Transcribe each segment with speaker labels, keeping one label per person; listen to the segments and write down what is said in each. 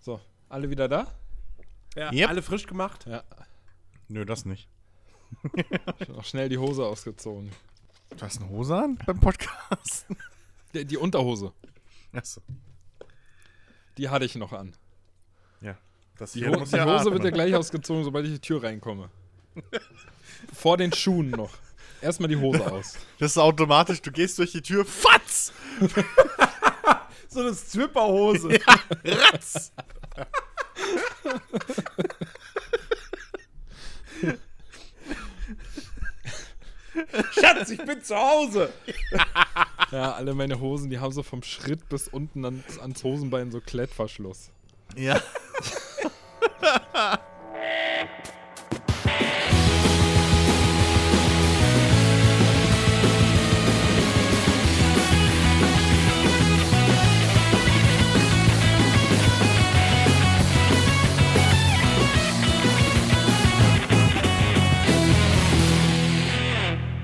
Speaker 1: So, alle wieder da?
Speaker 2: Ja,
Speaker 3: Yep.
Speaker 2: alle frisch gemacht.
Speaker 1: Ja.
Speaker 3: Nö, das nicht.
Speaker 1: Noch schnell die Hose ausgezogen.
Speaker 3: Du hast eine Hose an beim Podcast?
Speaker 1: Die, die Unterhose,
Speaker 3: Achso.
Speaker 1: die hatte ich noch an.
Speaker 3: Ja. Das
Speaker 1: Die, Ho
Speaker 3: muss
Speaker 1: die Hose wird ja gleich ausgezogen, sobald ich die Tür reinkomme. Vor den Schuhen noch. Erstmal die Hose aus.
Speaker 3: Das ist automatisch, du gehst durch die Tür, fatz!
Speaker 2: So eine Stripperhose.
Speaker 3: Ratz!
Speaker 2: Schatz, ich bin zu Hause.
Speaker 1: Ja, alle meine Hosen, die haben so vom Schritt bis unten ans, ans Hosenbein so Klettverschluss.
Speaker 3: Ja.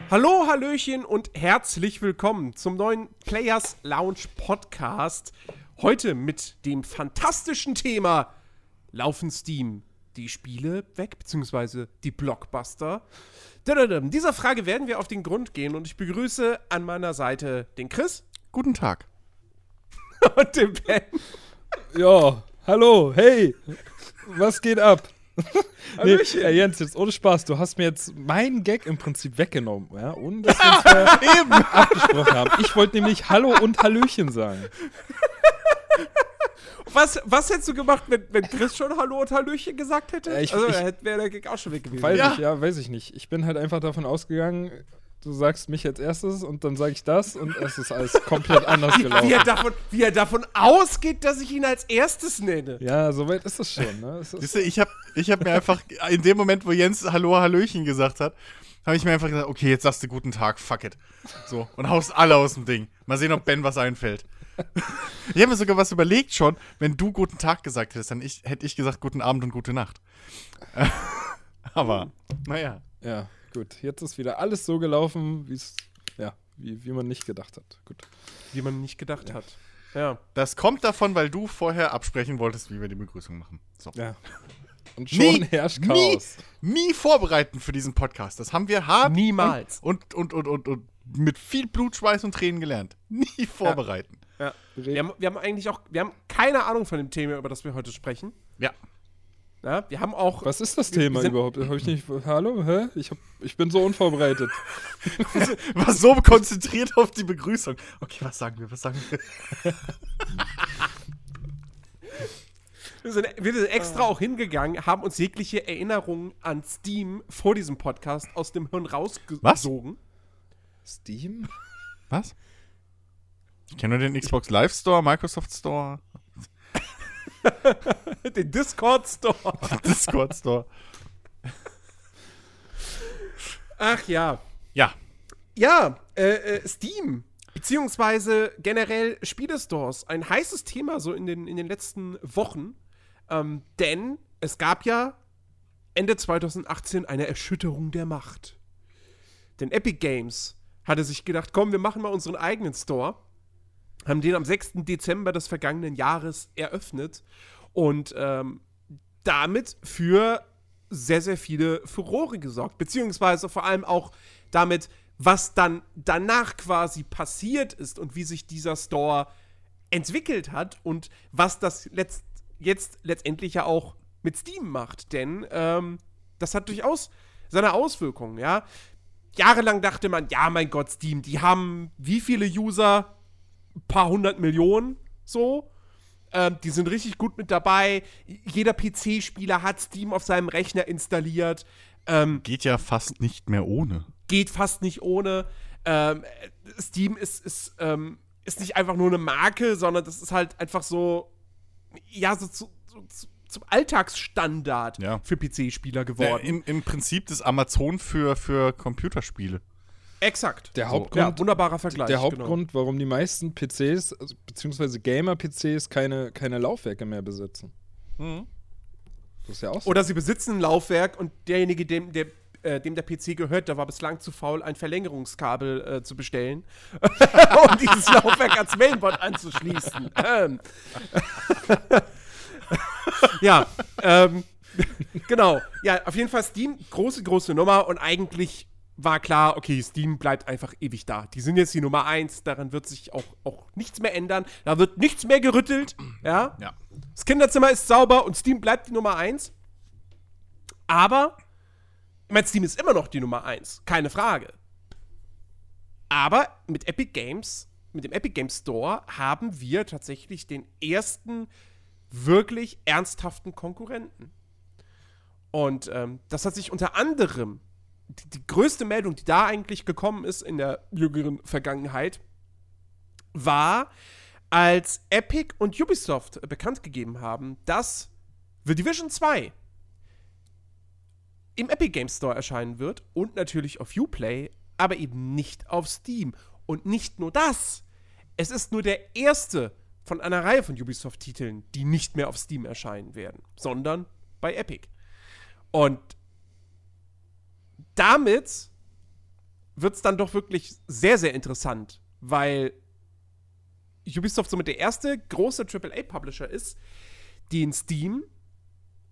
Speaker 2: Hallo, Hallöchen und herzlich willkommen zum neuen Players Lounge Podcast. Heute mit dem fantastischen Thema Laufen Steam die Spiele weg, beziehungsweise die Blockbuster? Dadadam. Dieser Frage werden wir auf den Grund gehen und ich begrüße an meiner Seite den Chris
Speaker 3: Guten Tag.
Speaker 2: und den Ben.
Speaker 1: Ja, hallo, hey, was geht ab? nee, ja, Jens, jetzt ohne Spaß, du hast mir jetzt meinen Gag im Prinzip weggenommen, ja, ohne dass wir uns vorher abgesprochen haben. Ich wollte nämlich Hallo und Hallöchen sagen.
Speaker 2: Was, was hättest du gemacht, wenn, wenn Chris schon Hallo und Hallöchen gesagt hätte?
Speaker 1: Äh, ich-
Speaker 2: also, wäre der Gag auch schon weg gewesen.
Speaker 1: Weiß
Speaker 3: Ja.
Speaker 1: ich, ja, weiß ich nicht. Ich bin halt einfach davon ausgegangen, du sagst mich als erstes und dann sage ich das und es ist alles komplett anders
Speaker 2: wie,
Speaker 1: gelaufen.
Speaker 2: er davon, wie er davon ausgeht, dass ich ihn als erstes nenne.
Speaker 1: Ja, soweit ist es schon. Ne? Es ist,
Speaker 3: Siehst du, ich hab, ich hab mir einfach, in dem Moment, wo Jens Hallo, Hallöchen gesagt hat, habe ich mir einfach gesagt, okay, jetzt sagst du guten Tag, fuck it. So, und haust alle aus dem Ding. Mal sehen, ob Ben was einfällt. Ich habe mir sogar was überlegt schon, wenn du guten Tag gesagt hättest, dann ich, hätte ich gesagt guten Abend und gute Nacht. Aber, naja.
Speaker 1: ja, gut. Jetzt ist wieder alles so gelaufen, wie es, ja, wie, wie man nicht gedacht hat. Gut.
Speaker 2: Wie man nicht gedacht hat. Ja.
Speaker 3: Das kommt davon, weil du vorher absprechen wolltest, wie wir die Begrüßung machen. So.
Speaker 1: Ja. Und schon
Speaker 3: Nie,
Speaker 1: herrscht
Speaker 3: nie,
Speaker 1: Chaos.
Speaker 3: nie vorbereiten für diesen Podcast. Das haben wir hart
Speaker 2: Niemals.
Speaker 3: und, und, und, und, und mit viel Blut, Schweiß und Tränen gelernt. Nie vorbereiten.
Speaker 2: ja. Wir, haben, wir haben eigentlich auch, wir haben keine Ahnung von dem Thema, über das wir heute sprechen.
Speaker 3: Ja.
Speaker 2: Ja, wir haben auch,
Speaker 1: Was ist das Thema überhaupt? Hab ich nicht. Hallo? Hä? Ich, hab, ich bin so unvorbereitet.
Speaker 3: War so konzentriert auf die Begrüßung. Okay, was sagen wir? Was sagen wir?
Speaker 2: wir sind, wir sind extra auch hingegangen, haben uns jegliche Erinnerungen an Steam vor diesem Podcast aus dem Hirn rausgesogen.
Speaker 1: Steam?
Speaker 3: Was? Ich kenne nur den Xbox Live Store, Microsoft Store,
Speaker 2: Den Discord Store.
Speaker 3: Discord Store.
Speaker 2: Ach ja.
Speaker 3: Ja.
Speaker 2: Ja, äh, äh, Steam. Beziehungsweise generell Spielestores. Ein heißes Thema so in den, in den letzten Wochen. Ähm, denn es gab ja Ende 2018 eine Erschütterung der Macht. Denn Epic Games hatte sich gedacht, komm, wir machen mal unseren eigenen Store. Haben den am 6. Dezember des vergangenen Jahres eröffnet. Und ähm, damit für sehr, sehr viele Furore gesorgt. Beziehungsweise vor allem auch damit, was dann danach quasi passiert ist und wie sich dieser Store entwickelt hat und was das letzt, jetzt letztendlich ja auch mit Steam macht. Denn ähm, das hat durchaus seine Auswirkungen, ja. Jahrelang dachte man, ja, mein Gott, Steam, die haben wie viele User? Paar hundert Millionen, so. Ähm, die sind richtig gut mit dabei. Jeder PC-Spieler hat Steam auf seinem Rechner installiert. Ähm,
Speaker 3: Geht ja fast nicht mehr ohne.
Speaker 2: geht fast nicht ohne. Ähm, äh, Steam ist, ist, ähm, ist nicht einfach nur eine Marke, sondern das ist halt einfach so, ja, so, zu, so, zu, zum Alltagsstandard
Speaker 3: Ja.
Speaker 2: für PC-Spieler
Speaker 3: Ja,
Speaker 2: geworden.
Speaker 3: im, Im Prinzip das Amazon für, für Computerspiele.
Speaker 2: Exakt.
Speaker 1: Der
Speaker 2: ja,
Speaker 1: Hauptgrund,
Speaker 2: wunderbarer Vergleich.
Speaker 1: der
Speaker 2: genau.
Speaker 1: Hauptgrund, warum die meisten PCs, also, beziehungsweise Gamer-PCs, keine, keine Laufwerke mehr besitzen. Das ist ja auch so.
Speaker 2: Oder sie besitzen ein Laufwerk und derjenige, dem der, äh, dem der PC gehört, der war bislang zu faul, ein Verlängerungskabel äh, zu bestellen, um dieses Laufwerk ans Mainboard anzuschließen. Ähm. ja, ähm, genau. Ja, auf jeden Fall Steam, große, große Nummer und eigentlich war klar, okay, Steam bleibt einfach ewig da. Die sind jetzt die Nummer eins, daran wird sich auch, auch nichts mehr ändern. Da wird nichts mehr gerüttelt, ja.
Speaker 3: Ja.
Speaker 2: Das Kinderzimmer ist sauber und Steam bleibt die Nummer eins. Aber, ich meine, Steam ist immer noch die Nummer eins, keine Frage. Aber mit Epic Games, mit dem Epic Games Store haben wir tatsächlich den ersten wirklich ernsthaften Konkurrenten. Und ähm, das hat sich unter anderem die, die größte Meldung, die da eigentlich gekommen ist in der jüngeren Vergangenheit, war, als Epic und Ubisoft bekannt gegeben haben, dass The Division 2 im Epic Games Store erscheinen wird und natürlich auf Uplay, aber eben nicht auf Steam. Und nicht nur das. Es ist nur der erste von einer Reihe von Ubisoft-Titeln, die nicht mehr auf Steam erscheinen werden, sondern bei Epic. Und damit wird es dann doch wirklich sehr, sehr interessant, weil Ubisoft somit der erste große AAA-Publisher ist, den Steam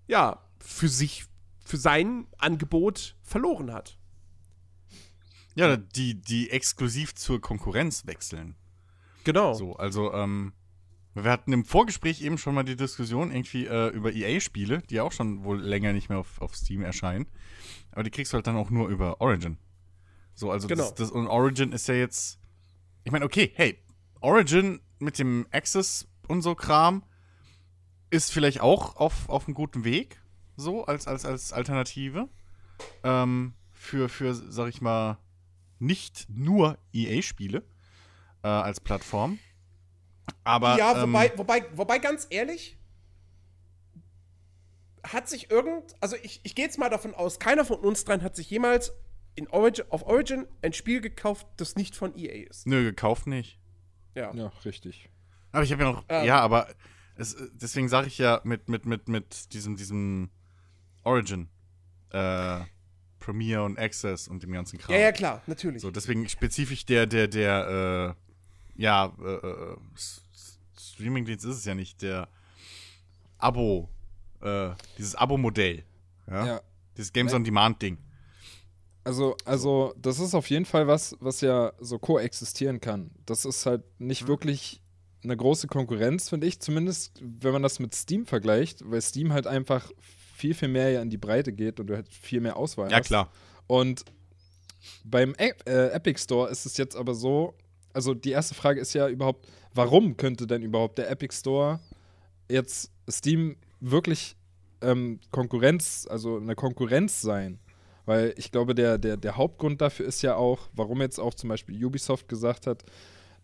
Speaker 2: ja für sich, für sein Angebot verloren hat.
Speaker 3: Ja, die, die exklusiv zur Konkurrenz wechseln.
Speaker 2: Genau.
Speaker 3: So, also, ähm, wir hatten im Vorgespräch eben schon mal die Diskussion irgendwie äh, über EA-Spiele, die auch schon wohl länger nicht mehr auf, auf Steam erscheinen. Aber die kriegst du halt dann auch nur über Origin. So, also
Speaker 2: Genau.
Speaker 3: das, das und Origin ist ja jetzt. Ich meine, okay, hey, Origin mit dem Access und so Kram ist vielleicht auch auf, auf einem guten Weg, so als, als, als Alternative. Ähm, für, für, sag ich mal, nicht nur EA-Spiele äh, als Plattform. Aber
Speaker 2: ja,
Speaker 3: ähm,
Speaker 2: wobei, wobei, wobei, ganz ehrlich, hat sich irgend, also ich, ich gehe jetzt mal davon aus, keiner von uns dreien hat sich jemals in Origin, auf Origin ein Spiel gekauft, das nicht von EA ist.
Speaker 3: Nö, gekauft nicht.
Speaker 2: Ja.
Speaker 1: Ja, richtig.
Speaker 3: Aber ich habe ja noch.
Speaker 2: Ähm.
Speaker 3: ja, aber es, deswegen sage ich ja mit, mit, mit, mit diesem, diesem Origin, äh, Premiere und Access und dem ganzen Kram.
Speaker 2: Ja, ja, klar, natürlich.
Speaker 3: So, deswegen spezifisch der, der, der, äh, ja, äh, äh, S- Streamingdienst ist es ja nicht, der Abo, äh, dieses Abo-Modell. Ja?
Speaker 1: Ja.
Speaker 3: Dieses Games on Demand-Ding.
Speaker 1: Also, also, das ist auf jeden Fall was, was ja so koexistieren kann. Das ist halt nicht wirklich eine große Konkurrenz, finde ich. Zumindest, wenn man das mit Steam vergleicht, weil Steam halt einfach viel, viel mehr ja in die Breite geht und du halt viel mehr Auswahl
Speaker 3: Ja,
Speaker 1: hast.
Speaker 3: klar.
Speaker 1: Und beim E äh, Epic Store ist es jetzt aber so, also die erste Frage ist ja überhaupt, warum könnte denn überhaupt der Epic Store jetzt Steam wirklich ähm, Konkurrenz, also eine Konkurrenz sein? Weil ich glaube, der, der, der Hauptgrund dafür ist ja auch, warum jetzt auch zum Beispiel Ubisoft gesagt hat,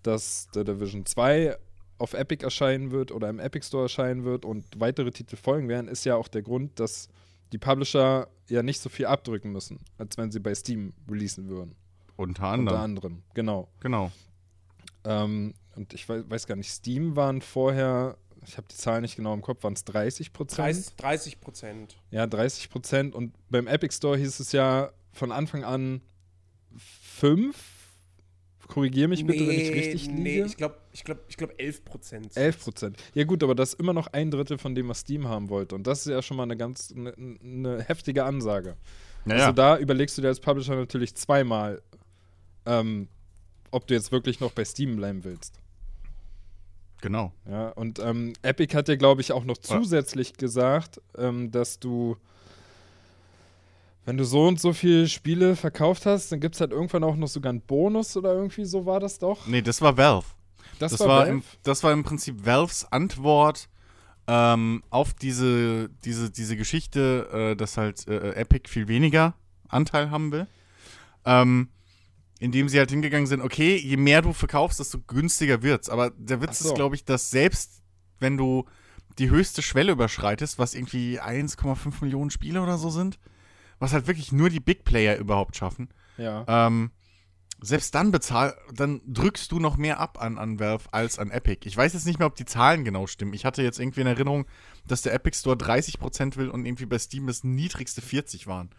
Speaker 1: dass The Division 2 auf Epic erscheinen wird oder im Epic Store erscheinen wird und weitere Titel folgen werden, ist ja auch der Grund, dass die Publisher ja nicht so viel abdrücken müssen, als wenn sie bei Steam releasen würden.
Speaker 3: Unter anderem.
Speaker 1: Unter anderem, genau.
Speaker 3: Genau.
Speaker 1: Ähm, und ich weiß, weiß gar nicht, Steam waren vorher, ich habe die Zahlen nicht genau im Kopf, waren es 30 Prozent?
Speaker 2: 30, 30 Prozent.
Speaker 1: Ja, 30 Prozent. Und beim Epic Store hieß es ja von Anfang an 5. Korrigiere mich bitte, wenn ich richtig liege.
Speaker 2: Nee, ich glaube ich glaub, ich glaub 11 Prozent.
Speaker 1: 11 Prozent. Ja gut, aber das ist immer noch ein Drittel von dem, was Steam haben wollte. Und das ist ja schon mal eine ganz eine, eine heftige Ansage.
Speaker 3: Naja.
Speaker 1: Also da überlegst du dir als Publisher natürlich zweimal, ähm, ob du jetzt wirklich noch bei Steam bleiben willst.
Speaker 3: genau.
Speaker 1: Ja, und ähm, Epic hat ja, glaube ich, auch noch zusätzlich gesagt, ähm, dass du, wenn du so und so viele Spiele verkauft hast, dann gibt es halt irgendwann auch noch sogar einen Bonus oder irgendwie so war das doch.
Speaker 3: Nee, das war Valve.
Speaker 1: Das,
Speaker 3: Das,
Speaker 1: war,
Speaker 3: war,
Speaker 1: Valve?
Speaker 3: im, das war im Prinzip Valves Antwort ähm, auf diese, diese, diese Geschichte, äh, dass halt äh, Epic viel weniger Anteil haben will. Ähm, indem sie halt hingegangen sind, okay, je mehr du verkaufst, desto günstiger wird's. Aber der Witz
Speaker 1: so.
Speaker 3: ist, glaube ich, dass selbst wenn du die höchste Schwelle überschreitest, was irgendwie 1,5 Millionen Spiele oder so sind, was halt wirklich nur die Big Player überhaupt schaffen,
Speaker 1: ja.
Speaker 3: ähm, selbst dann bezahl, dann drückst du noch mehr ab an, an Valve als an Epic. Ich weiß jetzt nicht mehr, ob die Zahlen genau stimmen. Ich hatte jetzt irgendwie in Erinnerung, dass der Epic Store 30% will und irgendwie bei Steam das niedrigste 40 waren.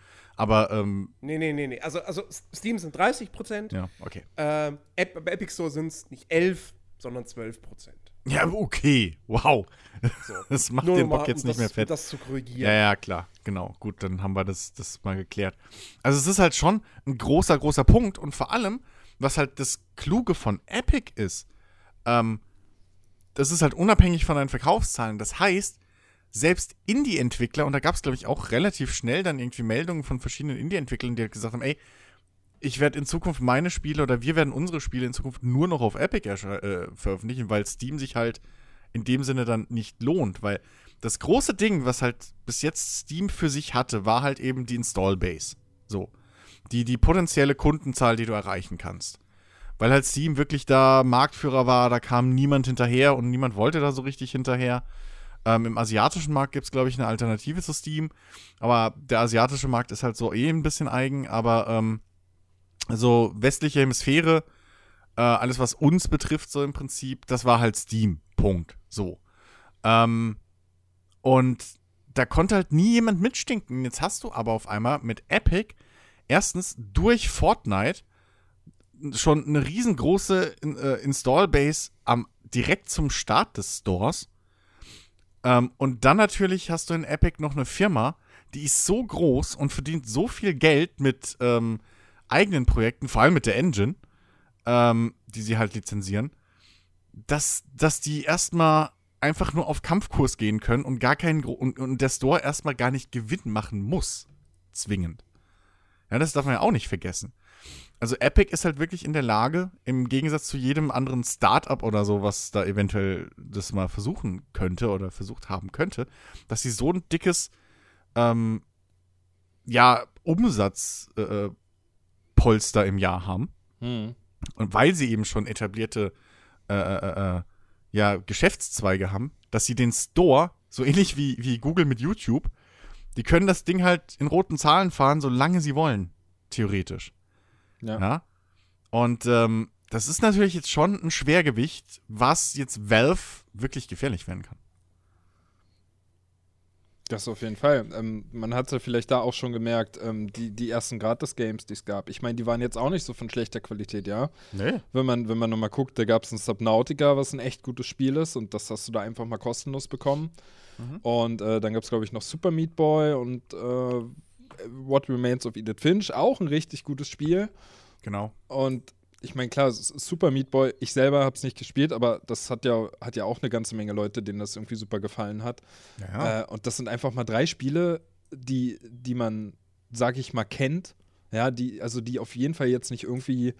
Speaker 3: Aber, ähm,
Speaker 2: Nee, nee, nee, nee. Also, also Steam sind 30 Prozent.
Speaker 3: ja, okay.
Speaker 2: Ähm, bei Epic Store sind es nicht 11, sondern 12 Prozent.
Speaker 3: Ja, okay. Wow. Das macht
Speaker 2: Nur
Speaker 3: den Bock jetzt
Speaker 2: um
Speaker 3: nicht
Speaker 2: das,
Speaker 3: mehr fett.
Speaker 2: Um das zu korrigieren.
Speaker 3: Ja, ja, klar, genau. Gut, dann haben wir das, das mal geklärt. Also es ist halt schon ein großer, großer Punkt und vor allem, was halt das Kluge von Epic ist, ähm, das ist halt unabhängig von deinen Verkaufszahlen. Das heißt, selbst Indie-Entwickler, und da gab es, glaube ich, auch relativ schnell dann irgendwie Meldungen von verschiedenen Indie-Entwicklern, die halt gesagt haben, ey, ich werde in Zukunft meine Spiele oder wir werden unsere Spiele in Zukunft nur noch auf Epic äh, veröffentlichen, weil Steam sich halt in dem Sinne dann nicht lohnt, weil das große Ding, was halt bis jetzt Steam für sich hatte, war halt eben die Install-Base. So. Die, die potenzielle Kundenzahl, die du erreichen kannst. Weil halt Steam wirklich da Marktführer war, da kam niemand hinterher und niemand wollte da so richtig hinterher. Ähm, Im asiatischen Markt gibt es, glaube ich, eine Alternative zu Steam. Aber der asiatische Markt ist halt so eh ein bisschen eigen. Aber ähm, so westliche Hemisphäre, äh, alles was uns betrifft, so im Prinzip, das war halt Steam. Punkt. So. Ähm, und da konnte halt nie jemand mitstinken. Jetzt hast du aber auf einmal mit Epic erstens durch Fortnite schon eine riesengroße äh, Install-Base am, direkt zum Start des Stores. Ähm, und dann natürlich hast du in Epic noch eine Firma, die ist so groß und verdient so viel Geld mit ähm, eigenen Projekten, vor allem mit der Engine, ähm, die sie halt lizenzieren, dass, dass die erstmal einfach nur auf Kampfkurs gehen können und gar keinen und, und der Store erstmal gar nicht Gewinn machen muss. Zwingend. Ja, das darf man ja auch nicht vergessen. Also Epic ist halt wirklich in der Lage, im Gegensatz zu jedem anderen Startup oder so, was da eventuell das mal versuchen könnte oder versucht haben könnte, dass sie so ein dickes, ähm, ja, Umsatzpolster äh, im Jahr haben.
Speaker 1: Hm.
Speaker 3: Und weil sie eben schon etablierte äh, äh, äh, ja, Geschäftszweige haben, dass sie den Store, so ähnlich wie, wie Google mit YouTube, die können das Ding halt in roten Zahlen fahren, solange sie wollen, theoretisch.
Speaker 1: Ja.
Speaker 3: Ja. Und ähm, das ist natürlich jetzt schon ein Schwergewicht, was jetzt Valve wirklich gefährlich werden kann.
Speaker 1: Das auf jeden Fall. Ähm, man hat ja vielleicht da auch schon gemerkt, ähm, die, die ersten Gratis-Games, die es gab. Ich meine, die waren jetzt auch nicht so von schlechter Qualität, ja.
Speaker 3: Nee.
Speaker 1: Wenn man, wenn man nochmal guckt, da gab es ein Subnautica, was ein echt gutes Spiel ist und das hast du da einfach mal kostenlos bekommen.
Speaker 3: Mhm.
Speaker 1: Und äh, dann gab es, glaube ich, noch Super Meat Boy und äh, What Remains of Edith Finch, auch ein richtig gutes Spiel.
Speaker 3: Genau.
Speaker 1: Und ich meine, klar, Super Meat Boy, ich selber habe es nicht gespielt, aber das hat ja, hat ja auch eine ganze Menge Leute, denen das irgendwie super gefallen hat.
Speaker 3: Ja.
Speaker 1: Äh, und das sind einfach mal drei Spiele, die, die man, sag ich mal, kennt. Ja, die, also die auf jeden Fall jetzt nicht irgendwie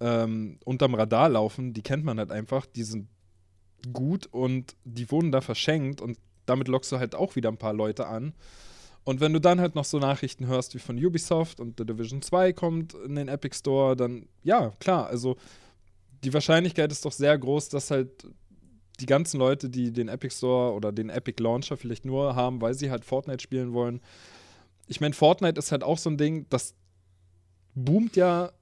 Speaker 1: ähm, unterm Radar laufen, die kennt man halt einfach, die sind gut und die wurden da verschenkt und damit lockst du halt auch wieder ein paar Leute an. Und wenn du dann halt noch so Nachrichten hörst wie von Ubisoft und The Division 2 kommt in den Epic Store, dann ja, klar, also die Wahrscheinlichkeit ist doch sehr groß, dass halt die ganzen Leute, die den Epic Store oder den Epic Launcher vielleicht nur haben, weil sie halt Fortnite spielen wollen. Ich meine, Fortnite ist halt auch so ein Ding, das boomt ja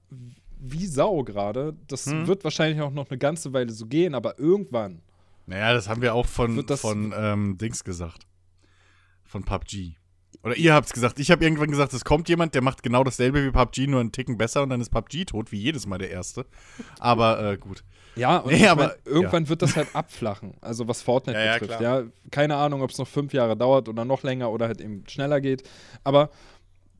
Speaker 1: wie Sau gerade. Das
Speaker 3: Hm.
Speaker 1: wird wahrscheinlich auch noch eine ganze Weile so gehen, aber irgendwann.
Speaker 3: Naja, das haben wir auch von, von ähm, Dings gesagt. Von PUBG. Oder ihr habt's gesagt. Ich habe irgendwann gesagt, es kommt jemand, der macht genau dasselbe wie PUBG, nur einen Ticken besser und dann ist PUBG tot, wie jedes Mal der erste. Aber äh, gut.
Speaker 1: Ja, und
Speaker 3: Nee, aber-
Speaker 1: mein, irgendwann wird das halt abflachen, also was Fortnite
Speaker 3: Ja, ja,
Speaker 1: betrifft. Ja, keine Ahnung, ob es noch fünf Jahre dauert oder noch länger oder halt eben schneller geht. Aber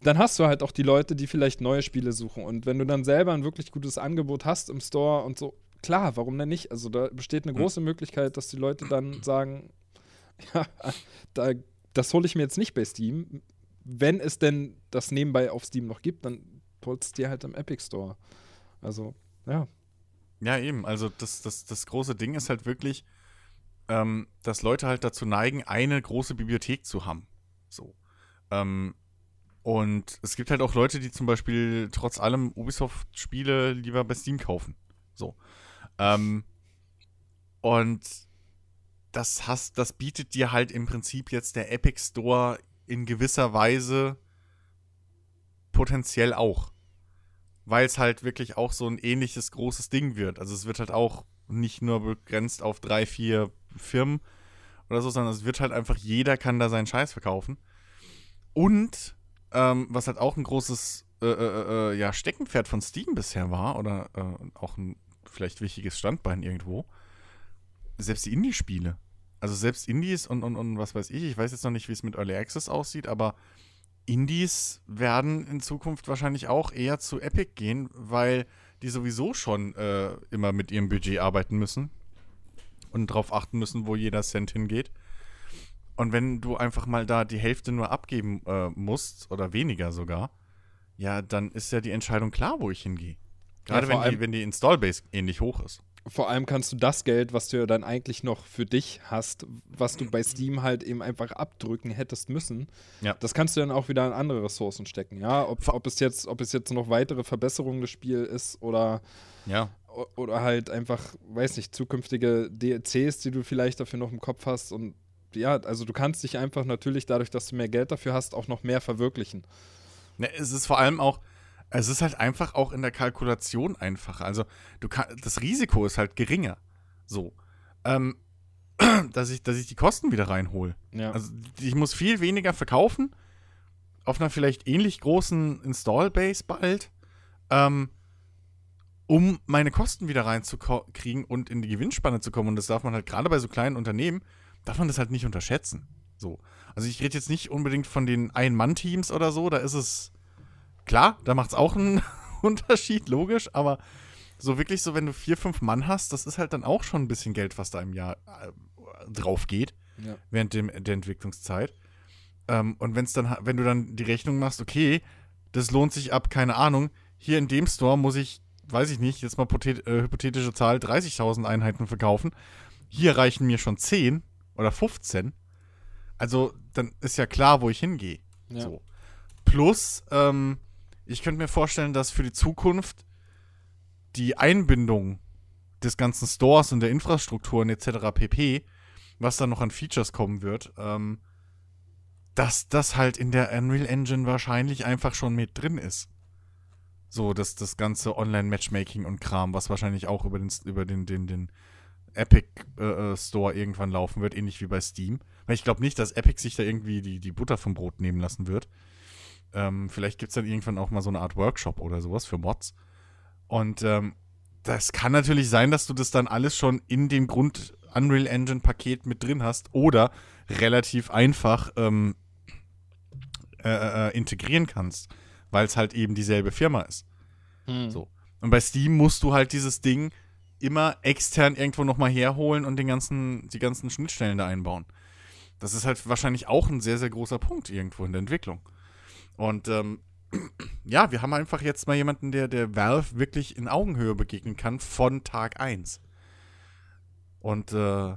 Speaker 1: dann hast du halt auch die Leute, die vielleicht neue Spiele suchen. Und wenn du dann selber ein wirklich gutes Angebot hast im Store und so, klar, warum denn nicht? Also da besteht eine
Speaker 3: Hm.
Speaker 1: große Möglichkeit, dass die Leute dann sagen, ja, da, das hole ich mir jetzt nicht bei Steam. Wenn es denn das nebenbei auf Steam noch gibt, dann holst es dir halt im Epic Store. Also, ja.
Speaker 3: Ja, eben. Also das, das, das große Ding ist halt wirklich, ähm, dass Leute halt dazu neigen, eine große Bibliothek zu haben. So. Ähm, und es gibt halt auch Leute, die zum Beispiel trotz allem Ubisoft-Spiele lieber bei Steam kaufen. So. Ähm, und das hast, das bietet dir halt im Prinzip jetzt der Epic Store in gewisser Weise potenziell auch. Weil es halt wirklich auch so ein ähnliches großes Ding wird. Also es wird halt auch nicht nur begrenzt auf drei, vier Firmen oder so, sondern es wird halt einfach, jeder kann da seinen Scheiß verkaufen. Und ähm, was halt auch ein großes äh, äh, äh, ja, Steckenpferd von Steam bisher war, oder äh, auch ein vielleicht wichtiges Standbein irgendwo, selbst die Indie-Spiele. Also selbst Indies und, und, und was weiß ich, ich weiß jetzt noch nicht, wie es mit Early Access aussieht, aber Indies werden in Zukunft wahrscheinlich auch eher zu Epic gehen, weil die sowieso schon äh, immer mit ihrem Budget arbeiten müssen und darauf achten müssen, wo jeder Cent hingeht. Und wenn du einfach mal da die Hälfte nur abgeben äh, musst oder weniger sogar, ja, dann ist ja die Entscheidung klar, wo ich hingehe. Gerade
Speaker 1: vor
Speaker 3: wenn, die, wenn die Installbase ähnlich hoch ist.
Speaker 1: Vor allem kannst du das Geld, was du ja dann eigentlich noch für dich hast, was du bei Steam halt eben einfach abdrücken hättest müssen,
Speaker 3: Ja.
Speaker 1: das kannst du dann auch wieder in andere Ressourcen stecken, ja. Ob, ob, es, jetzt, ob es jetzt noch weitere Verbesserungen des Spiels ist oder,
Speaker 3: Ja.
Speaker 1: oder halt einfach, weiß nicht, zukünftige DLCs, die du vielleicht dafür noch im Kopf hast und ja, also du kannst dich einfach natürlich dadurch, dass du mehr Geld dafür hast, auch noch mehr verwirklichen.
Speaker 3: Ne, es ist vor allem auch, es ist halt einfach auch in der Kalkulation einfacher. Also du kann, das Risiko ist halt geringer. So. Ähm, dass ich, dass ich die Kosten wieder reinhole.
Speaker 1: Ja.
Speaker 3: Also ich muss viel weniger verkaufen, auf einer vielleicht ähnlich großen Install-Base bald, ähm, um meine Kosten wieder reinzukriegen und in die Gewinnspanne zu kommen. Und das darf man halt gerade bei so kleinen Unternehmen, darf man das halt nicht unterschätzen. So. Also ich rede jetzt nicht unbedingt von den Ein-Mann-Teams oder so, da ist es klar, da macht es auch einen Unterschied, logisch, aber so wirklich so, wenn du vier, fünf Mann hast, das ist halt dann auch schon ein bisschen Geld, was da im Jahr äh, drauf geht
Speaker 1: ja.
Speaker 3: während dem, der Entwicklungszeit. Ähm, und wenn's dann, wenn du dann die Rechnung machst, okay, das lohnt sich ab, keine Ahnung, hier in dem Store muss ich, weiß ich nicht, jetzt mal äh, hypothetische Zahl, 30.000 Einheiten verkaufen. Hier reichen mir schon 10 oder 15. Also, dann ist ja klar, wo ich hingehe.
Speaker 1: Ja.
Speaker 3: So. Plus, ähm, ich könnte mir vorstellen, dass für die Zukunft die Einbindung des ganzen Stores und der Infrastrukturen etc. pp., was dann noch an Features kommen wird, ähm, dass das halt in der Unreal Engine wahrscheinlich einfach schon mit drin ist. So, dass das ganze Online-Matchmaking und Kram, was wahrscheinlich auch über den, über den, den, den Epic äh, äh, Store irgendwann laufen wird, ähnlich wie bei Steam. Weil ich glaube nicht, dass Epic sich da irgendwie die, die Butter vom Brot nehmen lassen wird. Ähm, vielleicht gibt es dann irgendwann auch mal so eine Art Workshop oder sowas für Mods. Und ähm, das kann natürlich sein, dass du das dann alles schon in dem Grund Unreal Engine Paket mit drin hast oder relativ einfach ähm, äh, äh, integrieren kannst, weil es halt eben dieselbe Firma ist.
Speaker 1: Hm.
Speaker 3: So. Und bei Steam musst du halt dieses Ding immer extern irgendwo nochmal herholen und den ganzen, die ganzen Schnittstellen da einbauen. Das ist halt wahrscheinlich auch ein sehr, sehr großer Punkt irgendwo in der Entwicklung. Und ähm, ja, wir haben einfach jetzt mal jemanden, der der Valve wirklich in Augenhöhe begegnen kann von Tag 1. Und äh,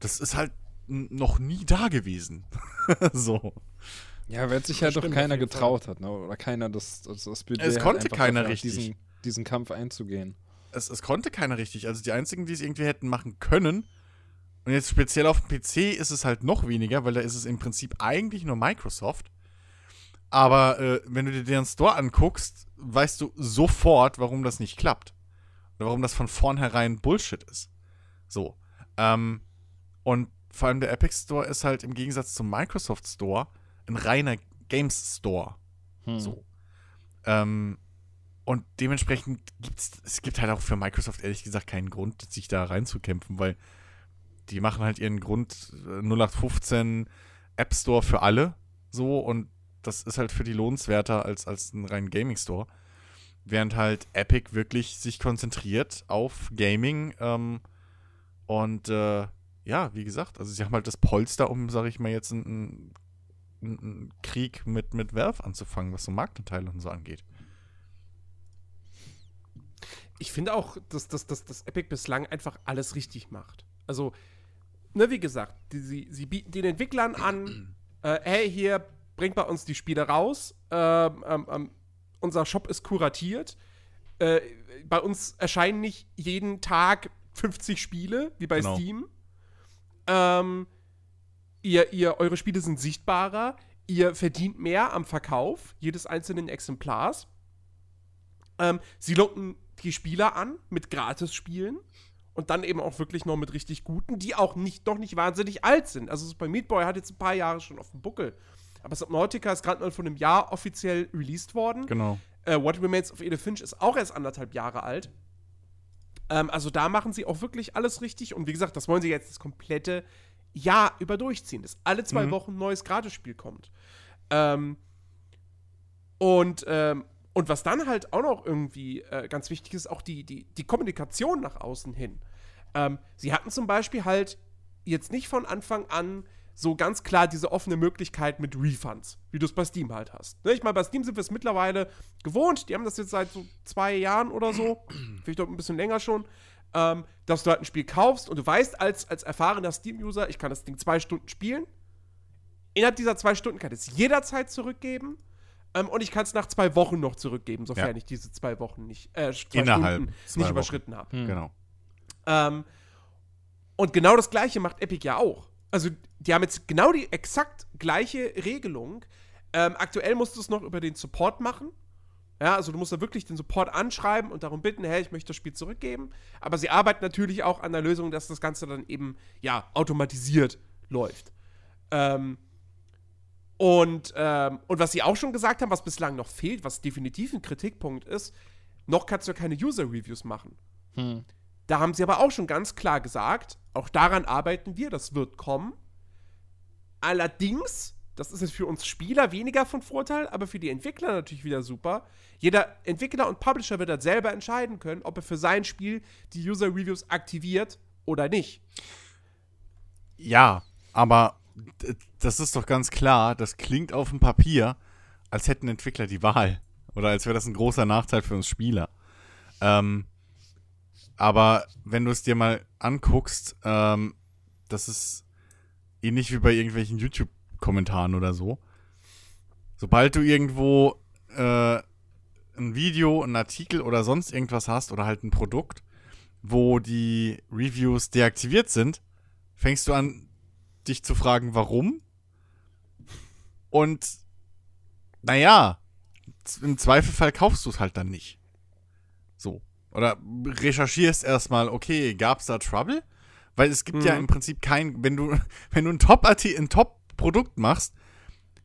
Speaker 3: das ist halt noch nie da gewesen. so.
Speaker 1: Ja, weil sich halt doch keiner getraut hat, ne? Oder keiner das, das, das Budget
Speaker 3: Es
Speaker 1: hat,
Speaker 3: konnte keiner richtig.
Speaker 1: Diesen, diesen Kampf einzugehen.
Speaker 3: es, es konnte keiner richtig. Also die einzigen, die es irgendwie hätten machen können, und jetzt speziell auf dem PC ist es halt noch weniger, weil da ist es im Prinzip eigentlich nur Microsoft. Aber äh, wenn du dir deren Store anguckst, weißt du sofort, warum das nicht klappt. Oder warum das von vornherein Bullshit ist. So. Ähm, und vor allem der Epic Store ist halt im Gegensatz zum Microsoft Store ein reiner Games Store.
Speaker 1: Hm.
Speaker 3: So. Ähm, und dementsprechend gibt es, gibt halt auch für Microsoft ehrlich gesagt keinen Grund, sich da reinzukämpfen, weil die machen halt ihren Grund äh, 0815 App Store für alle so und das ist halt für die lohnenswerter als, als ein rein Gaming Store. Während halt Epic wirklich sich konzentriert auf Gaming ähm, und äh, ja, wie gesagt, also sie haben halt das Polster, um, sag ich mal, jetzt einen, einen, einen Krieg mit, mit Valve anzufangen, was so Marktanteile und so angeht.
Speaker 2: ich finde auch, dass, dass, dass, dass Epic bislang einfach alles richtig macht. Also, ne, wie gesagt, die, sie, sie bieten den Entwicklern an, äh, hey, hier, bringt bei uns die Spiele raus. Ähm, ähm, ähm, unser Shop ist kuratiert. Äh, bei uns erscheinen nicht jeden Tag 50 Spiele, wie bei
Speaker 3: Genau.
Speaker 2: Steam. Ähm, ihr, ihr, eure Spiele sind sichtbarer. Ihr verdient mehr am Verkauf jedes einzelnen Exemplars. Ähm, sie locken die Spieler an mit Gratis-Spielen und dann eben auch wirklich noch mit richtig guten, die auch nicht, noch nicht wahnsinnig alt sind. Also Super Meat Boy hat jetzt ein paar Jahre schon auf dem Buckel. Aber Subnautica ist gerade mal vor einem Jahr offiziell released worden.
Speaker 3: Genau.
Speaker 2: Äh, What Remains of Edith Finch ist auch erst anderthalb Jahre alt. Ähm, also da machen sie auch wirklich alles richtig. Und wie gesagt, das wollen sie jetzt das komplette Jahr über durchziehen, dass alle zwei
Speaker 3: Mhm.
Speaker 2: Wochen ein neues Gratisspiel kommt. Ähm, und, ähm, und was dann halt auch noch irgendwie äh, ganz wichtig ist, auch die, die, die Kommunikation nach außen hin. Ähm, sie hatten zum Beispiel halt jetzt nicht von Anfang an so ganz klar diese offene Möglichkeit mit Refunds, wie du es bei Steam halt hast. Ne, ich meine, bei Steam sind wir es mittlerweile gewohnt. Die haben das jetzt seit so zwei Jahren oder so, vielleicht auch ein bisschen länger schon, ähm, dass du halt ein Spiel kaufst und du weißt als, als erfahrener Steam-User, ich kann das Ding zwei Stunden spielen. Innerhalb dieser zwei Stunden kann ich es jederzeit zurückgeben. Ähm, und ich kann es nach zwei Wochen noch zurückgeben, sofern
Speaker 3: Ja.
Speaker 2: ich diese zwei Wochen nicht, äh, zwei
Speaker 3: Innerhalb
Speaker 2: Stunden
Speaker 3: zwei
Speaker 2: nicht
Speaker 3: Wochen.
Speaker 2: überschritten habe.
Speaker 3: Genau.
Speaker 2: Ähm, und genau das gleiche macht Epic ja auch. Also, die haben jetzt genau die exakt gleiche Regelung. Ähm, aktuell musst du es noch über den Support machen. Ja, also du musst da wirklich den Support anschreiben und darum bitten, hey, ich möchte das Spiel zurückgeben. Aber sie arbeiten natürlich auch an der Lösung, dass das Ganze dann eben, ja, automatisiert läuft. Ähm, und, ähm, und was sie auch schon gesagt haben, was bislang noch fehlt, was definitiv ein Kritikpunkt ist, noch kannst du keine User-Reviews machen.
Speaker 1: Hm.
Speaker 2: Da haben sie aber auch schon ganz klar gesagt, auch daran arbeiten wir, das wird kommen. Allerdings, das ist jetzt für uns Spieler weniger von Vorteil, aber für die Entwickler natürlich wieder super. Jeder Entwickler und Publisher wird dann selber entscheiden können, ob er für sein Spiel die User Reviews aktiviert oder nicht.
Speaker 3: Ja, aber das ist doch ganz klar, das klingt auf dem Papier, als hätten Entwickler die Wahl. Oder als wäre das ein großer Nachteil für uns Spieler. Ähm, aber wenn du es dir mal anguckst, ähm, das ist ähnlich wie bei irgendwelchen YouTube-Kommentaren oder so. Sobald du irgendwo äh, ein Video, einen Artikel oder sonst irgendwas hast oder halt ein Produkt, wo die Reviews deaktiviert sind, fängst du an, dich zu fragen, warum? Und naja, im Zweifelfall kaufst du es halt dann nicht. Oder recherchierst erstmal, okay, gab's da Trouble? Weil es gibt ja
Speaker 2: Mhm.
Speaker 3: im Prinzip kein, wenn du, wenn du ein Top, ein Top-Produkt machst,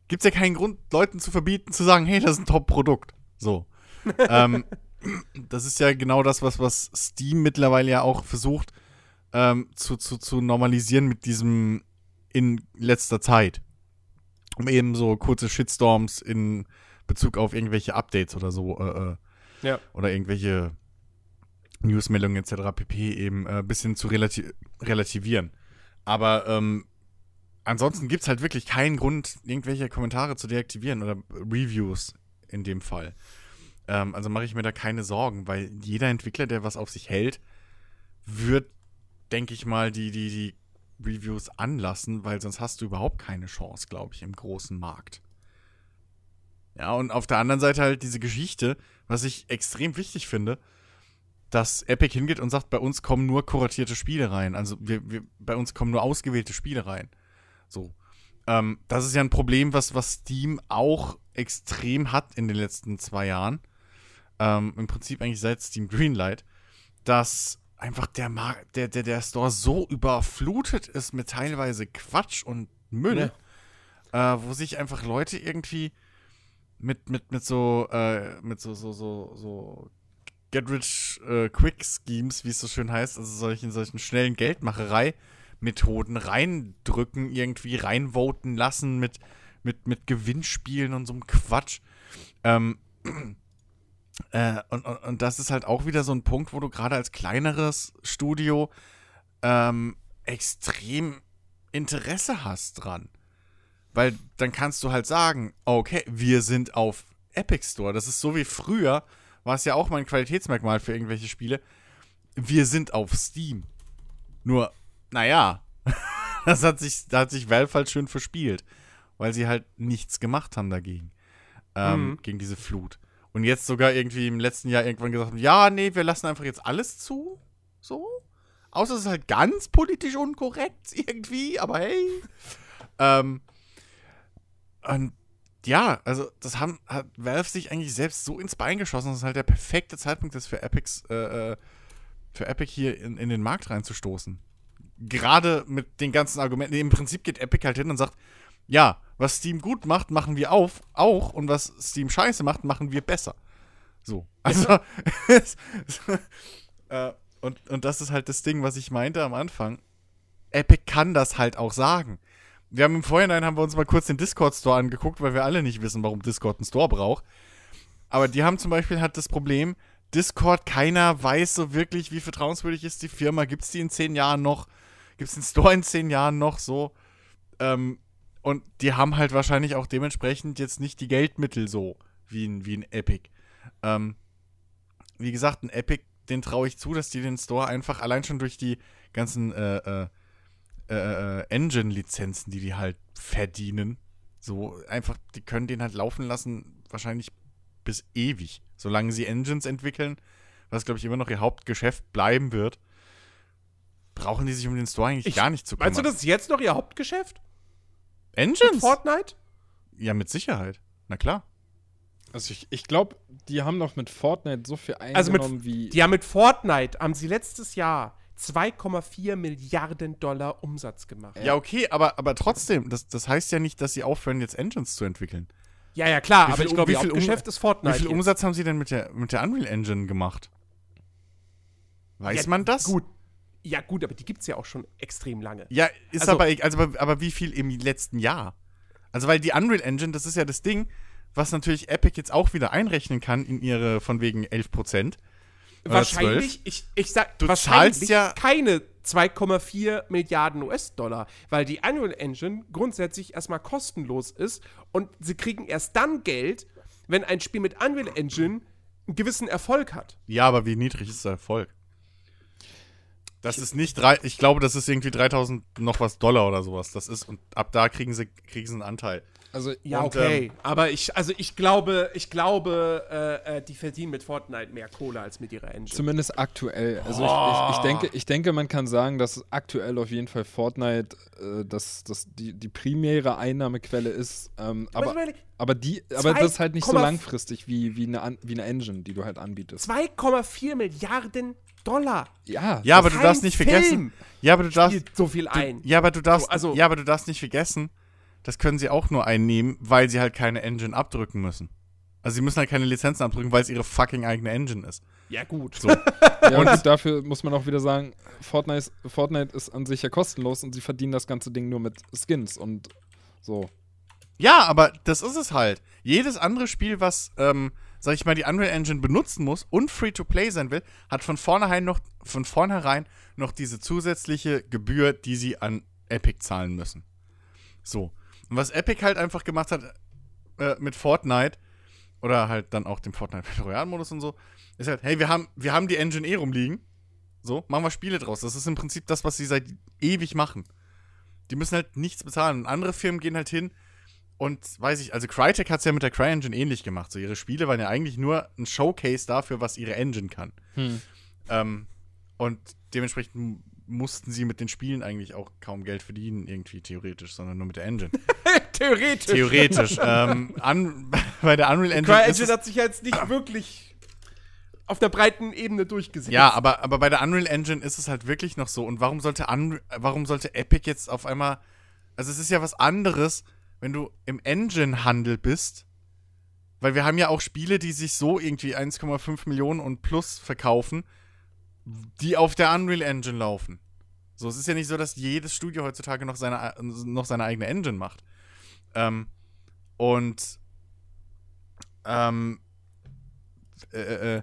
Speaker 3: gibt's ja keinen Grund, Leuten zu verbieten, zu sagen, hey, das ist ein Top-Produkt. So. ähm, das ist ja genau das, was, was Steam mittlerweile ja auch versucht, ähm, zu, zu, zu normalisieren mit diesem in letzter Zeit. Um eben so kurze Shitstorms in Bezug auf irgendwelche Updates oder so äh, äh,
Speaker 2: Ja.
Speaker 3: oder irgendwelche Newsmeldungen etc. pp. eben ein äh, bisschen zu relati relativieren. Aber ähm, ansonsten gibt es halt wirklich keinen Grund, irgendwelche Kommentare zu deaktivieren oder Reviews in dem Fall. Ähm, also mache ich mir da keine Sorgen, weil jeder Entwickler, der was auf sich hält, wird, denke ich mal, die, die, die Reviews anlassen, weil sonst hast du überhaupt keine Chance, glaube ich, im großen Markt. Ja, und auf der anderen Seite halt diese Geschichte, was ich extrem wichtig finde, dass Epic hingeht und sagt, bei uns kommen nur kuratierte Spiele rein. Also wir, wir, bei uns kommen nur ausgewählte Spiele rein. So. Ähm, das ist ja ein Problem, was, was Steam auch extrem hat in den letzten zwei Jahren. Ähm, Im Prinzip eigentlich seit Steam Greenlight, dass einfach der, Mar der, der, der Store so überflutet ist mit teilweise Quatsch und Müll, äh, wo sich einfach Leute irgendwie mit, mit, mit so, äh, mit so, so, so, so Get Rich äh, Quick Schemes, wie es so schön heißt, also solchen, solchen schnellen Geldmacherei-Methoden reindrücken, irgendwie reinvoten lassen mit, mit, mit Gewinnspielen und so einem Quatsch. Ähm, äh, und, und, und das ist halt auch wieder so ein Punkt, wo du gerade als kleineres Studio ähm, extrem Interesse hast dran. Weil dann kannst du halt sagen, okay, wir sind auf Epic Store. Das ist so wie früher, war es ja auch mal ein Qualitätsmerkmal für irgendwelche Spiele. Wir sind auf Steam. Nur, naja, das hat sich, da hat sich Valve halt schön verspielt, weil sie halt nichts gemacht haben dagegen. Ähm,
Speaker 2: Mhm.
Speaker 3: Gegen diese Flut. Und jetzt sogar irgendwie im letzten Jahr irgendwann gesagt haben, ja, nee, wir lassen einfach jetzt alles zu. So. Außer es ist halt ganz politisch unkorrekt irgendwie, aber hey. Ähm, und ja, also das haben, hat Valve sich eigentlich selbst so ins Bein geschossen, dass es halt der perfekte Zeitpunkt ist für Epics, äh, äh, für Epic hier in, in den Markt reinzustoßen. Gerade mit den ganzen Argumenten. Im Prinzip geht Epic halt hin und sagt, ja, was Steam gut macht, machen wir auf, auch und was Steam scheiße macht, machen wir besser. So. Also, äh, Und, und das ist halt das Ding, was ich meinte am Anfang. Epic kann das halt auch sagen. Wir haben im Vorhinein haben wir uns mal kurz den Discord Store angeguckt, weil wir alle nicht wissen, warum Discord einen Store braucht. Aber die haben zum Beispiel halt das Problem, Discord, keiner weiß so wirklich, wie vertrauenswürdig ist die Firma. Gibt es die in zehn Jahren noch? Gibt es den Store in zehn Jahren noch so? Ähm, und die haben halt wahrscheinlich auch dementsprechend jetzt nicht die Geldmittel so wie ein, wie ein Epic. Ähm, wie gesagt, ein Epic, den traue ich zu, dass die den Store einfach allein schon durch die ganzen äh, äh, äh, äh, Engine-Lizenzen, die die halt verdienen, so einfach, die können den halt laufen lassen, wahrscheinlich bis ewig. Solange sie Engines entwickeln, was glaube ich immer noch ihr Hauptgeschäft bleiben wird, brauchen die sich um den Store eigentlich
Speaker 2: Ich-
Speaker 3: gar nicht zu kümmern.
Speaker 2: Meinst du, das ist jetzt noch ihr Hauptgeschäft?
Speaker 3: Engines?
Speaker 2: Fortnite?
Speaker 3: Ja, mit Sicherheit. Na klar.
Speaker 1: Also ich, ich glaube, die haben noch mit Fortnite so viel
Speaker 2: Also mit,
Speaker 1: eingenommen wie.
Speaker 2: die haben mit Fortnite, haben sie letztes Jahr 2,4 Milliarden Dollar Umsatz gemacht.
Speaker 3: Ja, okay, aber, aber trotzdem, das, das heißt ja nicht, dass sie aufhören, jetzt Engines zu entwickeln.
Speaker 2: Ja, ja, klar,
Speaker 3: Wie
Speaker 2: aber
Speaker 3: viel-
Speaker 2: ich glaube,
Speaker 3: wie
Speaker 2: ihr
Speaker 3: viel
Speaker 2: Hauptgeschäft ist Fortnite.
Speaker 3: Wie viel
Speaker 2: jetzt.
Speaker 3: Umsatz haben sie denn mit der, mit der Unreal Engine gemacht? Weiß
Speaker 2: Ja,
Speaker 3: man das?
Speaker 2: Gut. Ja, gut, aber die gibt es ja auch schon extrem lange.
Speaker 3: Ja, ist
Speaker 2: Also-
Speaker 3: aber, e- also, aber, aber wie viel im letzten Jahr? Also, weil die Unreal Engine, das ist ja das Ding, was natürlich Epic jetzt auch wieder einrechnen kann in ihre von wegen 11%. Oder
Speaker 2: wahrscheinlich, ich, ich sag,
Speaker 3: Du
Speaker 2: wahrscheinlich
Speaker 3: ja-
Speaker 2: keine 2,4 Milliarden US-Dollar, weil die Unreal Engine grundsätzlich erstmal kostenlos ist und sie kriegen erst dann Geld, wenn ein Spiel mit Unreal Engine einen gewissen Erfolg hat.
Speaker 3: Ja, aber wie niedrig ist der Erfolg? Das ist nicht drei, ich glaube, das ist irgendwie 3000 noch was Dollar oder sowas. Das ist, und ab da kriegen sie, kriegen sie einen Anteil.
Speaker 1: Also
Speaker 2: Ja,
Speaker 3: Und,
Speaker 2: okay. aber ich, also ich glaube, ich glaube, äh, äh, die verdienen mit Fortnite mehr Kohle als mit ihrer Engine.
Speaker 1: Zumindest aktuell. Also ich, ich, ich, denke, ich denke, man kann sagen, dass aktuell auf jeden Fall Fortnite äh, das, das die, die primäre Einnahmequelle ist. Ähm, aber,
Speaker 2: überleg,
Speaker 1: aber, die, aber das ist halt nicht so
Speaker 2: 2,5
Speaker 1: langfristig wie, wie, eine, wie eine Engine, die du halt anbietest.
Speaker 2: 2,4 Milliarden Dollar.
Speaker 1: Ja,
Speaker 3: Ja, aber du darfst nicht vergessen. Ja, aber du darfst.
Speaker 2: So viel
Speaker 3: Du,
Speaker 2: ein.
Speaker 3: ja, aber du darfst,
Speaker 2: So, also-
Speaker 3: ja, aber du darfst nicht vergessen, das können sie auch nur einnehmen, weil sie halt keine Engine abdrücken müssen. Also sie müssen halt keine Lizenzen abdrücken, weil es ihre fucking eigene Engine ist.
Speaker 2: Ja, gut.
Speaker 3: So.
Speaker 1: Ja, und gut, dafür muss man auch wieder sagen, Fortnite, ist- Fortnite ist an sich ja kostenlos und sie verdienen das ganze Ding nur mit Skins und so.
Speaker 3: ja, aber das ist es halt. Jedes andere Spiel, was, ähm, sag ich mal, die Unreal Engine benutzen muss und Free-to-Play sein will, hat von vornherein noch, von vornherein noch diese zusätzliche Gebühr, die sie an Epic zahlen müssen. So. Und was Epic halt einfach gemacht hat äh, mit Fortnite oder halt dann auch dem Fortnite Battle Royale Modus und so, ist halt, hey, wir haben, wir haben die Engine eh rumliegen. So, machen wir Spiele draus. Das ist im Prinzip das, was sie seit ewig machen. Die müssen halt nichts bezahlen. Und andere Firmen gehen halt hin und weiß ich, also Crytek hat es ja mit der CryEngine ähnlich gemacht. So, ihre Spiele waren ja eigentlich nur ein Showcase dafür, was ihre Engine kann. Ähm, und dementsprechend mussten sie mit den Spielen eigentlich auch kaum Geld verdienen, irgendwie theoretisch, sondern nur mit der Engine.
Speaker 2: Theoretisch.
Speaker 3: theoretisch. ähm, an, bei der Unreal Engine. ist
Speaker 2: CryEngine
Speaker 3: es,
Speaker 2: hat sich jetzt nicht wirklich auf der breiten Ebene durchgesetzt.
Speaker 3: ja, aber, aber bei der Unreal Engine ist es halt wirklich noch so. Und warum sollte, Un warum sollte Epic jetzt auf einmal. Also, es ist ja was anderes, wenn du im Engine-Handel bist. Weil wir haben ja auch Spiele, die sich so irgendwie 1,5 Millionen und plus verkaufen, die auf der Unreal Engine laufen. So, es ist ja nicht so, dass jedes Studio heutzutage noch seine, noch seine eigene Engine macht. Ähm, und ähm, äh, äh,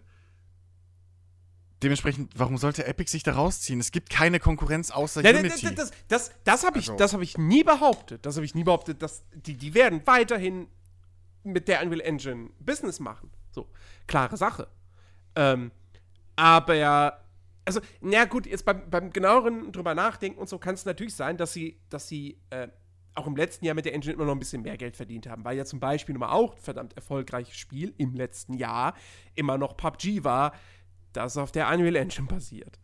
Speaker 3: dementsprechend, warum sollte Epic sich da rausziehen? Es gibt keine Konkurrenz außer
Speaker 2: Ja, das
Speaker 3: Unity.
Speaker 2: das, das, das habe ich,
Speaker 3: Also-
Speaker 2: das hab ich nie behauptet. Das habe ich nie behauptet. Dass die, die werden weiterhin mit der Unreal Engine Business machen. So, klare Sache. Ähm, aber, also, na gut, jetzt beim, beim genaueren drüber nachdenken und so kann es natürlich sein, dass sie, dass sie äh, auch im letzten Jahr mit der Engine immer noch ein bisschen mehr Geld verdient haben, weil ja zum Beispiel nochmal auch ein verdammt erfolgreiches Spiel im letzten Jahr immer noch PUBG war, das auf der Unreal Engine basiert.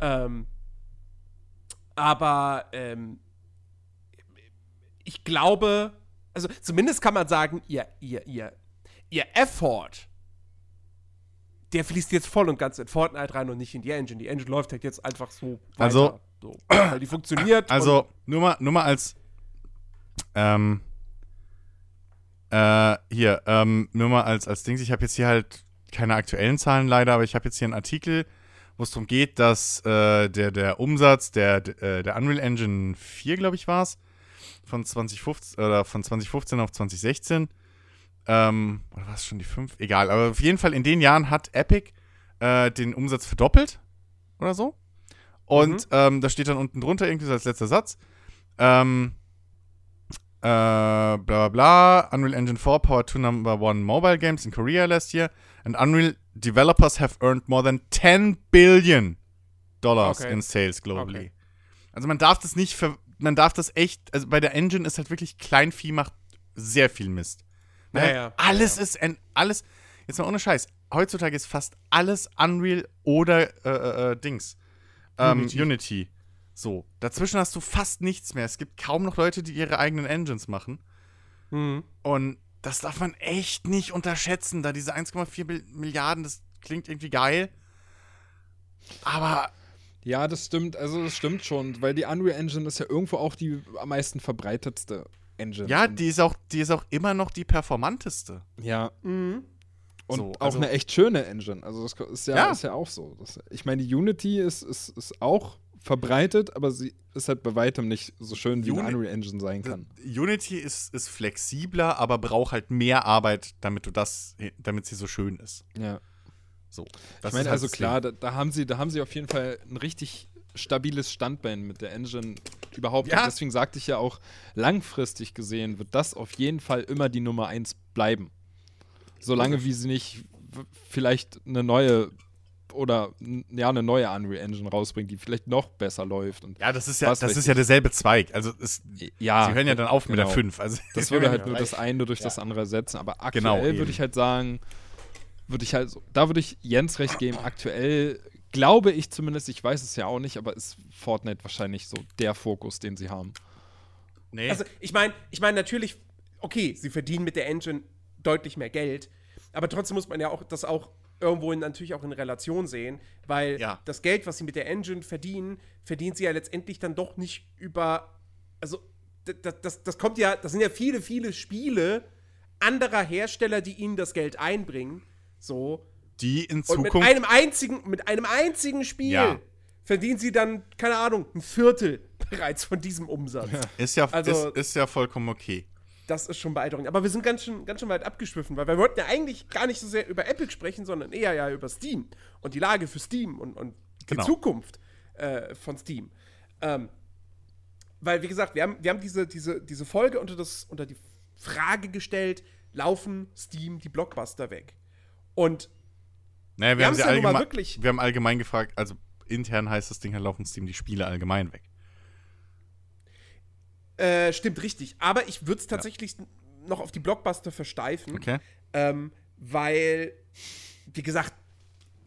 Speaker 2: Ähm, aber ähm, ich glaube, also zumindest kann man sagen, ihr, ihr, ihr, ihr Effort, der fließt jetzt voll und ganz in Fortnite rein und nicht in die Engine. Die Engine läuft halt jetzt einfach so weiter.
Speaker 3: Also-
Speaker 2: so, weil die funktioniert.
Speaker 3: Also, nur mal, nur mal als. Ähm. Äh, hier, ähm, nur mal als, als Dings. Ich habe jetzt hier halt keine aktuellen Zahlen leider, aber ich habe jetzt hier einen Artikel, wo es darum geht, dass äh, der, der Umsatz der, äh, der Unreal Engine 4, glaube ich, war es, von 2015 oder von 2015 auf 2016. Ähm, oder war es schon die 5? Egal, aber auf jeden Fall in den Jahren hat Epic äh, den Umsatz verdoppelt oder so. Und ähm, da steht dann unten drunter irgendwie so als letzter Satz. Ähm, äh, bla bla bla. Unreal Engine 4 powered two number one mobile games in Korea last year. And Unreal developers have earned more than 10 billion dollars
Speaker 2: Okay.
Speaker 3: in sales globally.
Speaker 2: Okay.
Speaker 3: Also man darf das nicht, ver man darf das echt, also bei der Engine ist halt wirklich Kleinvieh macht sehr viel Mist. Weil
Speaker 2: Ja,
Speaker 3: halt
Speaker 2: ja.
Speaker 3: alles ist, ein, alles, jetzt mal ohne Scheiß, heutzutage ist fast alles Unreal oder äh, äh, äh, Dings. Ähm,
Speaker 2: Unity.
Speaker 3: Unity. So, dazwischen hast du fast nichts mehr. Es gibt kaum noch Leute, die ihre eigenen Engines machen.
Speaker 2: Mhm.
Speaker 3: Und das darf man echt nicht unterschätzen, da diese 1,4 Mil- Milliarden, das klingt irgendwie geil. Aber
Speaker 1: Ja, das stimmt. Also, das stimmt schon, weil die Unreal Engine ist ja irgendwo auch die am meisten verbreitetste Engine.
Speaker 3: ja, die ist auch, die ist auch immer noch die performanteste.
Speaker 1: Ja.
Speaker 2: Mhm.
Speaker 1: Und
Speaker 3: So,
Speaker 1: auch
Speaker 3: also-
Speaker 1: eine echt schöne Engine. Also, das ist ja,
Speaker 3: Ja.
Speaker 1: Ist ja auch so. Das, ich meine, die Unity ist, ist, ist auch verbreitet, aber sie ist halt bei weitem nicht so schön, wie
Speaker 3: Uni-
Speaker 1: eine Unreal Engine sein kann.
Speaker 3: Unity ist, ist flexibler, aber braucht halt mehr Arbeit, damit du das, damit sie so schön ist.
Speaker 1: Ja.
Speaker 3: So.
Speaker 1: Ich
Speaker 3: Das
Speaker 1: meine,
Speaker 3: ist halt
Speaker 1: also klar, da, da, haben sie, da haben sie auf jeden Fall ein richtig stabiles Standbein mit der Engine überhaupt.
Speaker 3: Ja.
Speaker 1: Und deswegen sagte ich ja auch, langfristig gesehen wird das auf jeden Fall immer die Nummer eins bleiben. Solange wie sie nicht vielleicht eine neue oder ja, eine neue Unreal Engine rausbringt, die vielleicht noch besser läuft. Und
Speaker 3: Ja, das ist ja, das ist ja derselbe Zweig. Also es,
Speaker 1: ja,
Speaker 3: sie hören ja dann auf mit der
Speaker 1: genau.
Speaker 3: 5. Also
Speaker 1: Das würde halt
Speaker 3: ja.
Speaker 1: nur das eine durch das andere ersetzen. Aber aktuell
Speaker 3: Genau,
Speaker 1: würde ich halt sagen, würde ich halt, da würde ich Jens recht geben. Aktuell glaube ich zumindest, ich weiß es ja auch nicht, aber ist Fortnite wahrscheinlich so der Fokus, den sie haben.
Speaker 3: Nee.
Speaker 2: Also, ich meine, ich meine natürlich, okay, sie verdienen mit der Engine deutlich mehr Geld, aber trotzdem muss man ja auch das auch irgendwo in, natürlich auch in Relation sehen, weil
Speaker 3: Ja.
Speaker 2: das Geld, was sie mit der Engine verdienen, verdienen sie ja letztendlich dann doch nicht über, also das, das, das kommt ja, das sind ja viele, viele Spiele anderer Hersteller, die ihnen das Geld einbringen, so,
Speaker 3: die in
Speaker 2: und mit
Speaker 3: Zukunft.
Speaker 2: einem einzigen, mit einem einzigen Spiel
Speaker 3: Ja.
Speaker 2: verdienen sie dann, keine Ahnung, ein Viertel bereits von diesem Umsatz.
Speaker 3: ist, ja,
Speaker 2: also-
Speaker 3: ist, ist ja vollkommen okay.
Speaker 2: Das ist schon beeindruckend. Aber wir sind ganz schön, ganz schön weit abgeschwiffen, weil wir wollten ja eigentlich gar nicht so sehr über Epic sprechen, sondern eher ja über Steam und die Lage für Steam und, und die
Speaker 3: Genau.
Speaker 2: Zukunft äh, von Steam. Ähm, weil, wie gesagt, wir haben, wir haben diese, diese, diese Folge unter, das, unter die Frage gestellt, laufen Steam die Blockbuster weg? Und
Speaker 3: Naja, wir,
Speaker 2: Wir
Speaker 3: haben sie
Speaker 2: haben's ja
Speaker 3: allgemein,
Speaker 2: wirklich-
Speaker 3: wir haben allgemein gefragt, also intern heißt das Ding, halt laufen Steam die Spiele allgemein weg.
Speaker 2: äh, stimmt richtig. Aber ich würde es tatsächlich noch auf die Blockbuster versteifen.
Speaker 3: Okay?
Speaker 2: Ähm, weil, wie gesagt,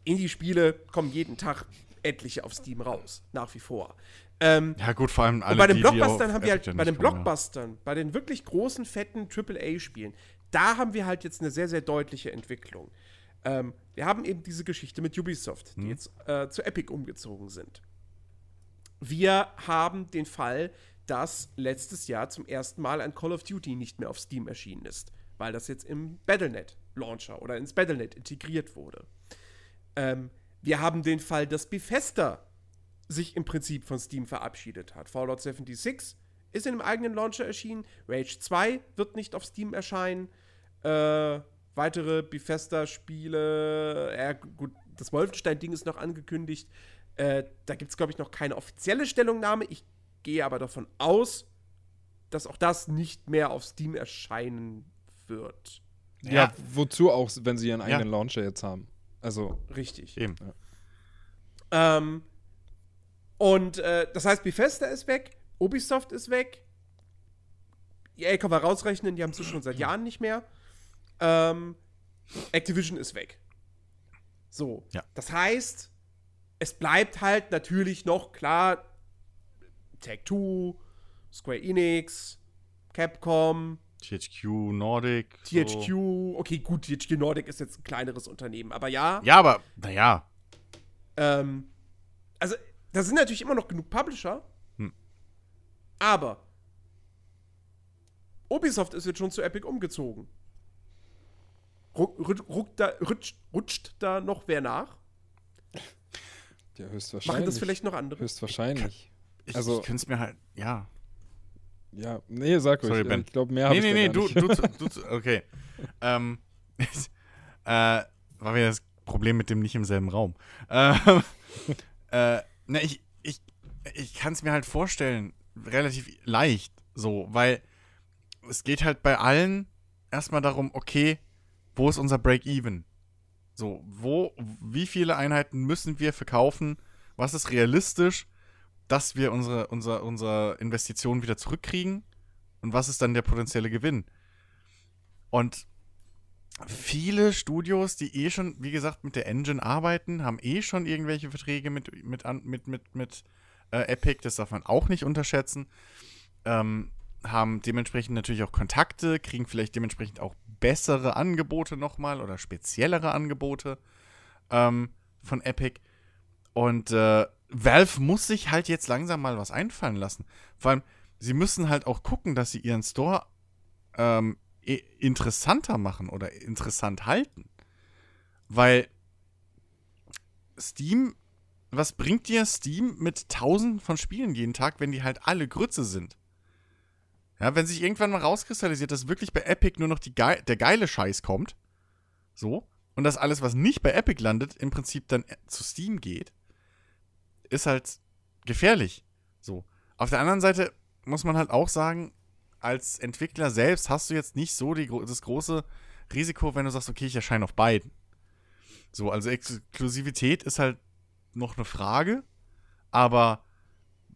Speaker 2: Indie-Spiele kommen jeden Tag etliche auf Steam raus, nach wie vor. Ähm,
Speaker 3: Ja, gut, vor allem alle
Speaker 2: und bei den
Speaker 3: die, die
Speaker 2: Blockbustern
Speaker 3: auf
Speaker 2: haben wir halt,
Speaker 3: ja
Speaker 2: bei den
Speaker 3: kommen, ja.
Speaker 2: Blockbustern, bei den wirklich großen, fetten AAA-Spielen, da haben wir halt jetzt eine sehr, sehr deutliche Entwicklung. Ähm, wir haben eben diese Geschichte mit Ubisoft,
Speaker 3: Mhm.
Speaker 2: die jetzt äh, zu Epic umgezogen sind. Wir haben den Fall, dass letztes Jahr zum ersten Mal ein Call of Duty nicht mehr auf Steam erschienen ist, weil das jetzt im Battlenet Launcher oder ins Battlenet integriert wurde. Ähm, wir haben den Fall, dass Bethesda sich im Prinzip von Steam verabschiedet hat. Fallout 76 ist in einem eigenen Launcher erschienen. Rage 2 wird nicht auf Steam erscheinen. Äh, weitere Bethesda-Spiele, ja, gut, das Wolfenstein-Ding ist noch angekündigt. Äh, da gibt es, glaube ich, noch keine offizielle Stellungnahme. Ich gehe aber davon aus, dass auch das nicht mehr auf Steam erscheinen wird.
Speaker 1: Ja, wozu auch, wenn sie ihren
Speaker 3: Ja.
Speaker 1: eigenen Launcher jetzt haben. Also,
Speaker 2: Richtig.
Speaker 3: Eben.
Speaker 2: Ähm, und äh, das heißt, Bethesda ist weg, Ubisoft ist weg. EA kann man rausrechnen, die haben es schon seit Jahren nicht mehr. Ähm, Activision ist weg. So.
Speaker 3: Ja.
Speaker 2: Das heißt, es bleibt halt natürlich noch klar Tech2, Square Enix, Capcom,
Speaker 3: THQ Nordic.
Speaker 2: THQ.
Speaker 3: So.
Speaker 2: Okay, gut, THQ Nordic ist jetzt ein kleineres Unternehmen, aber ja.
Speaker 3: Ja, aber, naja.
Speaker 2: Ähm, also, da sind natürlich immer noch genug Publisher.
Speaker 3: Hm.
Speaker 2: Aber Ubisoft ist jetzt schon zu Epic umgezogen. Ruck da, rutscht, rutscht da noch wer nach?
Speaker 1: Ja, höchstwahrscheinlich.
Speaker 2: Machen das vielleicht noch andere?
Speaker 1: Höchstwahrscheinlich.
Speaker 3: Ich,
Speaker 1: Also-
Speaker 3: ich könnte es mir halt, ja.
Speaker 1: Ja, nee, sag.
Speaker 3: Sorry, Ben.
Speaker 1: Ich glaube, mehr habe
Speaker 3: Nee,
Speaker 1: ich
Speaker 3: nee, nee,
Speaker 1: gar
Speaker 3: du, du, du, okay. ähm, äh, war wieder das Problem mit dem nicht im selben Raum. Ähm, äh, na, ich, ich, ich kann es mir halt vorstellen, relativ leicht, so, weil es geht halt bei allen erstmal darum, okay, wo ist unser Break-Even? So, wo, wie viele Einheiten müssen wir verkaufen? Was ist realistisch, dass wir unsere, unsere, unsere Investitionen wieder zurückkriegen? Und was ist dann der potenzielle Gewinn? Und viele Studios, die eh schon, wie gesagt, mit der Engine arbeiten, haben eh schon irgendwelche Verträge mit, mit, mit, mit, mit äh, Epic, das darf man auch nicht unterschätzen. Ähm, haben dementsprechend natürlich auch Kontakte, kriegen vielleicht dementsprechend auch bessere Angebote nochmal oder speziellere Angebote ähm, von Epic. Und äh, Valve muss sich halt jetzt langsam mal was einfallen lassen. Vor allem, sie müssen halt auch gucken, dass sie ihren Store ähm, interessanter machen oder interessant halten. Weil Steam, was bringt dir Steam mit tausenden von Spielen jeden Tag, wenn die halt alle Grütze sind? Ja, wenn sich irgendwann mal rauskristallisiert, dass wirklich bei Epic nur noch gei der geile Scheiß kommt, so, und dass alles, was nicht bei Epic landet, im Prinzip dann äh, zu Steam geht, ist halt gefährlich. So. Auf der anderen Seite muss man halt auch sagen, als Entwickler selbst hast du jetzt nicht so die, das große Risiko, wenn du sagst, okay, ich erscheine auf beiden. So, also Exklusivität ist halt noch eine Frage, aber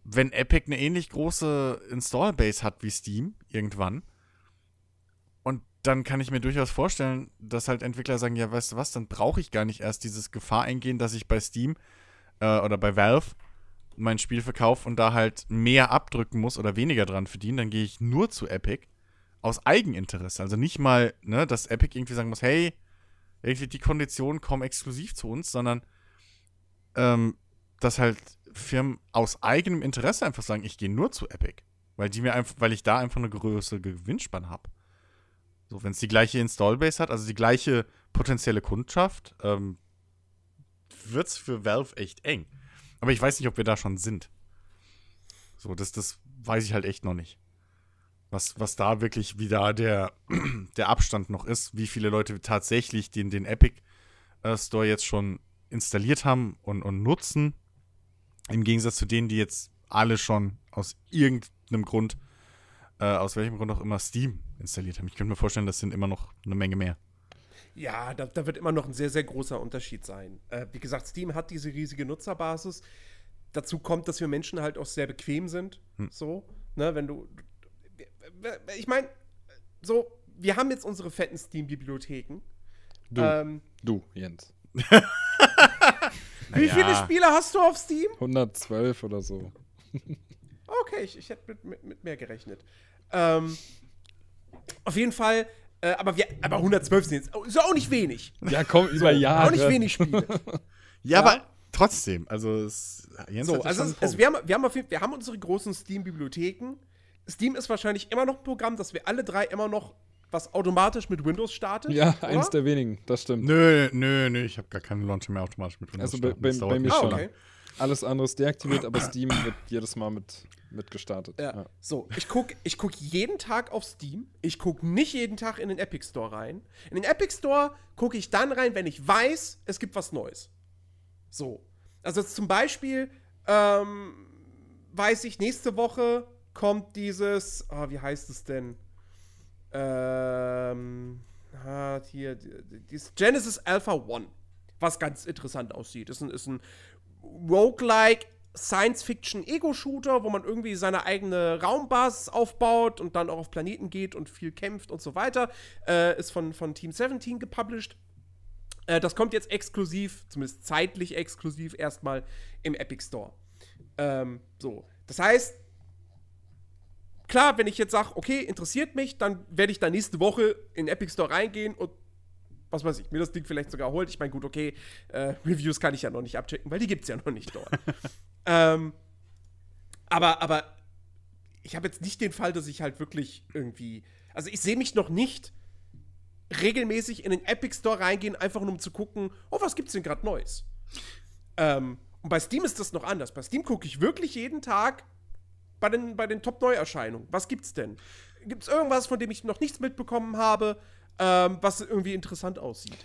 Speaker 3: wenn Epic eine ähnlich große Install-Base hat wie Steam irgendwann, und dann kann ich mir durchaus vorstellen, dass halt Entwickler sagen, ja, weißt du was, dann brauche ich gar nicht erst dieses Gefahr eingehen, dass ich bei Steam äh, oder bei Valve mein Spiel verkaufe und da halt mehr abdrücken muss oder weniger dran verdienen, dann gehe ich nur zu Epic aus Eigeninteresse. Also nicht mal, ne, dass Epic irgendwie sagen muss, hey, irgendwie die Konditionen kommen exklusiv zu uns, sondern ähm, dass halt Firmen aus eigenem Interesse einfach sagen, ich gehe nur zu Epic, weil die mir einfach, weil ich da einfach eine größere Gewinnspanne habe. So, wenn es die gleiche Installbase hat, also die gleiche potenzielle Kundschaft, ähm, wird es für Valve echt eng. Aber ich weiß nicht, ob wir da schon sind. So, das, das weiß ich halt echt noch nicht. Was, was da wirklich, wie da der, der Abstand noch ist, wie viele Leute tatsächlich den, den Epic äh, Store jetzt schon installiert haben und, und nutzen. Im Gegensatz zu denen, die jetzt alle schon aus irgendeinem Grund, äh, aus welchem Grund auch immer, Steam installiert haben. Ich könnte mir vorstellen, das sind immer noch eine Menge mehr.
Speaker 2: Ja, da, da wird immer noch ein sehr, sehr großer Unterschied sein. Äh, wie gesagt, Steam hat diese riesige Nutzerbasis. Dazu kommt, dass wir Menschen halt auch sehr bequem sind. So, ne, wenn du. Ich meine, so, wir haben jetzt unsere fetten Steam-Bibliotheken.
Speaker 1: Du,
Speaker 2: Ähm,
Speaker 1: du, Jens.
Speaker 2: wie
Speaker 3: Naja.
Speaker 2: viele Spiele hast du auf Steam?
Speaker 1: 112 oder so.
Speaker 2: Okay, ich, ich hätte mit, mit, mit mehr gerechnet. Ähm, auf jeden Fall, äh, aber, wir, aber 112 sind jetzt ist ja auch nicht wenig.
Speaker 1: Ja, komm, über Jahre.
Speaker 2: Auch nicht wenig Spiele.
Speaker 3: Ja, aber trotzdem, also es, Jens
Speaker 2: So,
Speaker 3: hat ja
Speaker 2: also, es,
Speaker 3: Punkt.
Speaker 2: wir, haben, wir, haben auf jeden, wir haben unsere großen Steam-Bibliotheken. Steam ist wahrscheinlich immer noch ein Programm, das wir alle drei immer noch, was automatisch mit Windows startet.
Speaker 1: Ja,
Speaker 2: oder?
Speaker 1: eins der wenigen, das stimmt.
Speaker 3: Nö, nö, nö, ich habe gar keine Launcher mehr automatisch mit Windows
Speaker 1: Also bei-
Speaker 3: starten.
Speaker 1: bei-
Speaker 3: dauert
Speaker 1: bei mir
Speaker 3: nicht
Speaker 2: Ah,
Speaker 1: schon.
Speaker 2: okay.
Speaker 1: Alles andere ist deaktiviert, aber Steam wird jedes Mal mit, mit gestartet.
Speaker 2: Ja. So, ich gucke ich guck jeden Tag auf Steam. Ich gucke nicht jeden Tag in den Epic Store rein. In den Epic Store gucke ich dann rein, wenn ich weiß, es gibt was Neues. So. Also zum Beispiel ähm, weiß ich, nächste Woche kommt dieses, ah, wie heißt es denn? Ähm, ah, hier, die- dieses Genesis Alpha One, was ganz interessant aussieht. Ist ein, ist ein Roguelike Science-Fiction-Ego-Shooter, wo man irgendwie seine eigene Raumbasis aufbaut und dann auch auf Planeten geht und viel kämpft und so weiter. Äh, ist von, von Team 17 gepublished. Äh, das kommt jetzt exklusiv, zumindest zeitlich exklusiv, erstmal im Epic Store. Ähm, so. Das heißt, klar, wenn ich jetzt sage, okay, interessiert mich, dann werde ich da nächste Woche in den Epic Store reingehen und was weiß ich, mir das Ding vielleicht sogar holt. Ich meine, gut, okay, äh, Reviews kann ich ja noch nicht abchecken, weil die gibt es ja noch nicht dort. ähm, aber, aber ich habe jetzt nicht den Fall, dass ich halt wirklich irgendwie. Also ich sehe mich noch nicht regelmäßig in den Epic Store reingehen, einfach nur um zu gucken, oh, was gibt's denn gerade Neues? Ähm, Und bei Steam ist das noch anders. Bei Steam gucke ich wirklich jeden Tag bei den, bei den Top-Neuerscheinungen. Was gibt's denn? Gibt's irgendwas, von dem ich noch nichts mitbekommen habe, ähm, was irgendwie interessant aussieht?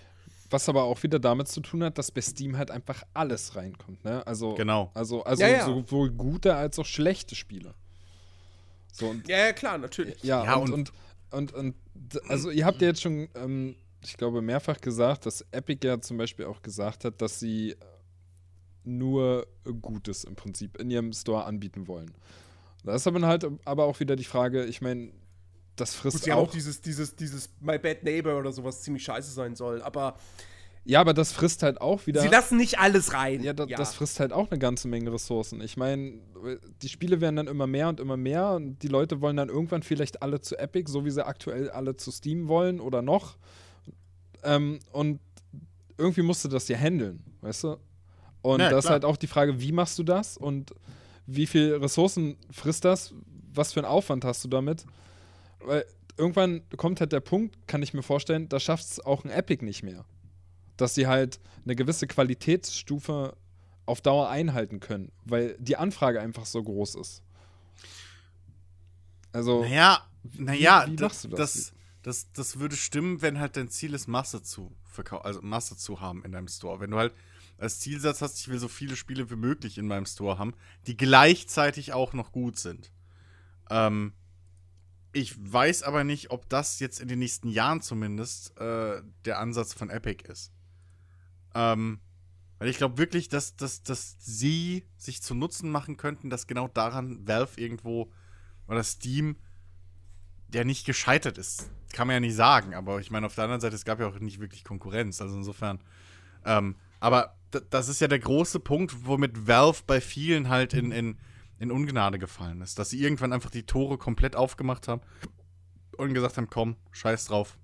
Speaker 1: Was aber auch wieder damit zu tun hat, dass bei Steam halt einfach alles reinkommt, ne? Also,
Speaker 3: Genau.
Speaker 1: also, also
Speaker 2: Ja, ja.
Speaker 1: sowohl gute als auch schlechte Spiele. So, und
Speaker 2: Ja, ja, klar, natürlich.
Speaker 1: Ja,
Speaker 3: Ja,
Speaker 1: und,
Speaker 3: und-
Speaker 1: und, und, und, also ihr habt ja jetzt schon, ähm, ich glaube, mehrfach gesagt, dass Epic ja zum Beispiel auch gesagt hat, dass sie nur Gutes im Prinzip in ihrem Store anbieten wollen. Da ist aber halt aber auch wieder die Frage, ich meine, das
Speaker 2: Gut,
Speaker 1: frisst
Speaker 2: sie haben
Speaker 1: auch,
Speaker 2: auch dieses, dieses, dieses My Bad Neighbor oder sowas ziemlich scheiße sein soll, aber
Speaker 1: ja, aber das frisst halt auch wieder
Speaker 2: sie lassen nicht alles rein.
Speaker 1: Ja, da, das frisst halt auch eine ganze Menge Ressourcen. Ich meine, die Spiele werden dann immer mehr und immer mehr und die Leute wollen dann irgendwann vielleicht alle zu Epic, so wie sie aktuell alle zu Steam wollen oder noch. Ähm, und irgendwie musst du das ja handeln, weißt du? Und
Speaker 3: Ja,
Speaker 1: da ist
Speaker 3: klar.
Speaker 1: halt auch die Frage, wie machst du das und wie viel Ressourcen frisst das? Was für einen Aufwand hast du damit? Weil irgendwann kommt halt der Punkt, kann ich mir vorstellen, da schafft es auch ein Epic nicht mehr. Dass sie halt eine gewisse Qualitätsstufe auf Dauer einhalten können, weil die Anfrage einfach so groß ist. Also,
Speaker 3: Naja, naja,
Speaker 1: wie du das?
Speaker 3: das, das, das würde stimmen, wenn halt dein Ziel ist, Masse zu verkaufen, also Masse zu haben in deinem Store. Wenn du halt als Zielsatz hast, ich will so viele Spiele wie möglich in meinem Store haben, die gleichzeitig auch noch gut sind. Ähm, ich weiß aber nicht, ob das jetzt in den nächsten Jahren zumindest äh, der Ansatz von Epic ist. Ähm, weil ich glaube wirklich, dass, dass, dass sie sich zu Nutzen machen könnten, dass genau daran Valve irgendwo oder Steam der nicht gescheitert ist. Kann man ja nicht sagen, aber ich meine, auf der anderen Seite, es gab ja auch nicht wirklich Konkurrenz. Also insofern. Ähm, aber das ist ja der große Punkt, womit Valve bei vielen halt in, in, in Ungnade gefallen ist. Dass sie irgendwann einfach die Tore komplett aufgemacht haben und gesagt haben: komm, scheiß drauf.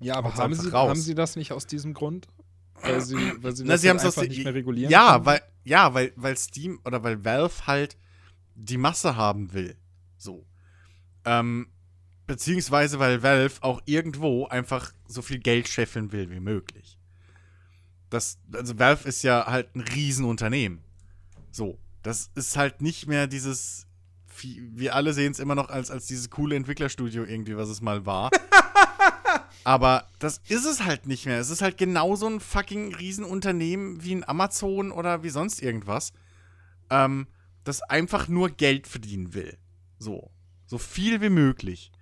Speaker 1: ja, aber haben sie,
Speaker 3: raus.
Speaker 1: haben sie das nicht aus diesem Grund? Weil sie, weil sie
Speaker 3: Na,
Speaker 1: das
Speaker 3: sie
Speaker 1: einfach
Speaker 3: der-
Speaker 1: nicht mehr regulieren
Speaker 3: Ja,
Speaker 1: können?
Speaker 3: weil, ja, weil, weil Steam oder weil Valve halt die Masse haben will. So. Ähm, beziehungsweise weil Valve auch irgendwo einfach so viel Geld scheffeln will wie möglich. Das, also Valve ist ja halt ein Riesenunternehmen. So. Das ist halt nicht mehr dieses. Wir alle sehen es immer noch als, als dieses coole Entwicklerstudio irgendwie, was es mal war. Aber das ist es halt nicht mehr. Es ist halt genauso ein fucking Riesenunternehmen wie ein Amazon oder wie sonst irgendwas, ähm, das einfach nur Geld verdienen will. So. So viel wie möglich.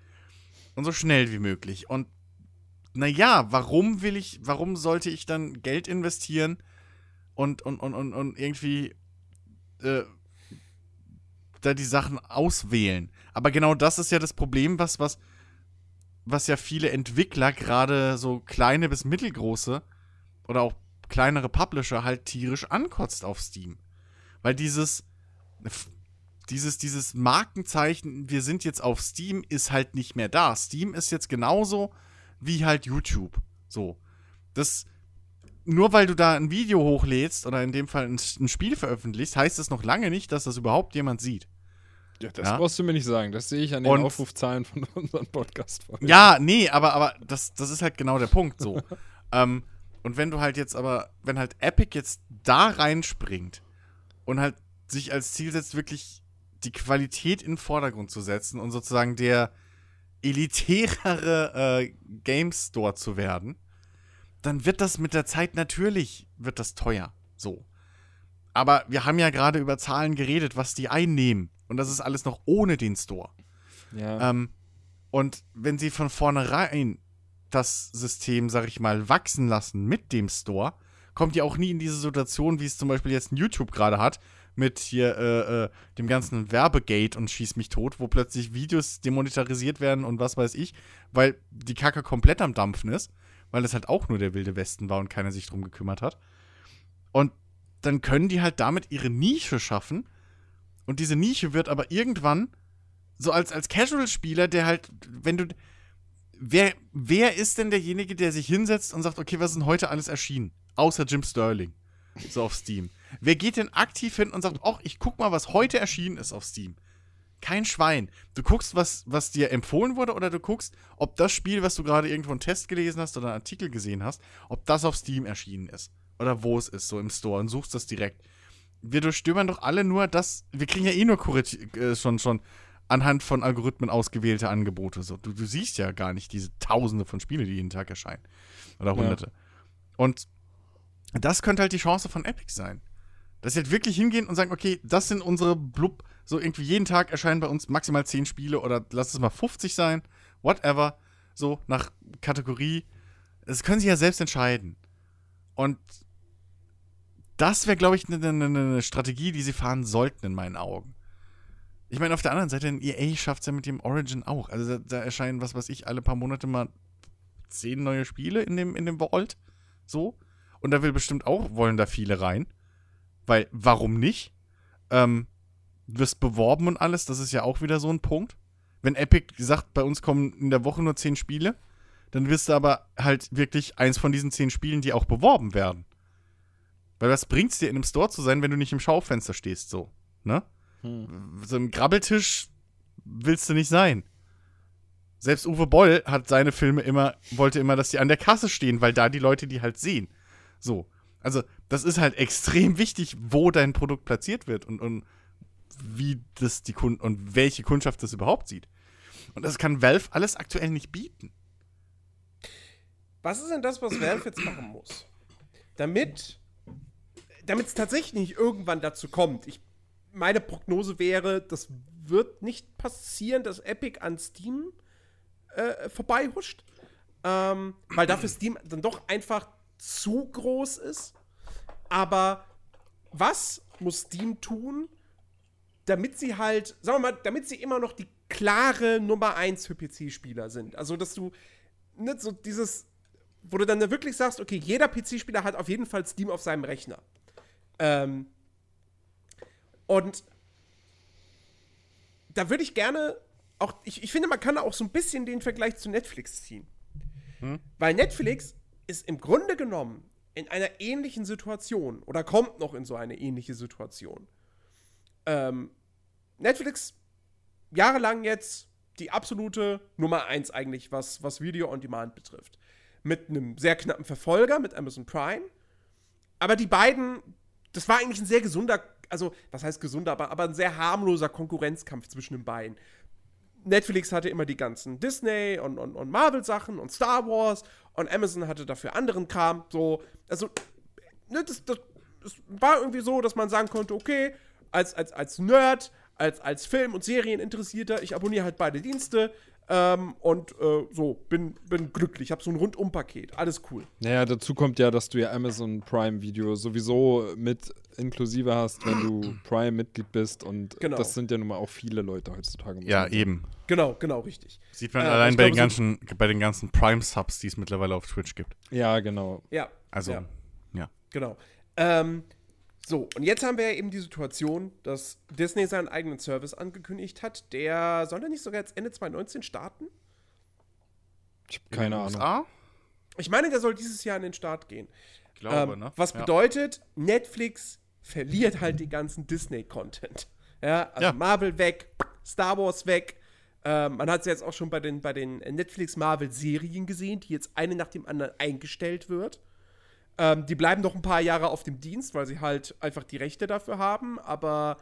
Speaker 3: Und so schnell wie möglich. Und naja, warum will ich, warum sollte ich dann Geld investieren und, und, und, und, und irgendwie äh, da die Sachen auswählen? Aber genau das ist ja das Problem, was, was, was ja viele Entwickler, gerade so kleine bis mittelgroße oder auch kleinere Publisher halt tierisch ankotzt auf Steam. Weil dieses, dieses, dieses Markenzeichen, wir sind jetzt auf Steam, ist halt nicht mehr da. Steam ist jetzt genauso wie halt YouTube. So. Das, nur weil du da ein Video hochlädst oder in dem Fall ein, ein Spiel veröffentlichst, heißt es noch lange nicht, dass das überhaupt jemand sieht.
Speaker 1: Ja, das
Speaker 3: Ja.
Speaker 1: brauchst du mir nicht sagen. Das sehe ich an den
Speaker 3: Und-
Speaker 1: Aufrufzahlen von unseren podcast
Speaker 3: Ja, nee, aber, aber das, das ist halt genau der Punkt so. ähm, und wenn du halt jetzt aber, wenn halt Epic jetzt da reinspringt und halt sich als Ziel setzt, wirklich die Qualität in den Vordergrund zu setzen und sozusagen der elitärere äh, Game Store zu werden, dann wird das mit der Zeit natürlich, wird das teuer. So. Aber wir haben ja gerade über Zahlen geredet, was die einnehmen. Und das ist alles noch ohne den Store.
Speaker 1: Ja.
Speaker 3: Ähm, und wenn sie von vornherein das System, sag ich mal, wachsen lassen mit dem Store, kommt ihr auch nie in diese Situation, wie es zum Beispiel jetzt ein YouTube gerade hat, mit hier äh, äh, dem ganzen Werbegate und schieß mich tot, wo plötzlich Videos demonetarisiert werden und was weiß ich, weil die Kacke komplett am Dampfen ist, weil es halt auch nur der wilde Westen war und keiner sich drum gekümmert hat. Und dann können die halt damit ihre Nische schaffen. Und diese Nische wird aber irgendwann so als, als Casual-Spieler, der halt, wenn du. Wer, wer ist denn derjenige, der sich hinsetzt und sagt, okay, was ist denn heute alles erschienen? Außer Jim Sterling. So auf Steam. Wer geht denn aktiv hin und sagt, ach, ich guck mal, was heute erschienen ist auf Steam? Kein Schwein. Du guckst, was, was dir empfohlen wurde, oder du guckst, ob das Spiel, was du gerade irgendwo einen Test gelesen hast oder einen Artikel gesehen hast, ob das auf Steam erschienen ist. Oder wo es ist, so im Store und suchst das direkt. wir durchstöbern doch alle nur das, wir kriegen ja eh nur äh, schon, schon anhand von Algorithmen ausgewählte Angebote. So, du, du siehst ja gar nicht diese Tausende von Spielen, die jeden Tag erscheinen. Oder Hunderte. Und das könnte halt die Chance von Epic sein. Dass sie halt wirklich hingehen und sagen, okay, das sind unsere Blub, so irgendwie jeden Tag erscheinen bei uns maximal 10 Spiele oder lass es mal 50 sein, whatever, so nach Kategorie. Das können sie ja selbst entscheiden. Und das wäre, glaube ich, eine ne, ne Strategie, die sie fahren sollten, in meinen Augen. Ich meine, auf der anderen Seite, ein EA schafft es ja mit dem Origin auch. Also da, da erscheinen, was weiß ich, alle paar Monate mal zehn neue Spiele in dem, in dem Vault. So. Und da will bestimmt auch, wollen da viele rein. Weil, warum nicht? Ähm, wirst beworben und alles, das ist ja auch wieder so ein Punkt. Wenn Epic sagt, bei uns kommen in der Woche nur zehn Spiele, dann wirst du aber halt wirklich eins von diesen zehn Spielen, die auch beworben werden. Weil was bringt's dir, in einem Store zu sein, wenn du nicht im Schaufenster stehst, so, ne? So im Grabbeltisch willst du nicht sein. Selbst Uwe Boll hat seine Filme immer, wollte immer, dass die an der Kasse stehen, weil da die Leute die halt sehen. So. Also, das ist halt extrem wichtig, wo dein Produkt platziert wird und, und wie das die Kunden und welche Kundschaft das überhaupt sieht. Und das kann Valve alles aktuell nicht bieten.
Speaker 2: Was ist denn das, was Valve jetzt machen muss? Damit damit es tatsächlich nicht irgendwann dazu kommt. Ich, meine Prognose wäre, das wird nicht passieren, dass Epic an Steam äh, vorbeihuscht. Ähm, weil dafür Steam dann doch einfach zu groß ist. Aber was muss Steam tun, damit sie halt, sagen wir mal, damit sie immer noch die klare Nummer 1 für PC-Spieler sind? Also, dass du nicht so dieses, wo du dann wirklich sagst, okay, jeder PC-Spieler hat auf jeden Fall Steam auf seinem Rechner. Ähm, und da würde ich gerne auch, ich, ich finde, man kann auch so ein bisschen den Vergleich zu Netflix ziehen. Hm? Weil Netflix ist im Grunde genommen in einer ähnlichen Situation oder kommt noch in so eine ähnliche Situation. Ähm, Netflix jahrelang jetzt die absolute Nummer eins eigentlich, was, was Video on Demand betrifft. Mit einem sehr knappen Verfolger, mit Amazon Prime. Aber die beiden, das war eigentlich ein sehr gesunder, also was heißt gesunder, aber, aber ein sehr harmloser Konkurrenzkampf zwischen den beiden. Netflix hatte immer die ganzen Disney und, und, und Marvel-Sachen und Star Wars und Amazon hatte dafür anderen Kram. So, also, ne, das, das, das war irgendwie so, dass man sagen konnte, okay, als, als, als Nerd, als, als Film- und Serieninteressierter, ich abonniere halt beide Dienste ähm, und äh, so, bin, bin glücklich, habe so ein Rundumpaket, alles cool.
Speaker 1: Naja, dazu kommt ja, dass du ja Amazon Prime Video sowieso mit inklusive hast, wenn du Prime-Mitglied bist und
Speaker 2: Genau.
Speaker 1: das sind ja nun mal auch viele Leute heutzutage.
Speaker 3: Ja,
Speaker 1: sagen.
Speaker 3: eben.
Speaker 2: Genau, genau, richtig.
Speaker 3: Sieht man
Speaker 2: Äh,
Speaker 3: allein bei, den
Speaker 2: glaube, so-
Speaker 3: ganzen, bei den ganzen Prime-Subs, die es mittlerweile auf Twitch gibt.
Speaker 1: Ja, genau.
Speaker 2: Ja.
Speaker 3: Also,
Speaker 2: Ja.
Speaker 3: ja.
Speaker 2: Genau. Ähm, so, und jetzt haben wir ja eben die Situation, dass Disney seinen eigenen Service angekündigt hat. Der soll er nicht sogar jetzt Ende 2019 starten?
Speaker 1: Ich habe keine
Speaker 3: In den
Speaker 1: Ahnung.
Speaker 3: USA?
Speaker 2: Ich meine, der soll dieses Jahr in den Start gehen.
Speaker 3: Ich glaube,
Speaker 2: ähm,
Speaker 3: ne?
Speaker 2: Was
Speaker 3: Ja.
Speaker 2: bedeutet, Netflix verliert halt den ganzen Disney-Content. Ja, also
Speaker 3: Ja.
Speaker 2: Marvel weg, Star Wars weg. Ähm, man hat es jetzt auch schon bei den, bei den Netflix-Marvel-Serien gesehen, die jetzt eine nach dem anderen eingestellt wird. Ähm, die bleiben noch ein paar Jahre auf dem Dienst, weil sie halt einfach die Rechte dafür haben. Aber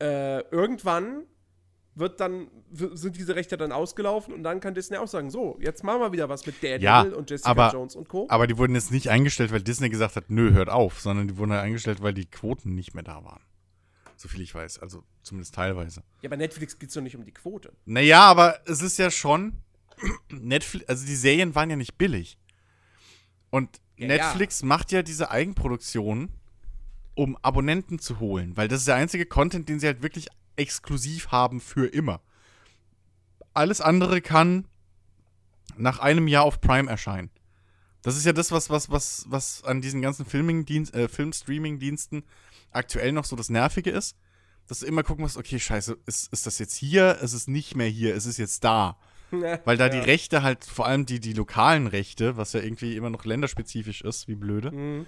Speaker 2: äh, irgendwann wird dann, sind diese Rechte dann ausgelaufen und dann kann Disney auch sagen, so, jetzt machen wir wieder was mit Daredevil
Speaker 3: Ja,
Speaker 2: und Jessica
Speaker 3: aber-
Speaker 2: Jones und Co.
Speaker 3: Aber die wurden jetzt nicht eingestellt, weil Disney gesagt hat, nö, hört auf, sondern die wurden halt eingestellt, weil die Quoten nicht mehr da waren. So viel ich weiß, also zumindest teilweise.
Speaker 2: Ja, bei Netflix geht es doch nicht um die Quote.
Speaker 3: Naja, aber es ist ja schon. Netflix, also die Serien waren ja nicht billig. Und
Speaker 2: Ja,
Speaker 3: Netflix macht ja diese Eigenproduktion, um Abonnenten zu holen, weil das ist der einzige Content, den sie halt wirklich exklusiv haben für immer. Alles andere kann nach einem Jahr auf Prime erscheinen. Das ist ja das, was, was, was, was an diesen ganzen äh, Film-Streaming-Diensten aktuell noch so das Nervige ist. Dass du immer gucken musst, okay, scheiße, ist, ist das jetzt hier? Es ist nicht mehr hier, es ist jetzt da. Weil da die
Speaker 2: Ja.
Speaker 3: Rechte halt, vor allem die, die lokalen Rechte, was ja irgendwie immer noch länderspezifisch ist, wie blöde,
Speaker 2: Mhm.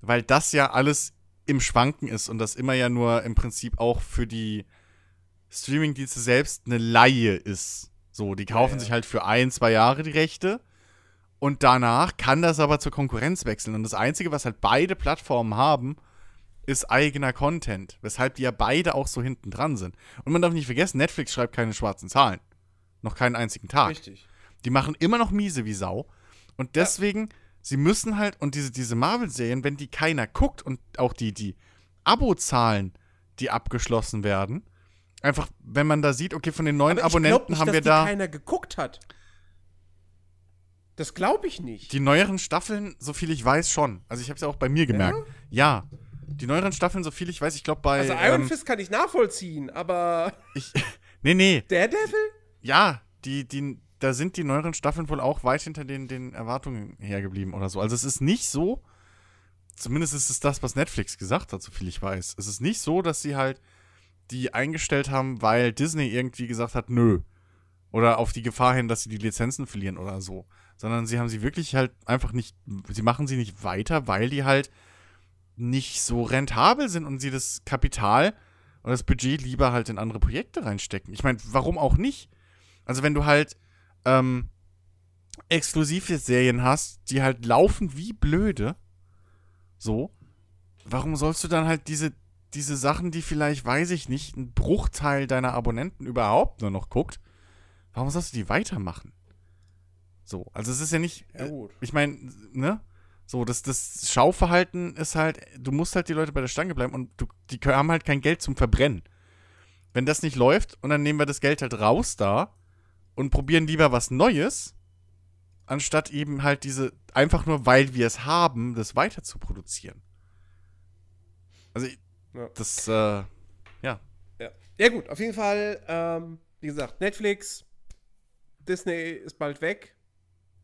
Speaker 3: weil das ja alles im Schwanken ist und das immer ja nur im Prinzip auch für die Streamingdienste selbst eine Laie ist. So, die kaufen
Speaker 2: ja.
Speaker 3: sich halt für ein, zwei Jahre die Rechte und danach kann das aber zur Konkurrenz wechseln. Und das Einzige, was halt beide Plattformen haben, ist eigener Content, weshalb die ja beide auch so hinten dran sind. Und man darf nicht vergessen, Netflix schreibt keine schwarzen Zahlen. Noch keinen einzigen Tag.
Speaker 2: Richtig.
Speaker 3: Die machen immer noch miese wie Sau. Und deswegen, sie müssen halt, und diese, diese Marvel-Serien, wenn die keiner guckt und auch die, die Abo-Zahlen, die abgeschlossen werden, einfach, wenn man da sieht, okay, von den neuen Abonnenten
Speaker 2: nicht,
Speaker 3: haben
Speaker 2: dass
Speaker 3: wir
Speaker 2: die
Speaker 3: da.
Speaker 2: keiner geguckt hat. Das glaube ich nicht.
Speaker 3: Die neueren Staffeln, so viel ich weiß, schon. Also ich habe es ja auch bei mir gemerkt. Ja. Die neueren Staffeln, so viel ich weiß, ich glaube bei.
Speaker 2: also Iron
Speaker 3: ähm,
Speaker 2: Fist kann ich nachvollziehen, aber
Speaker 3: ich, nee, nee.
Speaker 2: Daredevil?
Speaker 3: Ja, die, die, da sind die neueren Staffeln wohl auch weit hinter den, den Erwartungen hergeblieben oder so. Also es ist nicht so, zumindest ist es das, was Netflix gesagt hat, so viel ich weiß. Es ist nicht so, dass sie halt die eingestellt haben, weil Disney irgendwie gesagt hat, nö. Oder auf die Gefahr hin, dass sie die Lizenzen verlieren oder so. Sondern sie haben sie wirklich halt einfach nicht, sie machen sie nicht weiter, weil die halt nicht so rentabel sind und sie das Kapital und das Budget lieber halt in andere Projekte reinstecken. Ich meine, warum auch nicht? Also wenn du halt ähm, exklusive Serien hast, die halt laufen wie blöde, so, warum sollst du dann halt diese, diese Sachen, die vielleicht, weiß ich nicht, ein Bruchteil deiner Abonnenten überhaupt nur noch guckt, warum sollst du die weitermachen? So, also es ist ja nicht,
Speaker 2: Ja, gut.
Speaker 3: ich meine, ne? So, das, das Schauverhalten ist halt, du musst halt die Leute bei der Stange bleiben und du, die haben halt kein Geld zum Verbrennen. Wenn das nicht läuft und dann nehmen wir das Geld halt raus da und probieren lieber was Neues, anstatt eben halt diese, einfach nur weil wir es haben, das weiter zu produzieren. Also, ich-
Speaker 2: Ja.
Speaker 3: das, äh, ja.
Speaker 2: Ja. ja, gut, auf jeden Fall, ähm, wie gesagt, Netflix, Disney ist bald weg.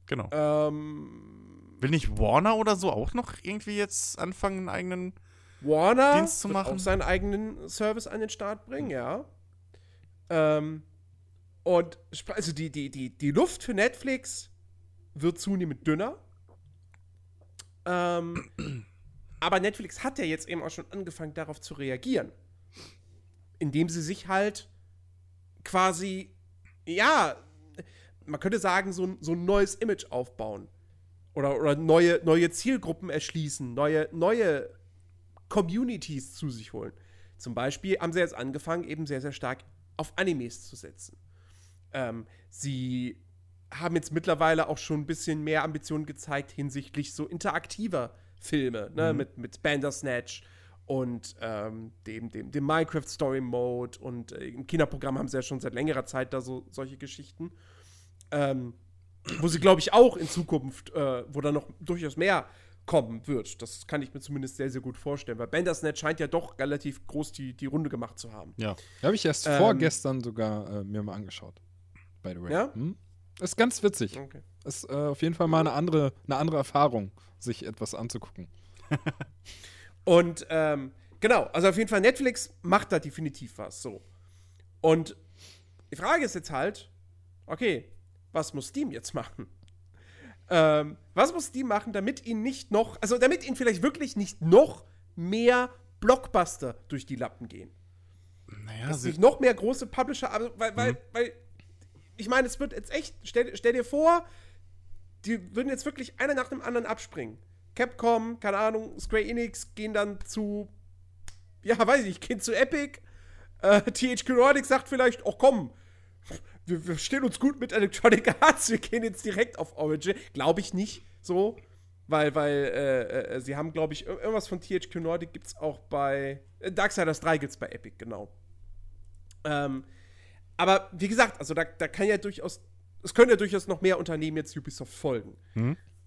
Speaker 3: Genau.
Speaker 2: Ähm,
Speaker 3: Will nicht Warner oder so auch noch irgendwie jetzt anfangen, einen eigenen.
Speaker 2: Warner
Speaker 3: Dienst zu machen.
Speaker 2: auch seinen eigenen Service an den Start bringen, ja. Ähm, und also die, die, die, die Luft für Netflix wird zunehmend dünner. Ähm, aber Netflix hat ja jetzt eben auch schon angefangen, darauf zu reagieren. Indem sie sich halt quasi, ja, man könnte sagen, so ein, so ein neues Image aufbauen. Oder, oder neue, neue Zielgruppen erschließen, neue, neue Communities zu sich holen. Zum Beispiel haben sie jetzt angefangen, eben sehr, sehr stark auf Animes zu setzen. Ähm, sie haben jetzt mittlerweile auch schon ein bisschen mehr Ambitionen gezeigt hinsichtlich so interaktiver Filme, ne? mit, mit Bandersnatch und ähm, dem, dem, dem Minecraft Story Mode und äh, im Kinderprogramm haben sie ja schon seit längerer Zeit da so solche Geschichten. Ähm, wo sie, glaube ich, auch in Zukunft, äh, wo da noch durchaus mehr kommen wird. Das kann ich mir zumindest sehr, sehr gut vorstellen, weil Bandersnatch scheint ja doch relativ groß die, die Runde gemacht zu haben.
Speaker 3: Ja.
Speaker 1: Habe ich erst
Speaker 2: Ähm,
Speaker 1: vorgestern sogar äh, mir mal angeschaut. By the way.
Speaker 2: Ja?
Speaker 1: Hm? Ist ganz witzig.
Speaker 2: Okay.
Speaker 1: Ist äh, auf jeden Fall mal eine andere, eine andere Erfahrung, sich etwas anzugucken.
Speaker 2: Und ähm, genau, also auf jeden Fall, Netflix macht da definitiv was. So. Und die Frage ist jetzt halt, okay, was muss Steam jetzt machen? Ähm, was muss Steam machen, damit ihnen nicht noch, also damit ihnen vielleicht wirklich nicht noch mehr Blockbuster durch die Lappen gehen?
Speaker 3: Naja,
Speaker 2: dass nicht noch mehr große Publisher, weil, weil,
Speaker 3: Mhm.
Speaker 2: weil, ich meine, es wird jetzt echt, stell, stell dir vor, die würden jetzt wirklich einer nach dem anderen abspringen. Capcom, keine Ahnung, Square Enix gehen dann zu, ja, weiß ich nicht, gehen zu Epic. Äh, THQ Nordic sagt vielleicht, oh komm, wir, wir stehen uns gut mit Electronic Arts, wir gehen jetzt direkt auf Origin. Glaube ich nicht so, weil, weil äh, äh, sie haben, glaube ich, ir- irgendwas von THQ Nordic gibt es auch bei äh, Darksiders 3 gibt es bei Epic, genau. Ähm, aber wie gesagt, also da, da kann ja durchaus, es können ja durchaus noch mehr Unternehmen jetzt Ubisoft folgen.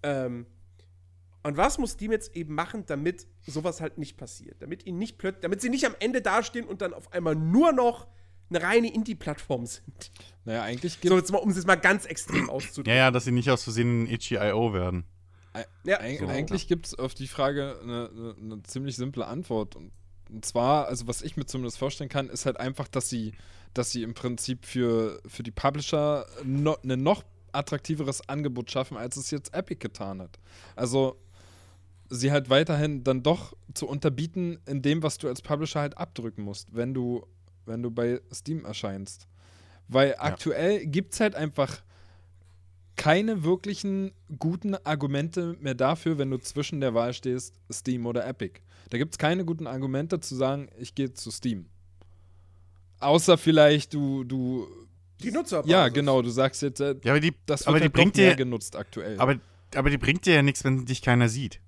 Speaker 2: Ähm, und was muss Steam jetzt eben machen, damit sowas halt nicht passiert? Damit ihnen nicht plötzlich, damit sie nicht am Ende dastehen und dann auf einmal nur noch eine reine Indie-Plattform sind.
Speaker 1: Naja, eigentlich gibt
Speaker 2: So, jetzt mal, um es jetzt mal ganz extrem
Speaker 3: ja,
Speaker 2: auszudrücken.
Speaker 3: ja, dass sie nicht aus Versehen ein Itchy.io werden.
Speaker 2: Ja,
Speaker 1: Eig
Speaker 2: so.
Speaker 1: Eigentlich gibt es auf die Frage eine, eine, eine ziemlich simple Antwort. Und, und zwar, also was ich mir zumindest vorstellen kann, ist halt einfach, dass sie, dass sie im Prinzip für, für die Publisher no, ein noch attraktiveres Angebot schaffen, als es jetzt Epic getan hat. Also sie halt weiterhin dann doch zu unterbieten in dem, was du als Publisher halt abdrücken musst, wenn du, wenn du bei Steam erscheinst. Weil aktuell gibt es halt einfach keine wirklichen guten Argumente mehr dafür, wenn du zwischen der Wahl stehst, Steam oder Epic. Da gibt es keine guten Argumente zu sagen, ich gehe zu Steam. Außer vielleicht du, du.
Speaker 2: Die Nutzer.
Speaker 1: Ja, genau, du sagst jetzt, äh,
Speaker 3: Ja, aber die,
Speaker 1: das wird
Speaker 3: aber die
Speaker 1: halt
Speaker 3: bringt
Speaker 1: doch mehr
Speaker 3: dir,
Speaker 1: genutzt aktuell.
Speaker 3: aber, aber die bringt dir ja nichts, wenn dich keiner sieht.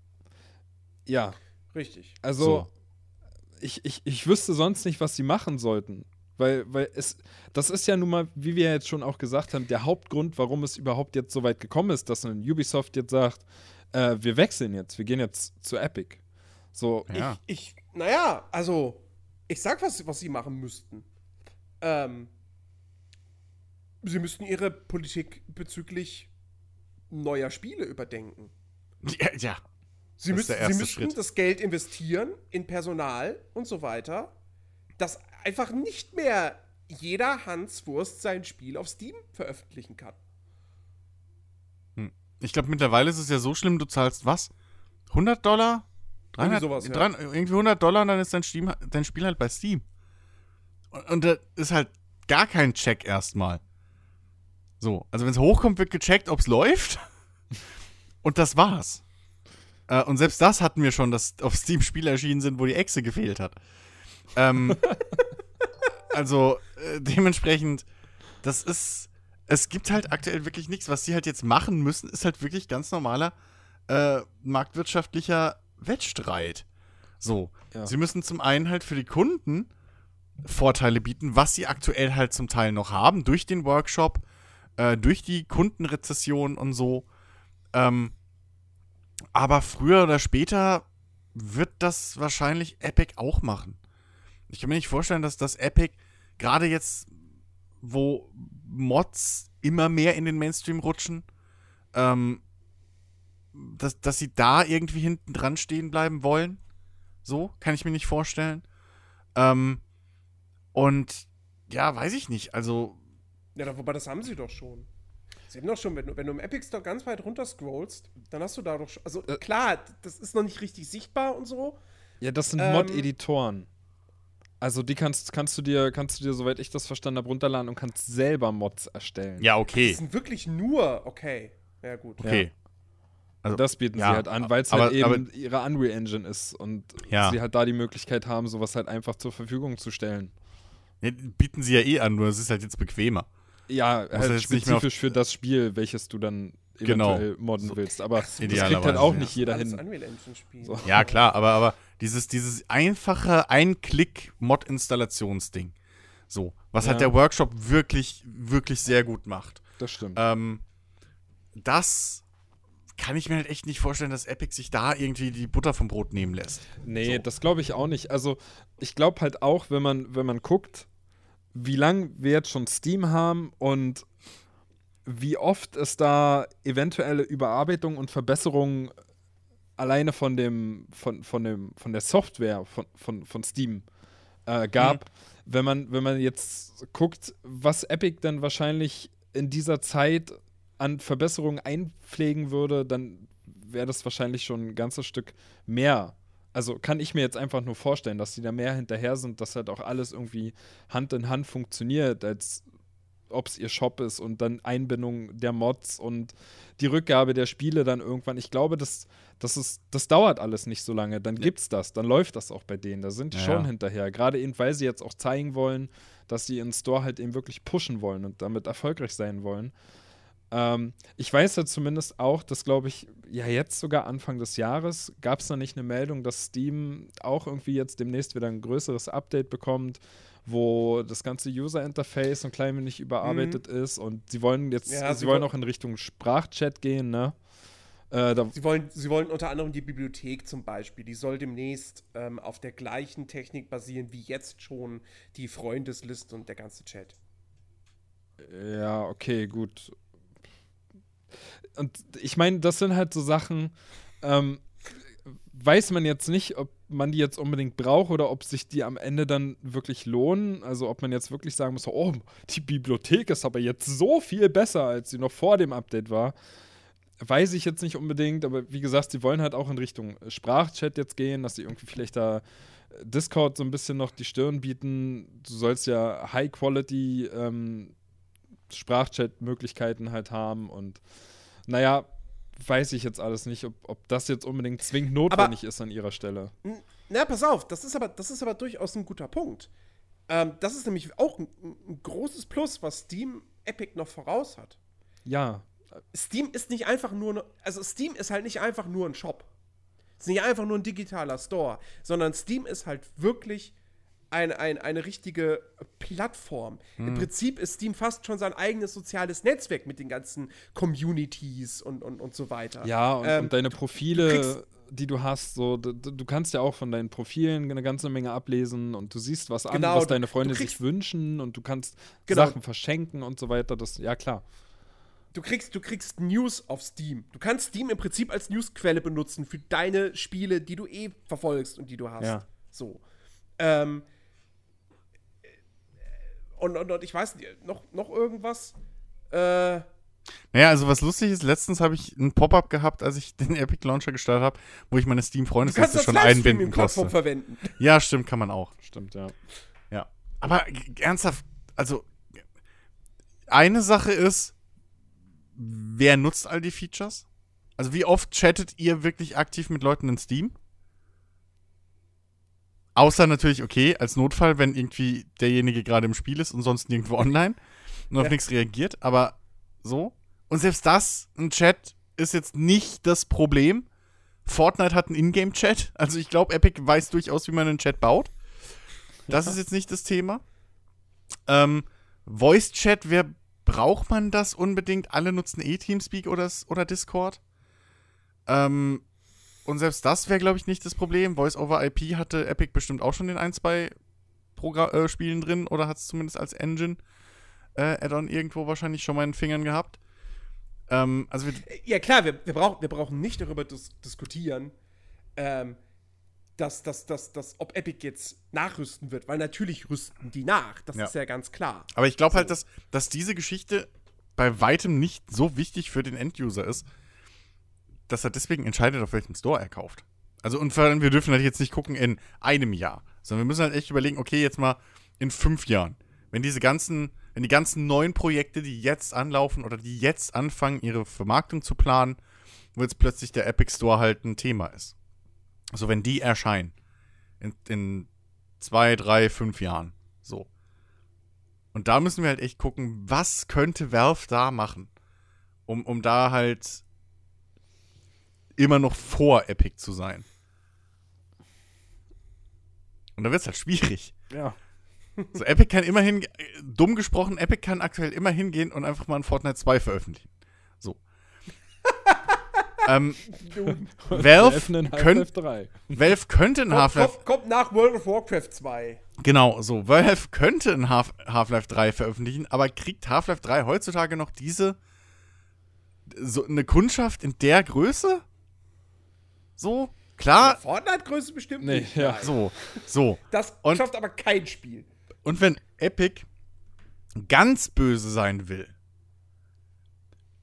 Speaker 1: ja,
Speaker 2: Richtig.
Speaker 1: also
Speaker 3: So.
Speaker 1: ich, ich, ich wüsste sonst nicht, was sie machen sollten. Weil, weil es, das ist ja nun mal, wie wir jetzt schon auch gesagt haben, der Hauptgrund, warum es überhaupt jetzt so weit gekommen ist, dass ein Ubisoft jetzt sagt, äh, wir wechseln jetzt, wir gehen jetzt zu Epic. So,
Speaker 3: Ja.
Speaker 2: Ich, naja, also, ich sag, was, was sie machen müssten. Ähm, sie müssten ihre Politik bezüglich neuer Spiele überdenken.
Speaker 3: Ja, ja.
Speaker 2: Sie,
Speaker 3: Das der
Speaker 2: sie müssten
Speaker 3: Schritt.
Speaker 2: das Geld investieren in Personal und so weiter, dass einfach nicht mehr jeder Hanswurst sein Spiel auf Steam veröffentlichen kann.
Speaker 3: Ich glaube, mittlerweile ist es ja so schlimm, du zahlst was? 100 Dollar? 300,
Speaker 2: sowas, ja.
Speaker 3: 300 irgendwie 100 Dollar und dann ist dein, Steam, dein Spiel halt bei Steam. Und, und da ist halt gar kein Check erstmal. So, also wenn es hochkommt, wird gecheckt, ob es läuft. Und das war's. Äh, und selbst das hatten wir schon, dass auf Steam Spiele erschienen sind, wo die Echse gefehlt hat. Ähm, also äh, dementsprechend, das ist, es gibt halt aktuell wirklich nichts. Was sie halt jetzt machen müssen, ist halt wirklich ganz normaler äh, marktwirtschaftlicher Wettstreit. So,
Speaker 1: Ja.
Speaker 3: sie müssen zum einen halt für die Kunden Vorteile bieten, was sie aktuell halt zum Teil noch haben, durch den Workshop, äh, durch die Kundenrezession und so. Ähm, aber früher oder später wird das wahrscheinlich Epic auch machen. Ich kann mir nicht vorstellen, dass das Epic gerade jetzt, wo Mods immer mehr in den Mainstream rutschen, ähm, dass, dass sie da irgendwie hinten dran stehen bleiben wollen. So, kann ich mir nicht vorstellen. Ähm, und ja, weiß ich nicht. Also,
Speaker 2: Ja, wobei das haben sie doch schon. Sie haben doch schon, wenn du, wenn du im Epic Store ganz weit runter scrollst, dann hast du da doch schon. Also
Speaker 1: Äh.
Speaker 2: klar, das ist noch nicht richtig sichtbar und so.
Speaker 1: ja, das sind
Speaker 2: Ähm,
Speaker 1: Mod-Editoren. Also die kannst, kannst du dir, kannst du dir, soweit ich das verstanden habe, runterladen und kannst selber Mods erstellen.
Speaker 3: ja,
Speaker 2: Das
Speaker 3: okay.
Speaker 2: sind wirklich nur, okay. Ja, gut.
Speaker 3: Okay. Also,
Speaker 1: Das bieten
Speaker 3: ja,
Speaker 1: sie halt an, weil es halt eben
Speaker 3: aber-
Speaker 1: ihre Unreal Engine ist und
Speaker 3: Ja.
Speaker 1: sie halt da die Möglichkeit haben, sowas halt einfach zur Verfügung zu stellen.
Speaker 3: Ja, bieten sie ja eh an, nur es ist halt jetzt bequemer.
Speaker 1: Ja, halt spezifisch für das Spiel, welches du dann
Speaker 3: Genau.
Speaker 1: modden willst. Aber das kriegt halt auch
Speaker 3: ja.
Speaker 1: nicht jeder
Speaker 2: Alles
Speaker 1: hin.
Speaker 2: Unreal Engine Spiel.
Speaker 1: So.
Speaker 3: Ja, klar, aber, aber dieses, dieses einfache Ein-Klick-Mod-Installationsding. So, was halt
Speaker 1: Ja.
Speaker 3: der Workshop wirklich, wirklich sehr gut macht.
Speaker 1: Das stimmt.
Speaker 3: Ähm, das kann ich mir halt echt nicht vorstellen, dass Epic sich da irgendwie die Butter vom Brot nehmen lässt.
Speaker 1: Nee,
Speaker 3: So.
Speaker 1: das glaube ich auch nicht. Also, ich glaube halt auch, wenn man, wenn man guckt, wie lange wir jetzt schon Steam haben und wie oft es da eventuelle Überarbeitung und Verbesserungen alleine von dem, von, von dem, von der Software von, von, von Steam äh, gab. Wenn man, wenn man jetzt guckt, was Epic dann wahrscheinlich in dieser Zeit an Verbesserungen einpflegen würde, dann wäre das wahrscheinlich schon ein ganzes Stück mehr. Also kann ich mir jetzt einfach nur vorstellen, dass die da mehr hinterher sind, dass halt auch alles irgendwie Hand in Hand funktioniert, als ob es ihr Shop ist und dann Einbindung der Mods und die Rückgabe der Spiele dann irgendwann. Ich glaube, das, das, ist, das dauert alles nicht so lange. Dann gibt's das, dann läuft das auch bei denen. Da sind die
Speaker 3: Ja,
Speaker 1: schon hinterher. Gerade eben, weil sie jetzt auch zeigen wollen, dass sie ihren Store halt eben wirklich pushen wollen und damit erfolgreich sein wollen. Ähm, ich weiß ja zumindest auch, dass, glaube ich, ja jetzt sogar Anfang des Jahres gab es da nicht eine Meldung, dass Steam auch irgendwie jetzt demnächst wieder ein größeres Update bekommt, wo das ganze User-Interface ein klein wenig überarbeitet ist und sie wollen jetzt,
Speaker 2: Ja,
Speaker 1: sie,
Speaker 2: sie
Speaker 1: wollen
Speaker 2: woll-
Speaker 1: auch in Richtung Sprachchat gehen, ne? Äh,
Speaker 2: Sie wollen, sie wollen unter anderem die Bibliothek zum Beispiel, die soll demnächst ähm, auf der gleichen Technik basieren wie jetzt schon die Freundesliste und der ganze Chat.
Speaker 1: Ja, okay, gut. Und ich meine, das sind halt so Sachen, ähm, weiß man jetzt nicht, ob man die jetzt unbedingt braucht oder ob sich die am Ende dann wirklich lohnen. Also ob man jetzt wirklich sagen muss, oh, die Bibliothek ist aber jetzt so viel besser, als sie noch vor dem Update war. Weiß ich jetzt nicht unbedingt, aber wie gesagt, sie wollen halt auch in Richtung Sprachchat jetzt gehen, dass sie irgendwie vielleicht da äh, Discord so ein bisschen noch die Stirn bieten. Du sollst ja High-Quality ähm, Sprachchat-Möglichkeiten halt haben und naja, weiß ich jetzt alles nicht, ob, ob das jetzt unbedingt zwingend notwendig
Speaker 2: Aber-
Speaker 1: ist an ihrer Stelle.
Speaker 2: Na, pass auf, das ist aber, das ist aber durchaus ein guter Punkt. Ähm, das ist nämlich auch ein, ein großes Plus, was Steam Epic noch voraus hat.
Speaker 1: Ja,
Speaker 2: Steam ist nicht einfach nur, ne- also Steam ist halt nicht einfach nur ein Shop. Ist nicht einfach nur ein digitaler Store, sondern Steam ist halt wirklich ein, ein, eine richtige Plattform.
Speaker 1: Hm.
Speaker 2: Im Prinzip ist Steam fast schon sein eigenes soziales Netzwerk mit den ganzen Communities und, und, und so weiter.
Speaker 1: ja, und,
Speaker 2: Ähm,
Speaker 1: und deine Profile, die du hast, so, d- d- du kannst ja auch von deinen Profilen eine ganze Menge ablesen und du siehst was an,
Speaker 2: Genau,
Speaker 1: was
Speaker 2: du-
Speaker 1: deine
Speaker 2: du
Speaker 1: Freunde sich wünschen und du kannst
Speaker 2: Genau.
Speaker 1: Sachen verschenken und so weiter. Das, ja, klar.
Speaker 2: Du kriegst, du kriegst News auf Steam. Du kannst Steam im Prinzip als Newsquelle benutzen für deine Spiele, die du eh verfolgst und die du hast.
Speaker 1: Ja.
Speaker 2: So. Ähm, und, und, und ich weiß nicht, noch, noch irgendwas? Äh,
Speaker 3: Naja, also was lustig ist, letztens habe ich ein Pop-up gehabt, als ich den Epic Launcher gestartet habe, wo ich meine Steam-Freundesliste
Speaker 2: das
Speaker 3: schon einbinden konnte.
Speaker 2: verwenden.
Speaker 3: Ja, stimmt, kann man auch.
Speaker 1: Stimmt, ja.
Speaker 3: Ja. Aber ernsthaft, also eine Sache ist, wer nutzt all die Features? Also wie oft chattet ihr wirklich aktiv mit Leuten in Steam? Außer natürlich, okay, als Notfall, wenn irgendwie derjenige gerade im Spiel ist und sonst nirgendwo online und auf
Speaker 2: Ja.
Speaker 3: nichts reagiert, aber so. Und selbst das, ein Chat, ist jetzt nicht das Problem. Fortnite hat einen Ingame-Chat, also ich glaube, Epic weiß durchaus, wie man einen Chat baut. Das ist jetzt nicht das Thema. Ähm, Voice-Chat, wer braucht man das unbedingt? Alle nutzen eh Teamspeak oder, oder Discord. Ähm, und selbst das wäre, glaube ich, nicht das Problem. Voice-over-IP hatte Epic bestimmt auch schon in ein, zwei Progra äh, Spielen drin oder hat es zumindest als Engine äh, Add-on irgendwo wahrscheinlich schon mal in den Fingern gehabt. Ähm, also wir,
Speaker 2: Ja, klar, wir, wir, brauch, wir brauchen nicht darüber dis diskutieren, ähm, dass, dass, dass, dass, ob Epic jetzt nachrüsten wird, weil natürlich rüsten die nach. Das
Speaker 3: Ja.
Speaker 2: ist ja ganz klar.
Speaker 3: Aber ich glaube halt, dass, dass diese Geschichte bei weitem nicht so wichtig für den Enduser ist, dass er deswegen entscheidet, auf welchem Store er kauft. Also und allem, wir dürfen halt jetzt nicht gucken in einem Jahr, sondern wir müssen halt echt überlegen, okay, jetzt mal in fünf Jahren. Wenn diese ganzen, wenn die ganzen neuen Projekte, die jetzt anlaufen oder die jetzt anfangen, ihre Vermarktung zu planen, wo jetzt plötzlich der Epic Store halt ein Thema ist. Also wenn die erscheinen in, in zwei, drei, fünf Jahren. So. Und da müssen wir halt echt gucken, was könnte Valve da machen, um, um da halt immer noch vor Epic zu sein. Und da wird es halt schwierig.
Speaker 1: Ja.
Speaker 3: So, Epic kann immerhin, dumm gesprochen, Epic kann aktuell immer hingehen und einfach mal ein Fortnite 2 veröffentlichen. So. ähm, Valve, könnt,
Speaker 1: Half-Life 3.
Speaker 3: Valve könnte ein
Speaker 2: Kommt,
Speaker 3: Half-Life
Speaker 2: kommt, kommt nach World of Warcraft 2.
Speaker 3: Genau, so. Valve könnte ein Half- Half-Life 3 veröffentlichen, aber kriegt Half-Life 3 heutzutage noch diese. so eine Kundschaft in der Größe? So? Klar,
Speaker 2: Fortnite-Größe bestimmt
Speaker 1: Nee,
Speaker 2: nicht.
Speaker 1: ja.
Speaker 3: so, so.
Speaker 2: Das
Speaker 3: Und-
Speaker 2: schafft aber kein Spiel.
Speaker 3: Und wenn Epic ganz böse sein will,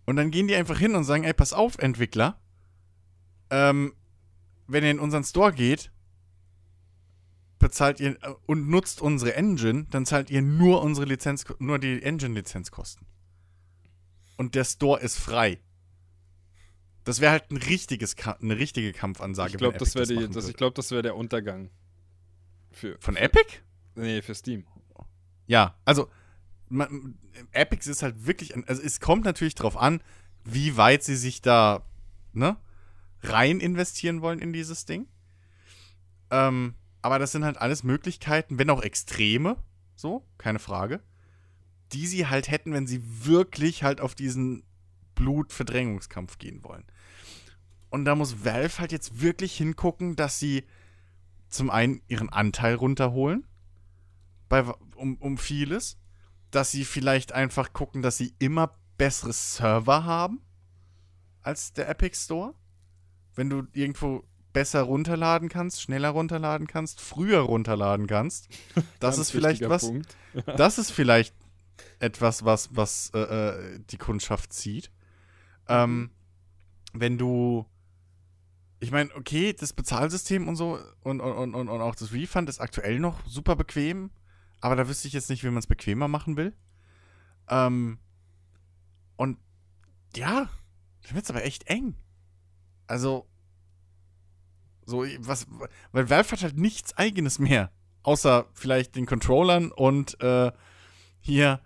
Speaker 3: und dann gehen die einfach hin und sagen, ey, pass auf, Entwickler, ähm, wenn ihr in unseren Store geht, bezahlt ihr äh, und nutzt unsere Engine, dann zahlt ihr nur unsere Lizenz, nur die Engine-Lizenzkosten. Und der Store ist frei. Das wäre halt ein richtiges, eine richtige Kampfansage.
Speaker 1: Ich glaube, das wäre das, ich glaub, das wär der Untergang. Für,
Speaker 3: Von Epic?
Speaker 1: nee, für Steam.
Speaker 3: Ja, also man, Epic ist halt wirklich, also es kommt natürlich drauf an, wie weit sie sich da ne, rein investieren wollen in dieses Ding. Ähm, aber das sind halt alles Möglichkeiten, wenn auch extreme, so, keine Frage, die sie halt hätten, wenn sie wirklich halt auf diesen Blutverdrängungskampf gehen wollen. Und da muss Valve halt jetzt wirklich hingucken, dass sie zum einen ihren Anteil runterholen, bei, um, um vieles, dass sie vielleicht einfach gucken, dass sie immer bessere Server haben als der Epic Store. Wenn du irgendwo besser runterladen kannst, schneller runterladen kannst, früher runterladen kannst. Das ist vielleicht was. Das ist vielleicht etwas, was, was äh, äh, die Kundschaft zieht. Ähm, wenn du. Ich meine, okay, das Bezahlsystem und so und, und, und, und auch das Refund ist aktuell noch super bequem, aber da wüsste ich jetzt nicht, wie man es bequemer machen will. Ähm, Und ja, dann wird's aber echt eng. Also, so, was, weil Valve hat halt nichts eigenes mehr. Außer vielleicht den Controllern und äh, hier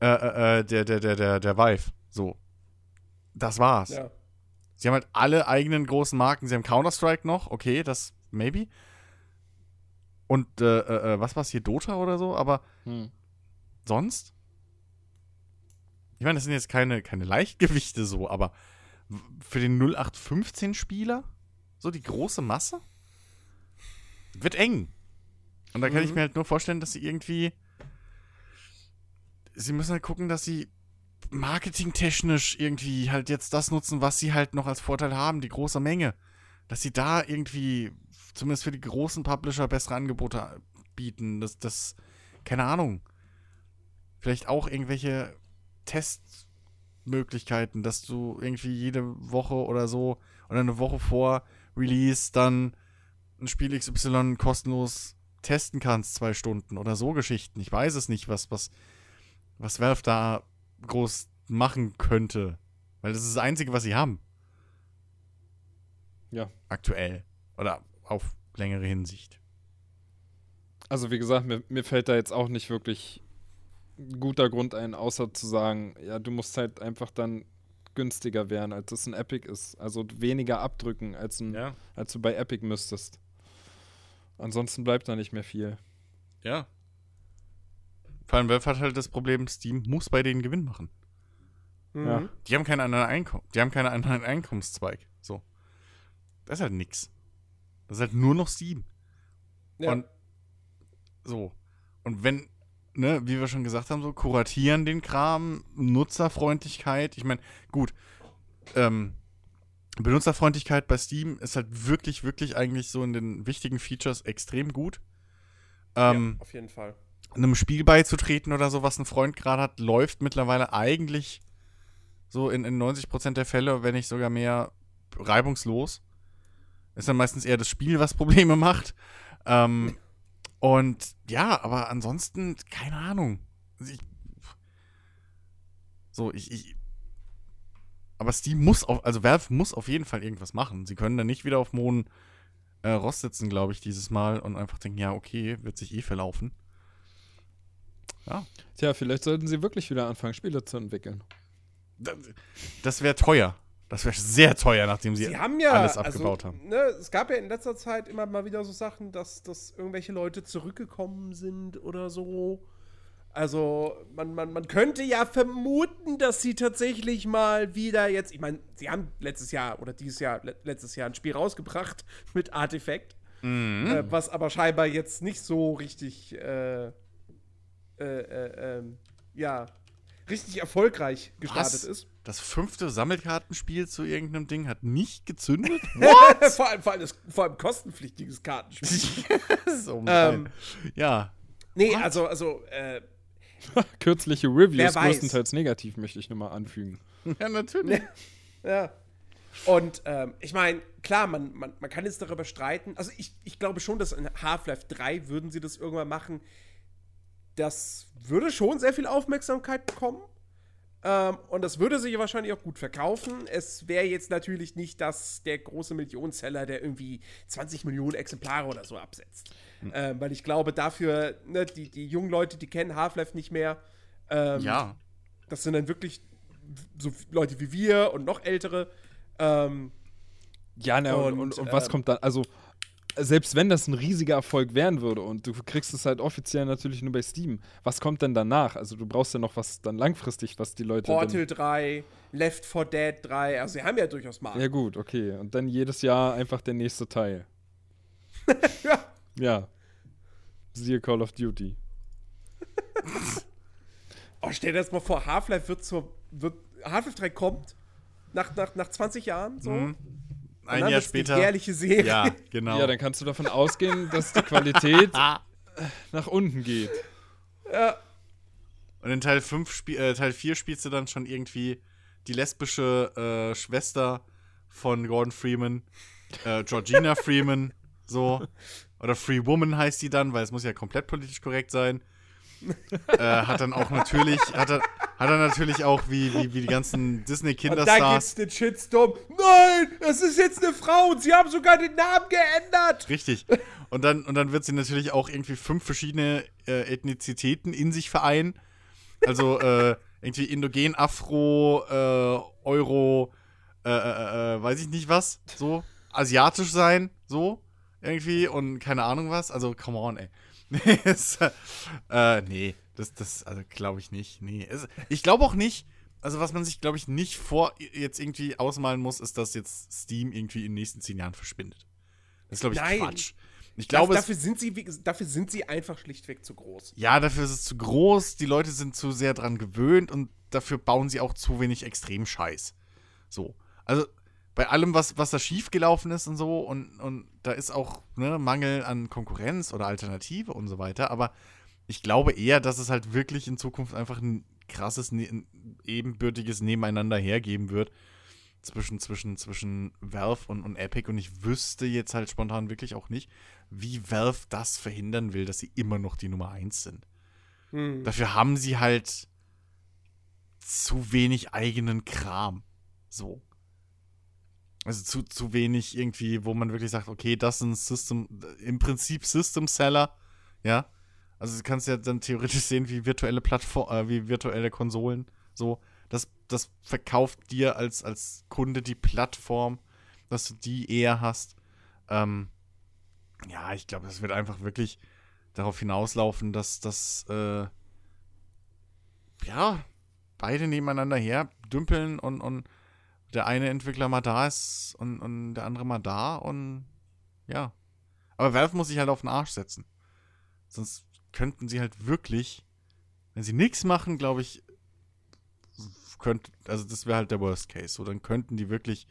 Speaker 3: äh, äh, äh, der, der, der, der, der Vive. So. Das war's.
Speaker 2: Ja.
Speaker 3: Sie haben halt alle eigenen großen Marken. Sie haben Counter-Strike noch, okay, das maybe. Und äh, äh, äh, was war's hier, Dota oder so, aber
Speaker 1: Hm.
Speaker 3: sonst? Ich meine, das sind jetzt keine, keine Leichtgewichte so, aber für den 0815-Spieler, so die große Masse, wird eng. Und da kann ich
Speaker 2: Mhm.
Speaker 3: mir halt nur vorstellen, dass sie irgendwie. Sie müssen halt gucken, dass sie marketingtechnisch irgendwie halt jetzt das nutzen, was sie halt noch als Vorteil haben, die große Menge. Dass sie da irgendwie, zumindest für die großen Publisher, bessere Angebote bieten. Das, das, keine Ahnung. Vielleicht auch irgendwelche Testmöglichkeiten, dass du irgendwie jede Woche oder so oder eine Woche vor Release dann ein Spiel XY kostenlos testen kannst, zwei Stunden oder so Geschichten. Ich weiß es nicht, was, was, was Valve da groß machen könnte. Weil das ist das Einzige, was sie haben.
Speaker 1: Ja.
Speaker 3: Aktuell. Oder auf längere Hinsicht.
Speaker 1: Also wie gesagt, mir, mir fällt da jetzt auch nicht wirklich ein guter Grund ein, außer zu sagen, ja, du musst halt einfach dann günstiger werden, als es ein Epic ist. Also weniger abdrücken, als, ein,
Speaker 3: Ja.
Speaker 1: als du bei Epic müsstest. Ansonsten bleibt da nicht mehr viel.
Speaker 3: Ja. Vor allem Valve hat halt das Problem, Steam muss bei denen Gewinn machen.
Speaker 2: Mhm.
Speaker 1: Ja.
Speaker 3: Die haben keinen anderen Einkommen. Die haben keinen anderen Einkommenszweig. So. Das ist halt nix. Das ist halt nur noch Steam.
Speaker 2: Ja.
Speaker 3: Und so. Und wenn, ne, wie wir schon gesagt haben, so kuratieren den Kram, Nutzerfreundlichkeit. Ich meine, gut, ähm, Benutzerfreundlichkeit bei Steam ist halt wirklich, wirklich eigentlich so in den wichtigen Features extrem gut. Ähm,
Speaker 2: ja, auf jeden Fall.
Speaker 3: Einem Spiel beizutreten oder so, was ein Freund gerade hat, läuft mittlerweile eigentlich so in, in 90% der Fälle, wenn nicht sogar mehr, reibungslos. Ist dann meistens eher das Spiel, was Probleme macht. Ähm, und ja, aber ansonsten, keine Ahnung. Ich, so, ich, ich. Aber Steam muss auf, also Valve muss auf jeden Fall irgendwas machen. Sie können dann nicht wieder auf Mohn äh, Rost sitzen, glaube ich, dieses Mal und einfach denken, ja, okay, wird sich eh verlaufen. Ja.
Speaker 1: Tja, vielleicht sollten sie wirklich wieder anfangen, Spiele zu entwickeln.
Speaker 3: Das, das wäre teuer. Das wäre sehr teuer, nachdem sie,
Speaker 2: Sie haben ja
Speaker 3: alles abgebaut
Speaker 2: also,
Speaker 3: haben.
Speaker 2: Ne, es gab ja in letzter Zeit immer mal wieder so Sachen, dass, dass irgendwelche Leute zurückgekommen sind oder so. Also, man, man, man könnte ja vermuten, dass sie tatsächlich mal wieder jetzt, ich meine, sie haben letztes Jahr oder dieses Jahr, le letztes Jahr ein Spiel rausgebracht mit Artifact,
Speaker 3: Mhm.
Speaker 2: äh, was aber scheinbar jetzt nicht so richtig, äh, äh, äh, ähm, ja, richtig erfolgreich gestartet
Speaker 3: Was?
Speaker 2: ist.
Speaker 3: Das fünfte Sammelkartenspiel zu irgendeinem Ding hat nicht gezündet?
Speaker 2: vor, allem, vor, allem das, vor allem kostenpflichtiges Kartenspiel.
Speaker 3: so
Speaker 2: Ähm,
Speaker 3: ja.
Speaker 2: Nee,
Speaker 3: What?
Speaker 2: also, also, äh,
Speaker 1: Kürzliche Reviews, größtenteils negativ, möchte ich nur mal anfügen.
Speaker 3: Ja, natürlich.
Speaker 2: ja. Und ähm, ich meine, klar, man, man, man kann jetzt darüber streiten. Also ich, ich glaube schon, dass in Half-Life 3 würden sie das irgendwann machen. Das würde schon sehr viel Aufmerksamkeit bekommen. Ähm, und das würde sich wahrscheinlich auch gut verkaufen. Es wäre jetzt natürlich nicht das, der große Millionenseller, der irgendwie 20 Millionen Exemplare oder so absetzt. Ähm, weil ich glaube, dafür, ne, die, die jungen Leute, die kennen Half-Life nicht mehr. Ähm,
Speaker 3: Ja.
Speaker 2: Das sind dann wirklich so Leute wie wir und noch ältere. Ähm,
Speaker 1: Ja, ne, und,
Speaker 2: Und,
Speaker 1: und, und was
Speaker 2: ähm,
Speaker 1: kommt dann? Also, selbst wenn das ein riesiger Erfolg werden würde und du kriegst es halt offiziell natürlich nur bei Steam, was kommt denn danach? Also, du brauchst ja noch was dann langfristig, was die Leute.
Speaker 2: Portal 3, Left 4 Dead 3, also sie haben ja durchaus.
Speaker 1: Dann, ja, gut, okay. Und dann jedes Jahr einfach der nächste Teil.
Speaker 2: Ja.
Speaker 1: Ja. Siehe Call of Duty.
Speaker 2: Oh, stell dir das mal vor, Half-Life wird zur. Wird, Half-Life 3 kommt nach, nach, nach 20 Jahren so.
Speaker 3: Mhm.
Speaker 2: Und
Speaker 3: Ein
Speaker 2: dann
Speaker 3: Jahr später.
Speaker 2: jährliche Serie.
Speaker 3: Ja, genau.
Speaker 1: Ja, dann kannst du davon ausgehen, dass die Qualität nach unten geht.
Speaker 2: Ja.
Speaker 3: Und in Teil 5 spiel, äh, Teil 4 spielst du dann schon irgendwie die lesbische äh, Schwester von Gordon Freeman, äh, Georgina Freeman, so. Oder Free Woman heißt die dann, weil es muss ja komplett politisch korrekt sein. äh, hat dann auch natürlich, hat er, hat er natürlich auch wie, wie, wie die ganzen
Speaker 2: Und da
Speaker 3: Disney-Kinderstars.
Speaker 2: gibt's den Shitstorm. Nein, es ist jetzt eine Frau und sie haben sogar den Namen geändert.
Speaker 3: Richtig. Und dann, und dann wird sie natürlich auch irgendwie fünf verschiedene äh, Ethnizitäten in sich vereinen. Also äh, irgendwie Indogen, Afro, äh, Euro, äh, äh, weiß ich nicht was, so. Asiatisch sein, so. Irgendwie und keine Ahnung was. Also, come on, ey. Es, äh, nee, das, das, also glaube ich nicht. Nee. Es, ich glaube auch nicht, also was man sich, glaube ich, nicht vor jetzt irgendwie ausmalen muss, ist, dass jetzt Steam irgendwie in den nächsten zehn Jahren verschwindet. Das ist, glaube ich,
Speaker 2: Nein.
Speaker 3: Quatsch. Ich glaube,
Speaker 2: dafür, sind sie, dafür sind sie einfach schlichtweg zu groß.
Speaker 3: ja, dafür ist es zu groß, die Leute sind zu sehr dran gewöhnt und dafür bauen sie auch zu wenig Extrem-Scheiß. So. Also, bei allem, was, was da schiefgelaufen ist und so, und, und da ist auch ne, Mangel an Konkurrenz oder Alternative und so weiter, aber ich glaube eher, dass es halt wirklich in Zukunft einfach ein krasses, ne, ein ebenbürtiges Nebeneinander hergeben wird zwischen, zwischen, zwischen Valve und, und Epic und ich wüsste jetzt halt spontan wirklich auch nicht, wie Valve das verhindern will, dass sie immer noch die Nummer 1 sind.
Speaker 2: Hm.
Speaker 3: Dafür haben sie halt zu wenig eigenen Kram. So. Also zu, zu wenig irgendwie, wo man wirklich sagt, okay, das sind System, im Prinzip System Seller, ja. Also du kannst ja dann theoretisch sehen, wie virtuelle Plattform, äh, wie virtuelle Konsolen, so. Das, das verkauft dir als, als Kunde die Plattform, dass du die eher hast. Ähm, ja, ich glaube, das wird einfach wirklich darauf hinauslaufen, dass das, äh, ja, beide nebeneinander her dümpeln und, und der eine Entwickler mal da ist und, und der andere mal da und ja. Aber Valve muss sich halt auf den Arsch setzen. Sonst könnten sie halt wirklich, wenn sie nichts machen, glaube ich, könnte, also das wäre halt der Worst Case. So, dann könnten die wirklich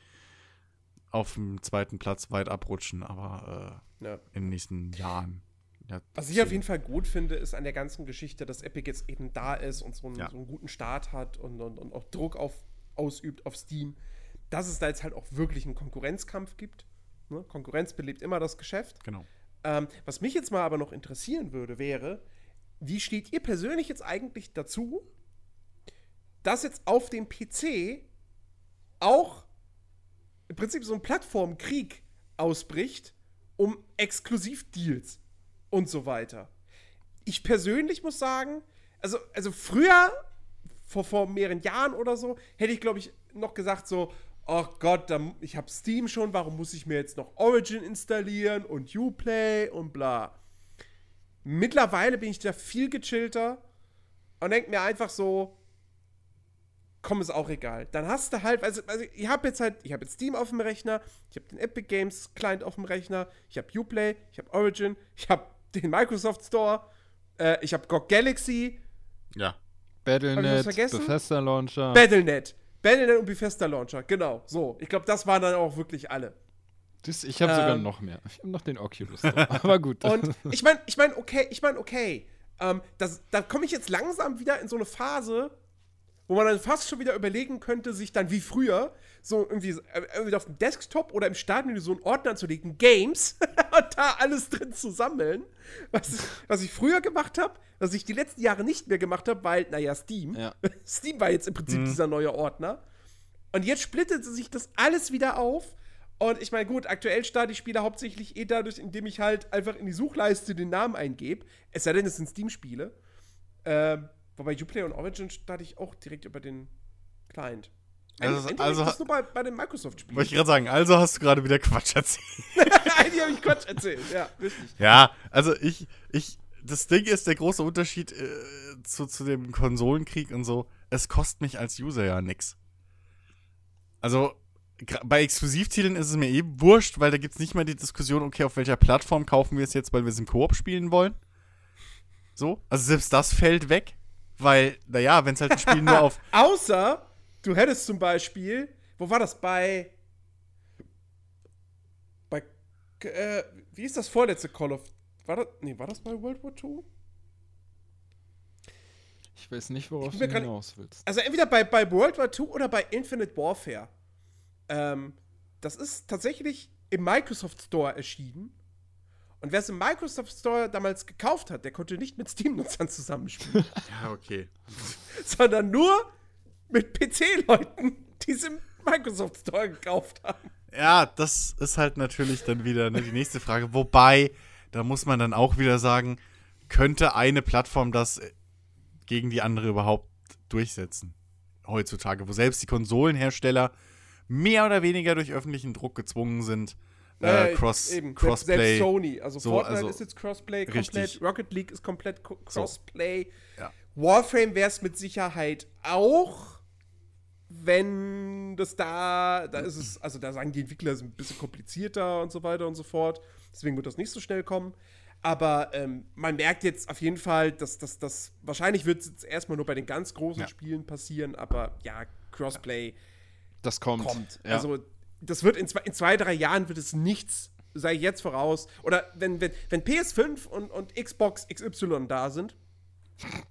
Speaker 3: auf dem zweiten Platz weit abrutschen, aber
Speaker 2: Ja.
Speaker 3: äh, in den nächsten Jahren. Ja,
Speaker 2: Was ich auf jeden Fall gut finde, ist an der ganzen Geschichte, dass Epic jetzt eben da ist und so einen,
Speaker 3: Ja.
Speaker 2: so einen guten Start hat und, und, und auch Druck auf, ausübt auf Steam, dass es da jetzt halt auch wirklich einen Konkurrenzkampf gibt. Ne? Konkurrenz belebt immer das Geschäft.
Speaker 3: Genau.
Speaker 2: Ähm, was mich jetzt mal aber noch interessieren würde, wäre, wie steht ihr persönlich jetzt eigentlich dazu, dass jetzt auf dem PC auch im Prinzip so ein Plattformkrieg ausbricht um Exklusivdeals und so weiter. Ich persönlich muss sagen, also, also früher, vor, vor mehreren Jahren oder so, hätte ich, glaube ich, noch gesagt so, oh Gott, da, ich habe Steam schon, warum muss ich mir jetzt noch Origin installieren und Uplay und bla. Mittlerweile bin ich da viel gechillter und denke mir einfach so, komm, ist auch egal. Dann hast du halt, also, also ich habe jetzt halt, ich habe jetzt Steam auf dem Rechner, ich habe den Epic Games Client auf dem Rechner, ich habe Uplay, ich habe Origin, ich habe den Microsoft Store, äh, ich habe GOG Galaxy,
Speaker 3: Ja.
Speaker 1: Battlenet? Bethesda Launcher.
Speaker 2: Battle.net. Battle.net und Bethesda Launcher, genau. So, ich glaube, das waren dann auch wirklich alle.
Speaker 1: Das, ich habe sogar
Speaker 2: Ähm.
Speaker 1: noch mehr. Ich habe noch den Oculus. Aber gut.
Speaker 2: Und ich meine, ich meine, okay, ich meine, okay. Ähm, das, da komme ich jetzt langsam wieder in so eine Phase, wo man dann fast schon wieder überlegen könnte, sich dann wie früher so irgendwie, äh, irgendwie auf dem Desktop oder im Startmenü so einen Ordner anzulegen, Games, und da alles drin zu sammeln. Was, ich- was ich früher gemacht habe, was ich die letzten Jahre nicht mehr gemacht habe, weil, naja, Steam.
Speaker 1: Ja.
Speaker 2: Steam war jetzt im Prinzip dieser neue Ordner. Und jetzt splittet sich das alles wieder auf. Und ich meine, gut, aktuell starte ich Spiele hauptsächlich eh dadurch, indem ich halt einfach in die Suchleiste den Namen eingebe. Es sei denn, es sind Steam-Spiele. Ähm, wobei Uplay und Origin starte ich auch direkt über den Client.
Speaker 3: Also-
Speaker 2: Eigentlich
Speaker 3: also-
Speaker 2: ist das nur bei, bei den Microsoft-Spielen.
Speaker 3: Wollte ich gerade sagen, also hast du gerade wieder Quatsch erzählt.
Speaker 2: Eigentlich habe ich Quatsch erzählt. Ja, richtig.
Speaker 3: Ja, also ich, ich, das Ding ist, der große Unterschied äh, zu, zu dem Konsolenkrieg und so, es kostet mich als User ja nix. Also, bei Exklusivtiteln ist es mir eh wurscht, weil da gibt es nicht mal die Diskussion, okay, auf welcher Plattform kaufen wir es jetzt, weil wir es im Koop spielen wollen. So, also selbst das fällt weg, weil, naja, wenn es halt ein Spiel nur auf.
Speaker 2: Außer, du hättest zum Beispiel, wo war das bei. Bei. Äh, wie ist das vorletzte Call of. War das, nee, war das bei World War II?
Speaker 1: ich weiß nicht, worauf
Speaker 2: Ich
Speaker 1: du hinaus willst.
Speaker 2: Also entweder bei, bei World War II oder bei Infinite Warfare. Ähm, das ist tatsächlich im Microsoft Store erschienen. Und wer es im Microsoft Store damals gekauft hat, der konnte nicht mit Steam-Nutzern zusammenspielen,
Speaker 3: Ja, okay.
Speaker 2: sondern nur mit PC-Leuten, die es im Microsoft Store gekauft haben.
Speaker 3: Ja, das ist halt natürlich dann wieder ne, die nächste Frage. Wobei, da muss man dann auch wieder sagen, könnte eine Plattform das äh, gegen die andere überhaupt durchsetzen? Heutzutage, wo selbst die Konsolenhersteller mehr oder weniger durch öffentlichen Druck gezwungen sind, äh,
Speaker 2: Äh,
Speaker 3: Cross,
Speaker 2: eben, selbst-
Speaker 3: Crossplay.
Speaker 2: Selbst Sony. Also
Speaker 3: So,
Speaker 2: Fortnite
Speaker 3: also-
Speaker 2: ist jetzt Crossplay komplett,
Speaker 3: Richtig.
Speaker 2: Rocket League ist komplett Crossplay.
Speaker 3: Ja.
Speaker 2: Warframe wäre es mit Sicherheit auch, wenn das da, da ist es, also da sagen die Entwickler, es ist ein bisschen komplizierter und so weiter und so fort. Deswegen wird das nicht so schnell kommen. Aber ähm, man merkt jetzt auf jeden Fall, dass das, wahrscheinlich wird es jetzt erstmal nur bei den ganz großen
Speaker 3: Ja.
Speaker 2: Spielen passieren, aber ja, Crossplay
Speaker 1: Das kommt.
Speaker 2: kommt.
Speaker 1: Ja.
Speaker 2: Also, das wird in zwei, in zwei, drei Jahren wird es nichts, sei ich jetzt voraus. Oder wenn, wenn, wenn PS5 und, und Xbox XY da sind.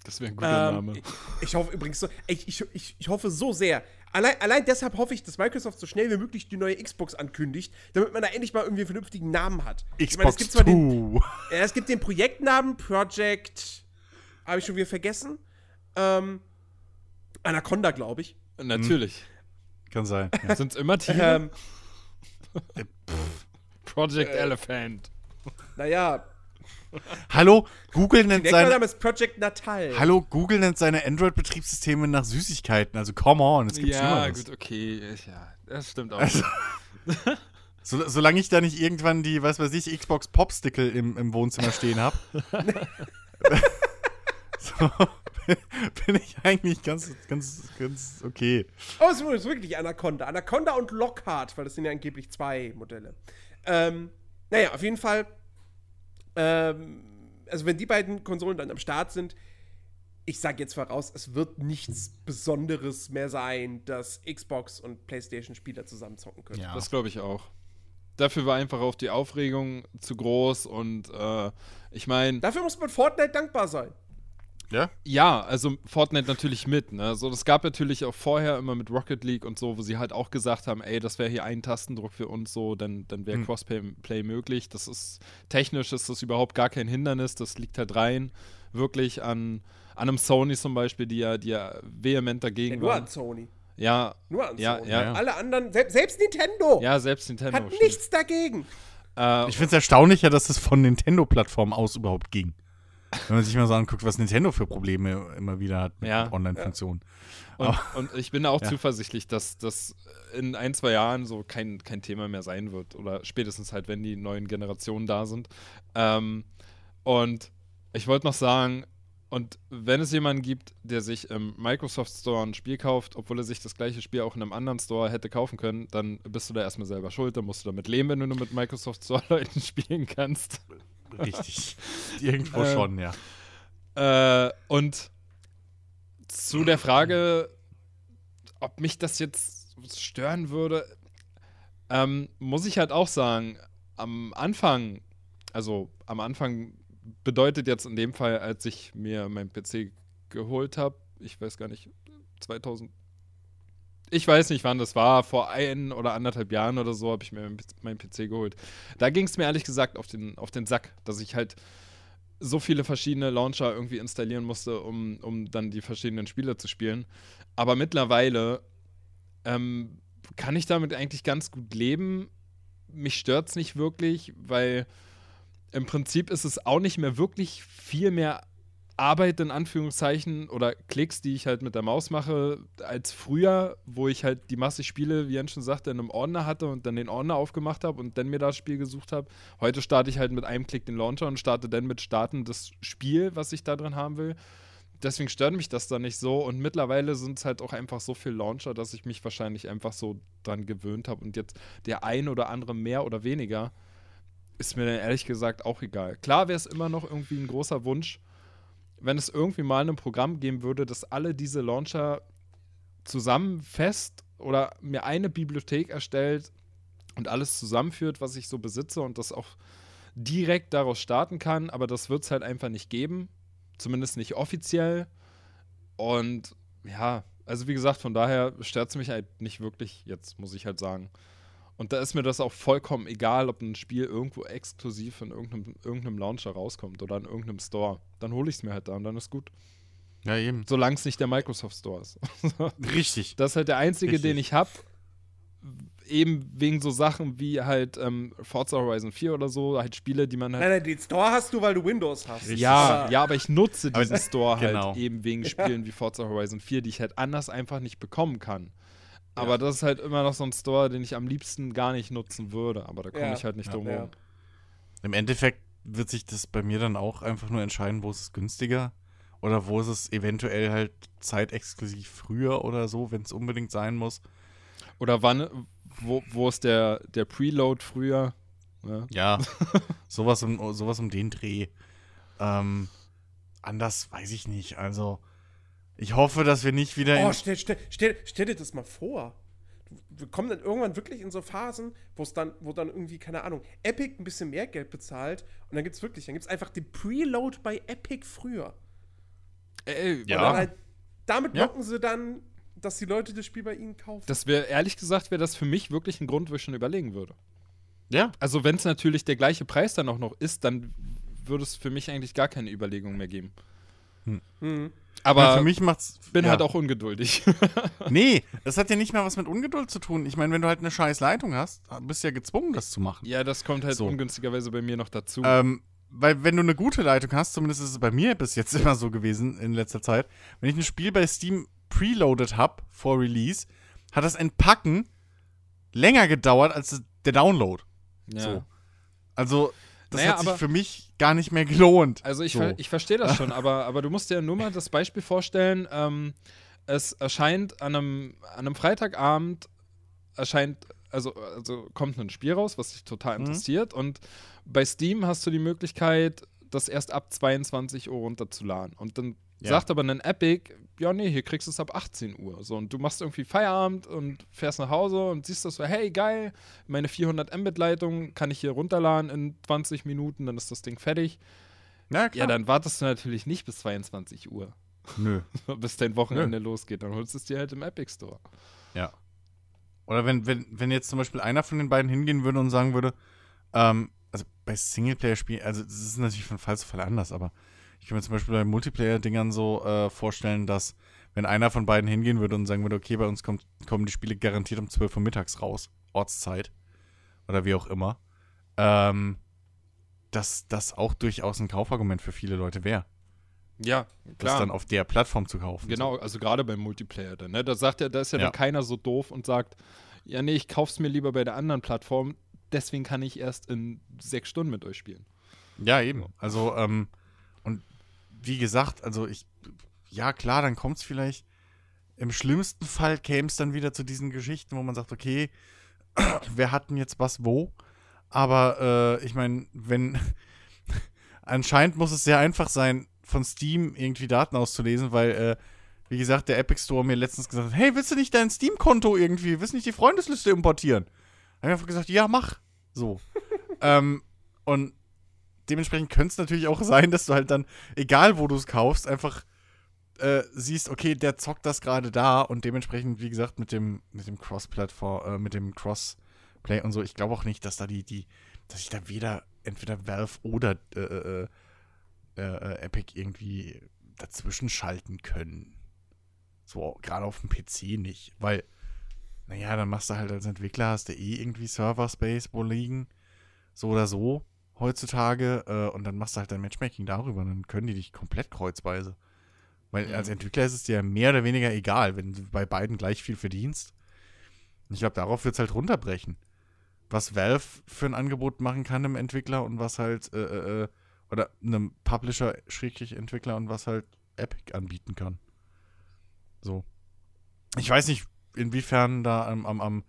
Speaker 1: das wäre ein guter
Speaker 2: Ähm,
Speaker 1: Name.
Speaker 2: ich, ich hoffe übrigens so, ich, ich, ich, ich hoffe so sehr. Allein, allein deshalb hoffe ich, dass Microsoft so schnell wie möglich die neue Xbox ankündigt, damit man da endlich mal irgendwie einen vernünftigen Namen hat. Ich meine, es
Speaker 3: Xbox
Speaker 2: gibt zwar den,
Speaker 3: 2.
Speaker 2: ja, es gibt den Projektnamen Project. Habe ich schon wieder vergessen. Ähm, Anaconda, glaube ich.
Speaker 1: Natürlich.
Speaker 3: Kann sein. Ja.
Speaker 1: Sind es immer Tiere?
Speaker 2: Ähm,
Speaker 1: Project
Speaker 2: äh,
Speaker 1: Elephant.
Speaker 2: naja,
Speaker 3: Hallo, Google nennt
Speaker 2: der
Speaker 3: seine.
Speaker 2: Name ist Project Natal.
Speaker 3: Hallo, Google nennt seine Android-Betriebssysteme nach Süßigkeiten. Also, come on, es gibt
Speaker 1: Ja,
Speaker 3: Schlimmeres.
Speaker 1: gut, okay. Ich, ja, das stimmt auch.
Speaker 3: Also- So, solange ich da nicht irgendwann die, was weiß ich, Xbox Popstickle im, im Wohnzimmer stehen habe, so, bin ich eigentlich ganz, ganz, ganz okay.
Speaker 2: Oh, es ist wirklich Anaconda. Anaconda und Lockhart, weil das sind ja angeblich zwei Modelle. Ähm, naja, auf jeden Fall. Ähm, also, wenn die beiden Konsolen dann am Start sind, ich sage jetzt voraus, es wird nichts Besonderes mehr sein, dass Xbox und PlayStation-Spieler zusammen zocken können.
Speaker 3: Ja.
Speaker 1: Das glaube ich auch. Dafür war einfach auch die Aufregung zu groß und äh, ich meine,
Speaker 2: Dafür muss man Fortnite dankbar sein.
Speaker 3: Ja?
Speaker 1: ja, also Fortnite natürlich mit, ne? So, das gab natürlich auch vorher immer mit Rocket League und so, wo sie halt auch gesagt haben, ey, das wäre hier ein Tastendruck für uns so, dann, dann wäre
Speaker 3: Hm.
Speaker 1: Crossplay Play möglich. Das ist technisch ist das überhaupt gar kein Hindernis, das liegt halt rein, wirklich an, an einem Sony zum Beispiel, die ja, die ja vehement
Speaker 2: Ja,
Speaker 1: dagegen
Speaker 2: nur
Speaker 1: waren.
Speaker 2: an Sony.
Speaker 1: Ja,
Speaker 2: Nur an
Speaker 1: Ja,
Speaker 2: Sony.
Speaker 1: ja.
Speaker 2: Alle anderen, selbst, selbst Nintendo
Speaker 1: ja, selbst Nintendo.
Speaker 2: hat
Speaker 1: stimmt.
Speaker 2: nichts dagegen.
Speaker 1: Äh,
Speaker 3: Ich finde es erstaunlicher, dass das von Nintendo-Plattformen aus überhaupt ging. Wenn man sich mal so anguckt, was Nintendo für Probleme immer wieder hat mit
Speaker 1: Ja.
Speaker 3: Online-Funktionen.
Speaker 1: Und, und ich bin da auch
Speaker 3: Ja.
Speaker 1: zuversichtlich, dass das in ein, zwei Jahren so kein, kein Thema mehr sein wird. Oder spätestens halt, wenn die neuen Generationen da sind. Ähm, und ich wollte noch sagen, und wenn es jemanden gibt, der sich im Microsoft Store ein Spiel kauft, obwohl er sich das gleiche Spiel auch in einem anderen Store hätte kaufen können, dann bist du da erstmal selber schuld. Dann musst du damit leben, wenn du nur mit Microsoft Store-Leuten spielen kannst.
Speaker 3: Richtig. Irgendwo
Speaker 1: Äh,
Speaker 3: schon, ja.
Speaker 1: Äh, und zu der Frage, ob mich das jetzt stören würde, ähm, muss ich halt auch sagen, am Anfang, also am Anfang bedeutet jetzt in dem Fall, als ich mir meinen PC geholt habe, ich weiß gar nicht, 2000. Ich weiß nicht, wann das war. Vor ein oder anderthalb Jahren oder so habe ich mir meinen PC geholt. Da ging es mir ehrlich gesagt auf den, auf den Sack, dass ich halt so viele verschiedene Launcher irgendwie installieren musste, um, um dann die verschiedenen Spiele zu spielen. Aber mittlerweile ähm, kann ich damit eigentlich ganz gut leben. Mich stört es nicht wirklich, weil im Prinzip ist es auch nicht mehr wirklich viel mehr Arbeit in Anführungszeichen oder Klicks, die ich halt mit der Maus mache, als früher, wo ich halt die Masse Spiele, wie Jens schon sagte, in einem Ordner hatte und dann den Ordner aufgemacht habe und dann mir das Spiel gesucht habe. Heute starte ich halt mit einem Klick den Launcher und starte dann mit Starten das Spiel, was ich da drin haben will. Deswegen stört mich das dann nicht so und mittlerweile sind es halt auch einfach so viele Launcher, dass ich mich wahrscheinlich einfach so dran gewöhnt habe und jetzt der ein oder andere mehr oder weniger ist mir dann ehrlich gesagt auch egal. Klar wäre es immer noch irgendwie ein großer Wunsch, wenn es irgendwie mal ein Programm geben würde, das alle diese Launcher zusammen fest oder mir eine Bibliothek erstellt und alles zusammenführt, was ich so besitze und das auch direkt daraus starten kann, aber das wird es halt einfach nicht geben. Zumindest nicht offiziell. Und ja, also wie gesagt, von daher stört es mich halt nicht wirklich jetzt, muss ich halt sagen. Und da ist mir das auch vollkommen egal, ob ein Spiel irgendwo exklusiv in irgendeinem, irgendeinem Launcher rauskommt oder in irgendeinem Store. Dann hole ich es mir halt da und dann ist gut.
Speaker 3: Ja, eben.
Speaker 1: Solange es nicht der Microsoft Store ist.
Speaker 3: Richtig.
Speaker 1: Das ist halt der einzige,
Speaker 3: Richtig.
Speaker 1: den ich habe. Eben wegen so Sachen wie halt ähm, Forza Horizon 4 oder so, halt Spiele, die man halt.
Speaker 2: Nein, nein, den Store hast du, weil du Windows hast.
Speaker 3: Richtig.
Speaker 1: Ja,
Speaker 2: Aber-
Speaker 1: ja, aber ich nutze diesen Store
Speaker 3: genau.
Speaker 1: halt eben wegen Spielen wie Forza Horizon 4, die ich halt anders einfach nicht bekommen kann. Aber das ist halt immer noch so ein Store, den ich am liebsten gar nicht nutzen würde. Aber da komme
Speaker 2: Ja.
Speaker 1: ich halt nicht
Speaker 3: Ja.
Speaker 1: drum
Speaker 2: Ja.
Speaker 1: rum.
Speaker 3: Im Endeffekt wird sich das bei mir dann auch einfach nur entscheiden, wo ist es günstiger oder wo ist es eventuell halt zeitexklusiv früher oder so, wenn es unbedingt sein muss.
Speaker 1: Oder wann, wo, wo ist der, der Preload früher? Ja.
Speaker 3: Ja, sowas um, sowas um den Dreh. Ähm, anders weiß ich nicht. Also, ich hoffe, dass wir nicht wieder
Speaker 2: Oh,
Speaker 3: in,
Speaker 2: stell, stell, stell, stell dir das mal vor. Wir kommen dann irgendwann wirklich in so Phasen, wo es dann, wo dann irgendwie, keine Ahnung, Epic ein bisschen mehr Geld bezahlt und dann gibt es wirklich, dann gibt es einfach den Preload bei Epic früher.
Speaker 1: Ey,
Speaker 3: Ja.
Speaker 2: Und dann halt, damit
Speaker 3: Ja.
Speaker 2: locken sie dann, dass die Leute das Spiel bei ihnen kaufen.
Speaker 1: Das wäre, ehrlich gesagt, wäre das für mich wirklich ein Grund, wo ich schon überlegen würde.
Speaker 3: Ja,
Speaker 1: Also, wenn es natürlich der gleiche Preis dann auch noch ist, dann würde es für mich eigentlich gar keine Überlegung mehr geben.
Speaker 2: Mhm.
Speaker 1: Aber
Speaker 3: für mich macht's.
Speaker 1: bin
Speaker 3: ja.
Speaker 1: halt auch ungeduldig.
Speaker 3: Nee, das hat ja nicht mal was mit Ungeduld zu tun. Ich meine, wenn du halt eine scheiß Leitung hast, bist du ja gezwungen, das zu machen.
Speaker 1: ja, das kommt halt
Speaker 3: So.
Speaker 1: ungünstigerweise bei mir noch dazu.
Speaker 3: Ähm, weil wenn du eine gute Leitung hast, zumindest ist es bei mir bis jetzt immer so gewesen in letzter Zeit, wenn ich ein Spiel bei Steam preloaded habe vor Release, hat das Entpacken länger gedauert als der Download.
Speaker 1: ja.
Speaker 3: So. Also, das
Speaker 1: Naja,
Speaker 3: hat sich
Speaker 1: aber-
Speaker 3: für mich gar nicht mehr gelohnt.
Speaker 1: Also ich,
Speaker 3: so.
Speaker 1: ver ich verstehe das schon, aber, aber du musst dir nur mal das Beispiel vorstellen, ähm, es erscheint an einem, an einem Freitagabend, erscheint, also, also kommt ein Spiel raus, was dich total
Speaker 3: Mhm.
Speaker 1: interessiert und bei Steam hast du die Möglichkeit, das erst ab 22 Uhr runterzuladen und dann
Speaker 3: Ja.
Speaker 1: sagt aber ein Epic, ja nee, hier kriegst du es ab 18 Uhr. So, und du machst irgendwie Feierabend und fährst nach Hause und siehst das so, hey, geil, meine 400 Mbit-Leitung kann ich hier runterladen in 20 Minuten, dann ist das Ding fertig.
Speaker 3: Ja,
Speaker 1: Ja,
Speaker 3: klar.
Speaker 1: dann wartest du natürlich nicht bis 22 Uhr,
Speaker 3: Nö.
Speaker 1: bis dein Wochenende losgeht. Dann holst du es dir halt im Epic Store.
Speaker 3: Ja. Oder wenn, wenn, wenn jetzt zum Beispiel einer von den beiden hingehen würde und sagen würde, ähm, also bei Singleplayer-Spielen, also das ist natürlich von Fall zu Fall anders, aber ich kann mir zum Beispiel bei Multiplayer-Dingern so äh, vorstellen, dass wenn einer von beiden hingehen würde und sagen würde, okay, bei uns kommt, kommen die Spiele garantiert um 12 Uhr mittags raus, Ortszeit oder wie auch immer, ähm, dass das auch durchaus ein Kaufargument für viele Leute wäre,
Speaker 1: Ja,
Speaker 3: das dann auf der Plattform zu kaufen.
Speaker 1: Genau, also gerade beim Multiplayer dann. Ne? Da sagt ja, da ist ja,
Speaker 3: Ja.
Speaker 1: dann keiner so doof und sagt, ja, nee, ich kauf's mir lieber bei der anderen Plattform, deswegen kann ich erst in sechs Stunden mit euch spielen.
Speaker 3: Ja, eben. Also, ähm, wie gesagt, also ich, ja klar, dann kommt es vielleicht, im schlimmsten Fall käme es dann wieder zu diesen Geschichten, wo man sagt, okay, wer hat denn jetzt was wo? Aber äh, ich meine, wenn, anscheinend muss es sehr einfach sein, von Steam irgendwie Daten auszulesen, weil, äh, wie gesagt, der Epic Store mir letztens gesagt hat, hey, willst du nicht dein Steam-Konto irgendwie, willst du nicht die Freundesliste importieren? Da habe ich einfach gesagt, ja, mach. So. ähm, und dementsprechend könnte es natürlich auch sein, dass du halt dann, egal wo du es kaufst, einfach äh, siehst, okay, der zockt das gerade da und dementsprechend, wie gesagt, mit dem, mit dem Cross-Plattform, äh, mit dem Crossplay und so, ich glaube auch nicht, dass da die, die, dass ich da weder entweder Valve oder äh, äh, äh, äh, Epic irgendwie dazwischen schalten können. So, gerade auf dem PC nicht, weil, naja, dann machst du halt als Entwickler, hast du eh irgendwie Server-Space wo liegen, so oder so heutzutage äh, und dann machst du halt dein Matchmaking darüber, dann können die dich komplett kreuzweise. Weil
Speaker 1: Mhm.
Speaker 3: als Entwickler ist es dir mehr oder weniger egal, wenn du bei beiden gleich viel verdienst. Und ich glaube, darauf wird es halt runterbrechen. Was Valve für ein Angebot machen kann einem Entwickler und was halt, äh, äh, äh, oder einem Publisher, schrägstrich Entwickler und was halt Epic anbieten kann. So. Ich weiß nicht, inwiefern da am, am, am,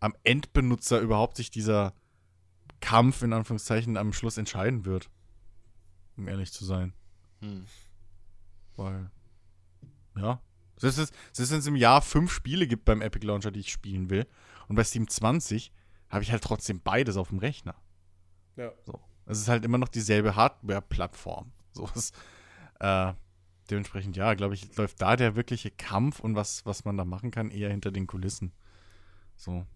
Speaker 3: am Endbenutzer überhaupt sich dieser Kampf in Anführungszeichen am Schluss entscheiden wird. Um ehrlich zu sein.
Speaker 1: Hm.
Speaker 3: Weil, ja. Selbst wenn es- selbst wenn es im Jahr fünf Spiele gibt beim Epic Launcher, die ich spielen will, und bei Steam 20, habe ich halt trotzdem beides auf dem Rechner.
Speaker 2: Ja.
Speaker 3: So. Es ist halt immer noch dieselbe Hardware-Plattform. So ist, äh, dementsprechend, ja, glaube ich, läuft da der wirkliche Kampf und was, was man da machen kann, eher hinter den Kulissen. So.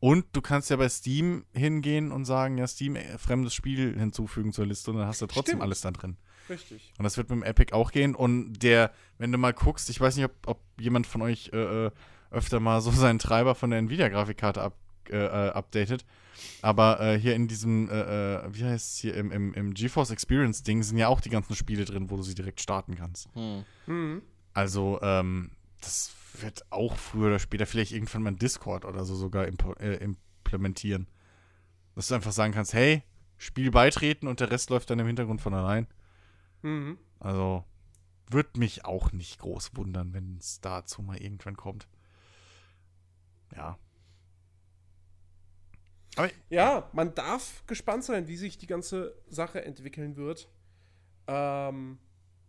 Speaker 3: Und du kannst ja bei Steam hingehen und sagen, ja, Steam, äh, fremdes Spiel hinzufügen zur Liste und dann hast du trotzdem
Speaker 2: Stimmt.
Speaker 3: alles da drin.
Speaker 2: Richtig.
Speaker 3: Und das wird mit dem Epic auch gehen. Und der, wenn du mal guckst, ich weiß nicht, ob, ob jemand von euch äh, äh, öfter mal so seinen Treiber von der Nvidia-Grafikkarte up, äh, äh, updatet. Aber äh, hier in diesem, wie heißt es hier, im, im, im GeForce Experience-Ding sind ja auch die ganzen Spiele drin, wo du sie direkt starten kannst.
Speaker 1: Hm.
Speaker 2: Mhm.
Speaker 3: Also, ähm, das wird auch früher oder später vielleicht irgendwann mal Discord oder so sogar impo- äh, implementieren. Dass du einfach sagen kannst, hey, Spiel beitreten und der Rest läuft dann im Hintergrund von allein.
Speaker 2: Mhm.
Speaker 3: Also, wird mich auch nicht groß wundern, wenn es dazu mal irgendwann kommt. Ja. Aber
Speaker 2: Ja, man darf gespannt sein, wie sich die ganze Sache entwickeln wird. Ähm,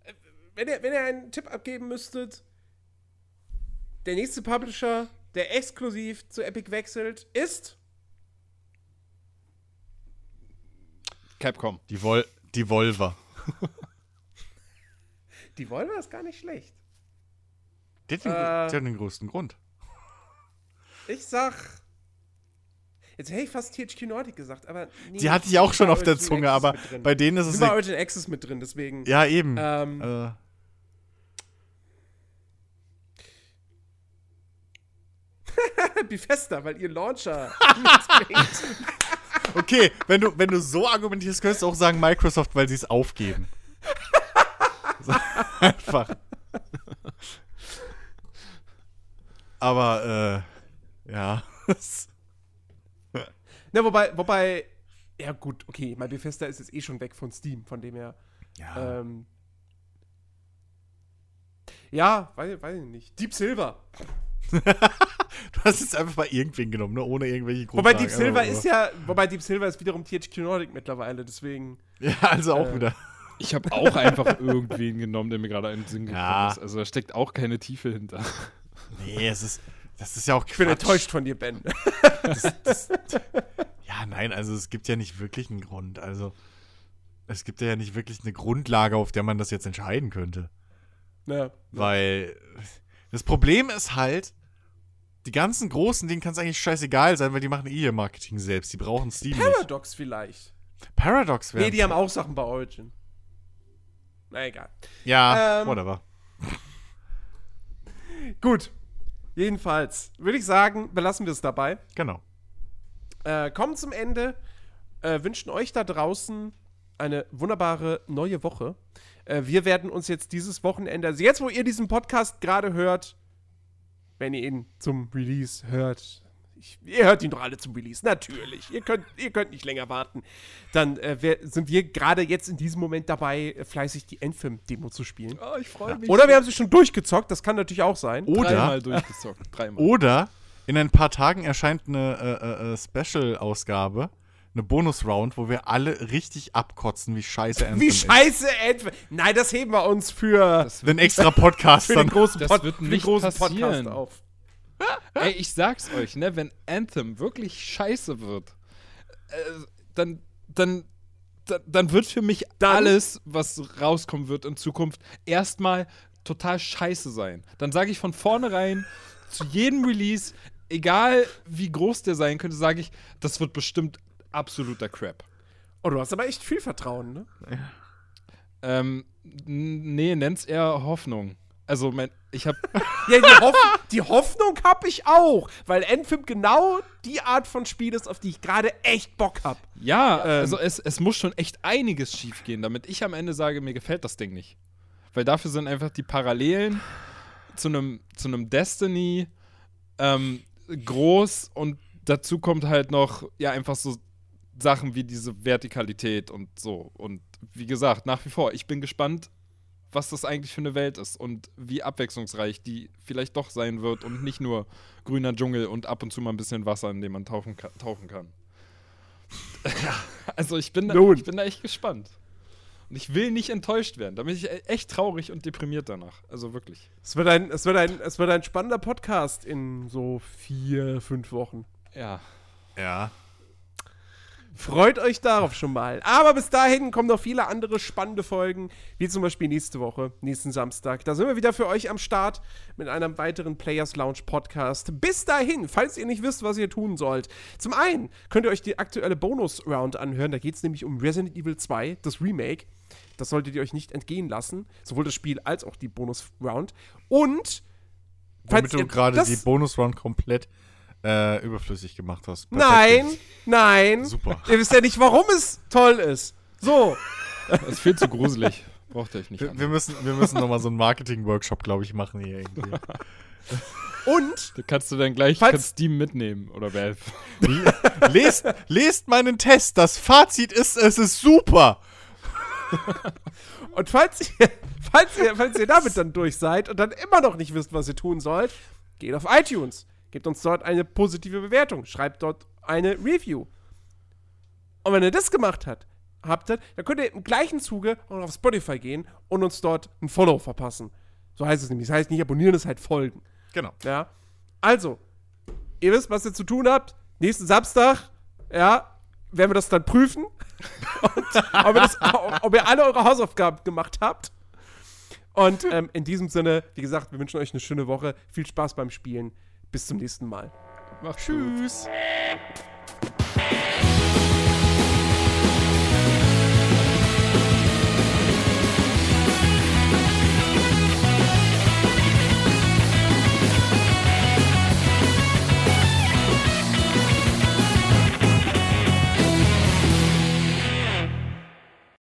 Speaker 2: äh, wenn, ihr, wenn ihr einen Tipp abgeben müsstet, der nächste Publisher, der exklusiv zu Epic wechselt, ist.
Speaker 1: Capcom.
Speaker 3: die, Vol die Volver.
Speaker 2: Die Volvo ist gar nicht schlecht.
Speaker 3: Die hat den,
Speaker 2: Äh.
Speaker 3: die hat den größten Grund.
Speaker 2: Ich sag. Jetzt hätte ich fast THQ Nordic gesagt, aber. Nee,
Speaker 3: Die hatte ich auch schon auf der Zunge,
Speaker 2: Access
Speaker 3: aber bei denen ist es
Speaker 2: Über
Speaker 3: ja,
Speaker 2: Origin Access mit drin, deswegen.
Speaker 3: ja eben.
Speaker 2: Ähm,
Speaker 3: Äh,
Speaker 2: Bethesda, weil ihr Launcher
Speaker 3: okay, wenn du, wenn du so argumentierst, könntest du auch sagen Microsoft, weil sie es aufgeben. So, Einfach. Aber, äh, ja.
Speaker 2: Na, wobei, wobei, ja gut, okay, mein Bethesda ist jetzt eh schon weg von Steam, von dem her.
Speaker 3: ja.
Speaker 2: Ähm, ja, weiß, weiß ich nicht. Deep Silver.
Speaker 3: Du hast jetzt einfach mal irgendwen genommen, ne? ohne irgendwelche
Speaker 2: Wobei
Speaker 3: Grundlagen.
Speaker 2: Deep Silver ist ja, wobei Deep Silver ist wiederum THQ Nordic mittlerweile, deswegen.
Speaker 3: Ja, also auch
Speaker 2: äh,
Speaker 3: wieder.
Speaker 1: Ich habe auch einfach irgendwen genommen, der mir gerade in den Sinn gekommen
Speaker 3: Ja.
Speaker 1: ist. Also da steckt auch keine Tiefe hinter.
Speaker 3: Nee, es ist, das ist ja auch
Speaker 2: Ich bin
Speaker 3: Quatsch.
Speaker 2: enttäuscht von dir, Ben.
Speaker 3: Ja, nein, also es gibt ja nicht wirklich einen Grund. Also, es gibt ja nicht wirklich eine Grundlage, auf der man das jetzt entscheiden könnte.
Speaker 2: Ja.
Speaker 3: Weil das Problem ist halt, die ganzen großen Dingen kann es eigentlich scheißegal sein, weil die machen eh ihr Marketing selbst. Die brauchen Steam nicht.
Speaker 2: Paradox vielleicht.
Speaker 3: Paradox wäre.
Speaker 2: Nee, die haben auch Sachen bei Origin. Na egal.
Speaker 3: Ja,
Speaker 2: Ähm,
Speaker 3: whatever.
Speaker 2: Gut. Jedenfalls würde ich sagen, belassen wir es dabei.
Speaker 3: Genau.
Speaker 2: Äh, kommen zum Ende. Äh, wünschen euch da draußen eine wunderbare neue Woche. Äh, wir werden uns jetzt dieses Wochenende, also jetzt, wo ihr diesen Podcast gerade hört, wenn ihr ihn zum Release hört, ich, ihr hört ihn doch alle zum Release, natürlich. Ihr könnt, ihr könnt nicht länger warten. Dann äh, wer, sind wir gerade jetzt in diesem Moment dabei, äh, fleißig die Endfilm-Demo zu spielen.
Speaker 1: Oh, ich freue mich.
Speaker 2: Oder wir haben sie schon durchgezockt, das kann natürlich auch sein.
Speaker 3: Oder,
Speaker 1: Dreimal durchgezockt. Dreimal.
Speaker 3: oder in ein paar Tagen erscheint eine äh, äh, äh, Special-Ausgabe, eine Bonus-Round, wo wir alle richtig abkotzen, wie scheiße Anthem
Speaker 2: Wie scheiße Endfilm. Nein, das heben wir uns für.
Speaker 1: Das
Speaker 3: Den extra Podcast
Speaker 2: für den
Speaker 3: dann.
Speaker 2: großen,
Speaker 1: Das
Speaker 2: Pod
Speaker 1: wird
Speaker 2: für den
Speaker 1: nicht
Speaker 2: großen
Speaker 1: passieren.
Speaker 2: Podcast auf.
Speaker 1: Ey, ich sag's euch, ne, wenn Anthem wirklich scheiße wird, äh, dann, dann, dann, dann wird für mich
Speaker 2: Dann-
Speaker 1: alles, was rauskommen wird in Zukunft, erstmal total scheiße sein. Dann sage ich von vornherein zu jedem Release, egal wie groß der sein könnte, sage ich, das wird bestimmt absoluter Crap.
Speaker 2: Oh, du hast aber echt viel Vertrauen, ne?
Speaker 1: Ähm, n- nee, nenn's eher Hoffnung. Also, mein, ich hab,
Speaker 2: Ja, die, Hoff die Hoffnung habe ich auch, weil Endfilm genau die Art von Spiel ist, auf die ich gerade echt Bock habe.
Speaker 1: ja,
Speaker 2: Ähm.
Speaker 1: also es, es muss schon echt einiges schief gehen, damit ich am Ende sage, mir gefällt das Ding nicht. Weil dafür sind einfach die Parallelen zu einem zu einem Destiny ähm, groß und dazu kommt halt noch, ja, einfach so Sachen wie diese Vertikalität und so. Und wie gesagt, nach wie vor, ich bin gespannt, was das eigentlich für eine Welt ist und wie abwechslungsreich die vielleicht doch sein wird und nicht nur grüner Dschungel und ab und zu mal ein bisschen Wasser, in dem man tauchen kann. Tauchen kann. also ich bin, da,
Speaker 2: Nun.
Speaker 1: ich bin da echt gespannt. Und ich will nicht enttäuscht werden. Da bin ich e- echt traurig und deprimiert danach. Also wirklich.
Speaker 2: Es wird, ein, es, wird ein, es wird ein spannender Podcast in so vier, fünf Wochen.
Speaker 1: Ja.
Speaker 3: Ja.
Speaker 2: Freut euch darauf schon mal. Aber bis dahin kommen noch viele andere spannende Folgen, wie zum Beispiel nächste Woche, nächsten Samstag. Da sind wir wieder für euch am Start mit einem weiteren Players Lounge Podcast. Bis dahin, falls ihr nicht wisst, was ihr tun sollt. Zum einen könnt ihr euch die aktuelle Bonus-Round anhören. Da geht es nämlich um Resident Evil 2, das Remake. Das solltet ihr euch nicht entgehen lassen. Sowohl das Spiel als auch die Bonus-Round. Und
Speaker 3: Womit du gerade die Bonus-Round komplett äh, überflüssig gemacht hast.
Speaker 2: Nein,
Speaker 3: Perfekt.
Speaker 2: nein.
Speaker 3: Super.
Speaker 2: Ihr wisst ja nicht, warum es toll ist. So.
Speaker 1: Das ist viel zu gruselig. Braucht ihr euch nicht
Speaker 3: Wir, wir müssen, wir müssen nochmal so einen Marketing-Workshop, glaube ich, machen hier irgendwie.
Speaker 2: Und
Speaker 1: Da kannst du dann gleich kannst Steam mitnehmen oder Valve.
Speaker 3: lest, lest meinen Test. Das Fazit ist, es ist super.
Speaker 2: Und falls ihr, falls, ihr, falls ihr damit dann durch seid und dann immer noch nicht wisst, was ihr tun sollt, geht auf iTunes. Gebt uns dort eine positive Bewertung. Schreibt dort eine Review. Und wenn ihr das gemacht habt, habt dann könnt ihr im gleichen Zuge auch auf Spotify gehen und uns dort ein Follow verpassen. So heißt es nämlich. Das heißt nicht abonnieren, das heißt folgen.
Speaker 3: Genau.
Speaker 2: Ja. Also, ihr wisst, was ihr zu tun habt. Nächsten Samstag, ja, werden wir das dann prüfen. Und ob, ihr das, ob ihr alle eure Hausaufgaben gemacht habt. Und ähm, in diesem Sinne, wie gesagt, wir wünschen euch eine schöne Woche. Viel Spaß beim Spielen. Bis zum nächsten Mal.
Speaker 1: Macht's
Speaker 3: Tschüss. Gut.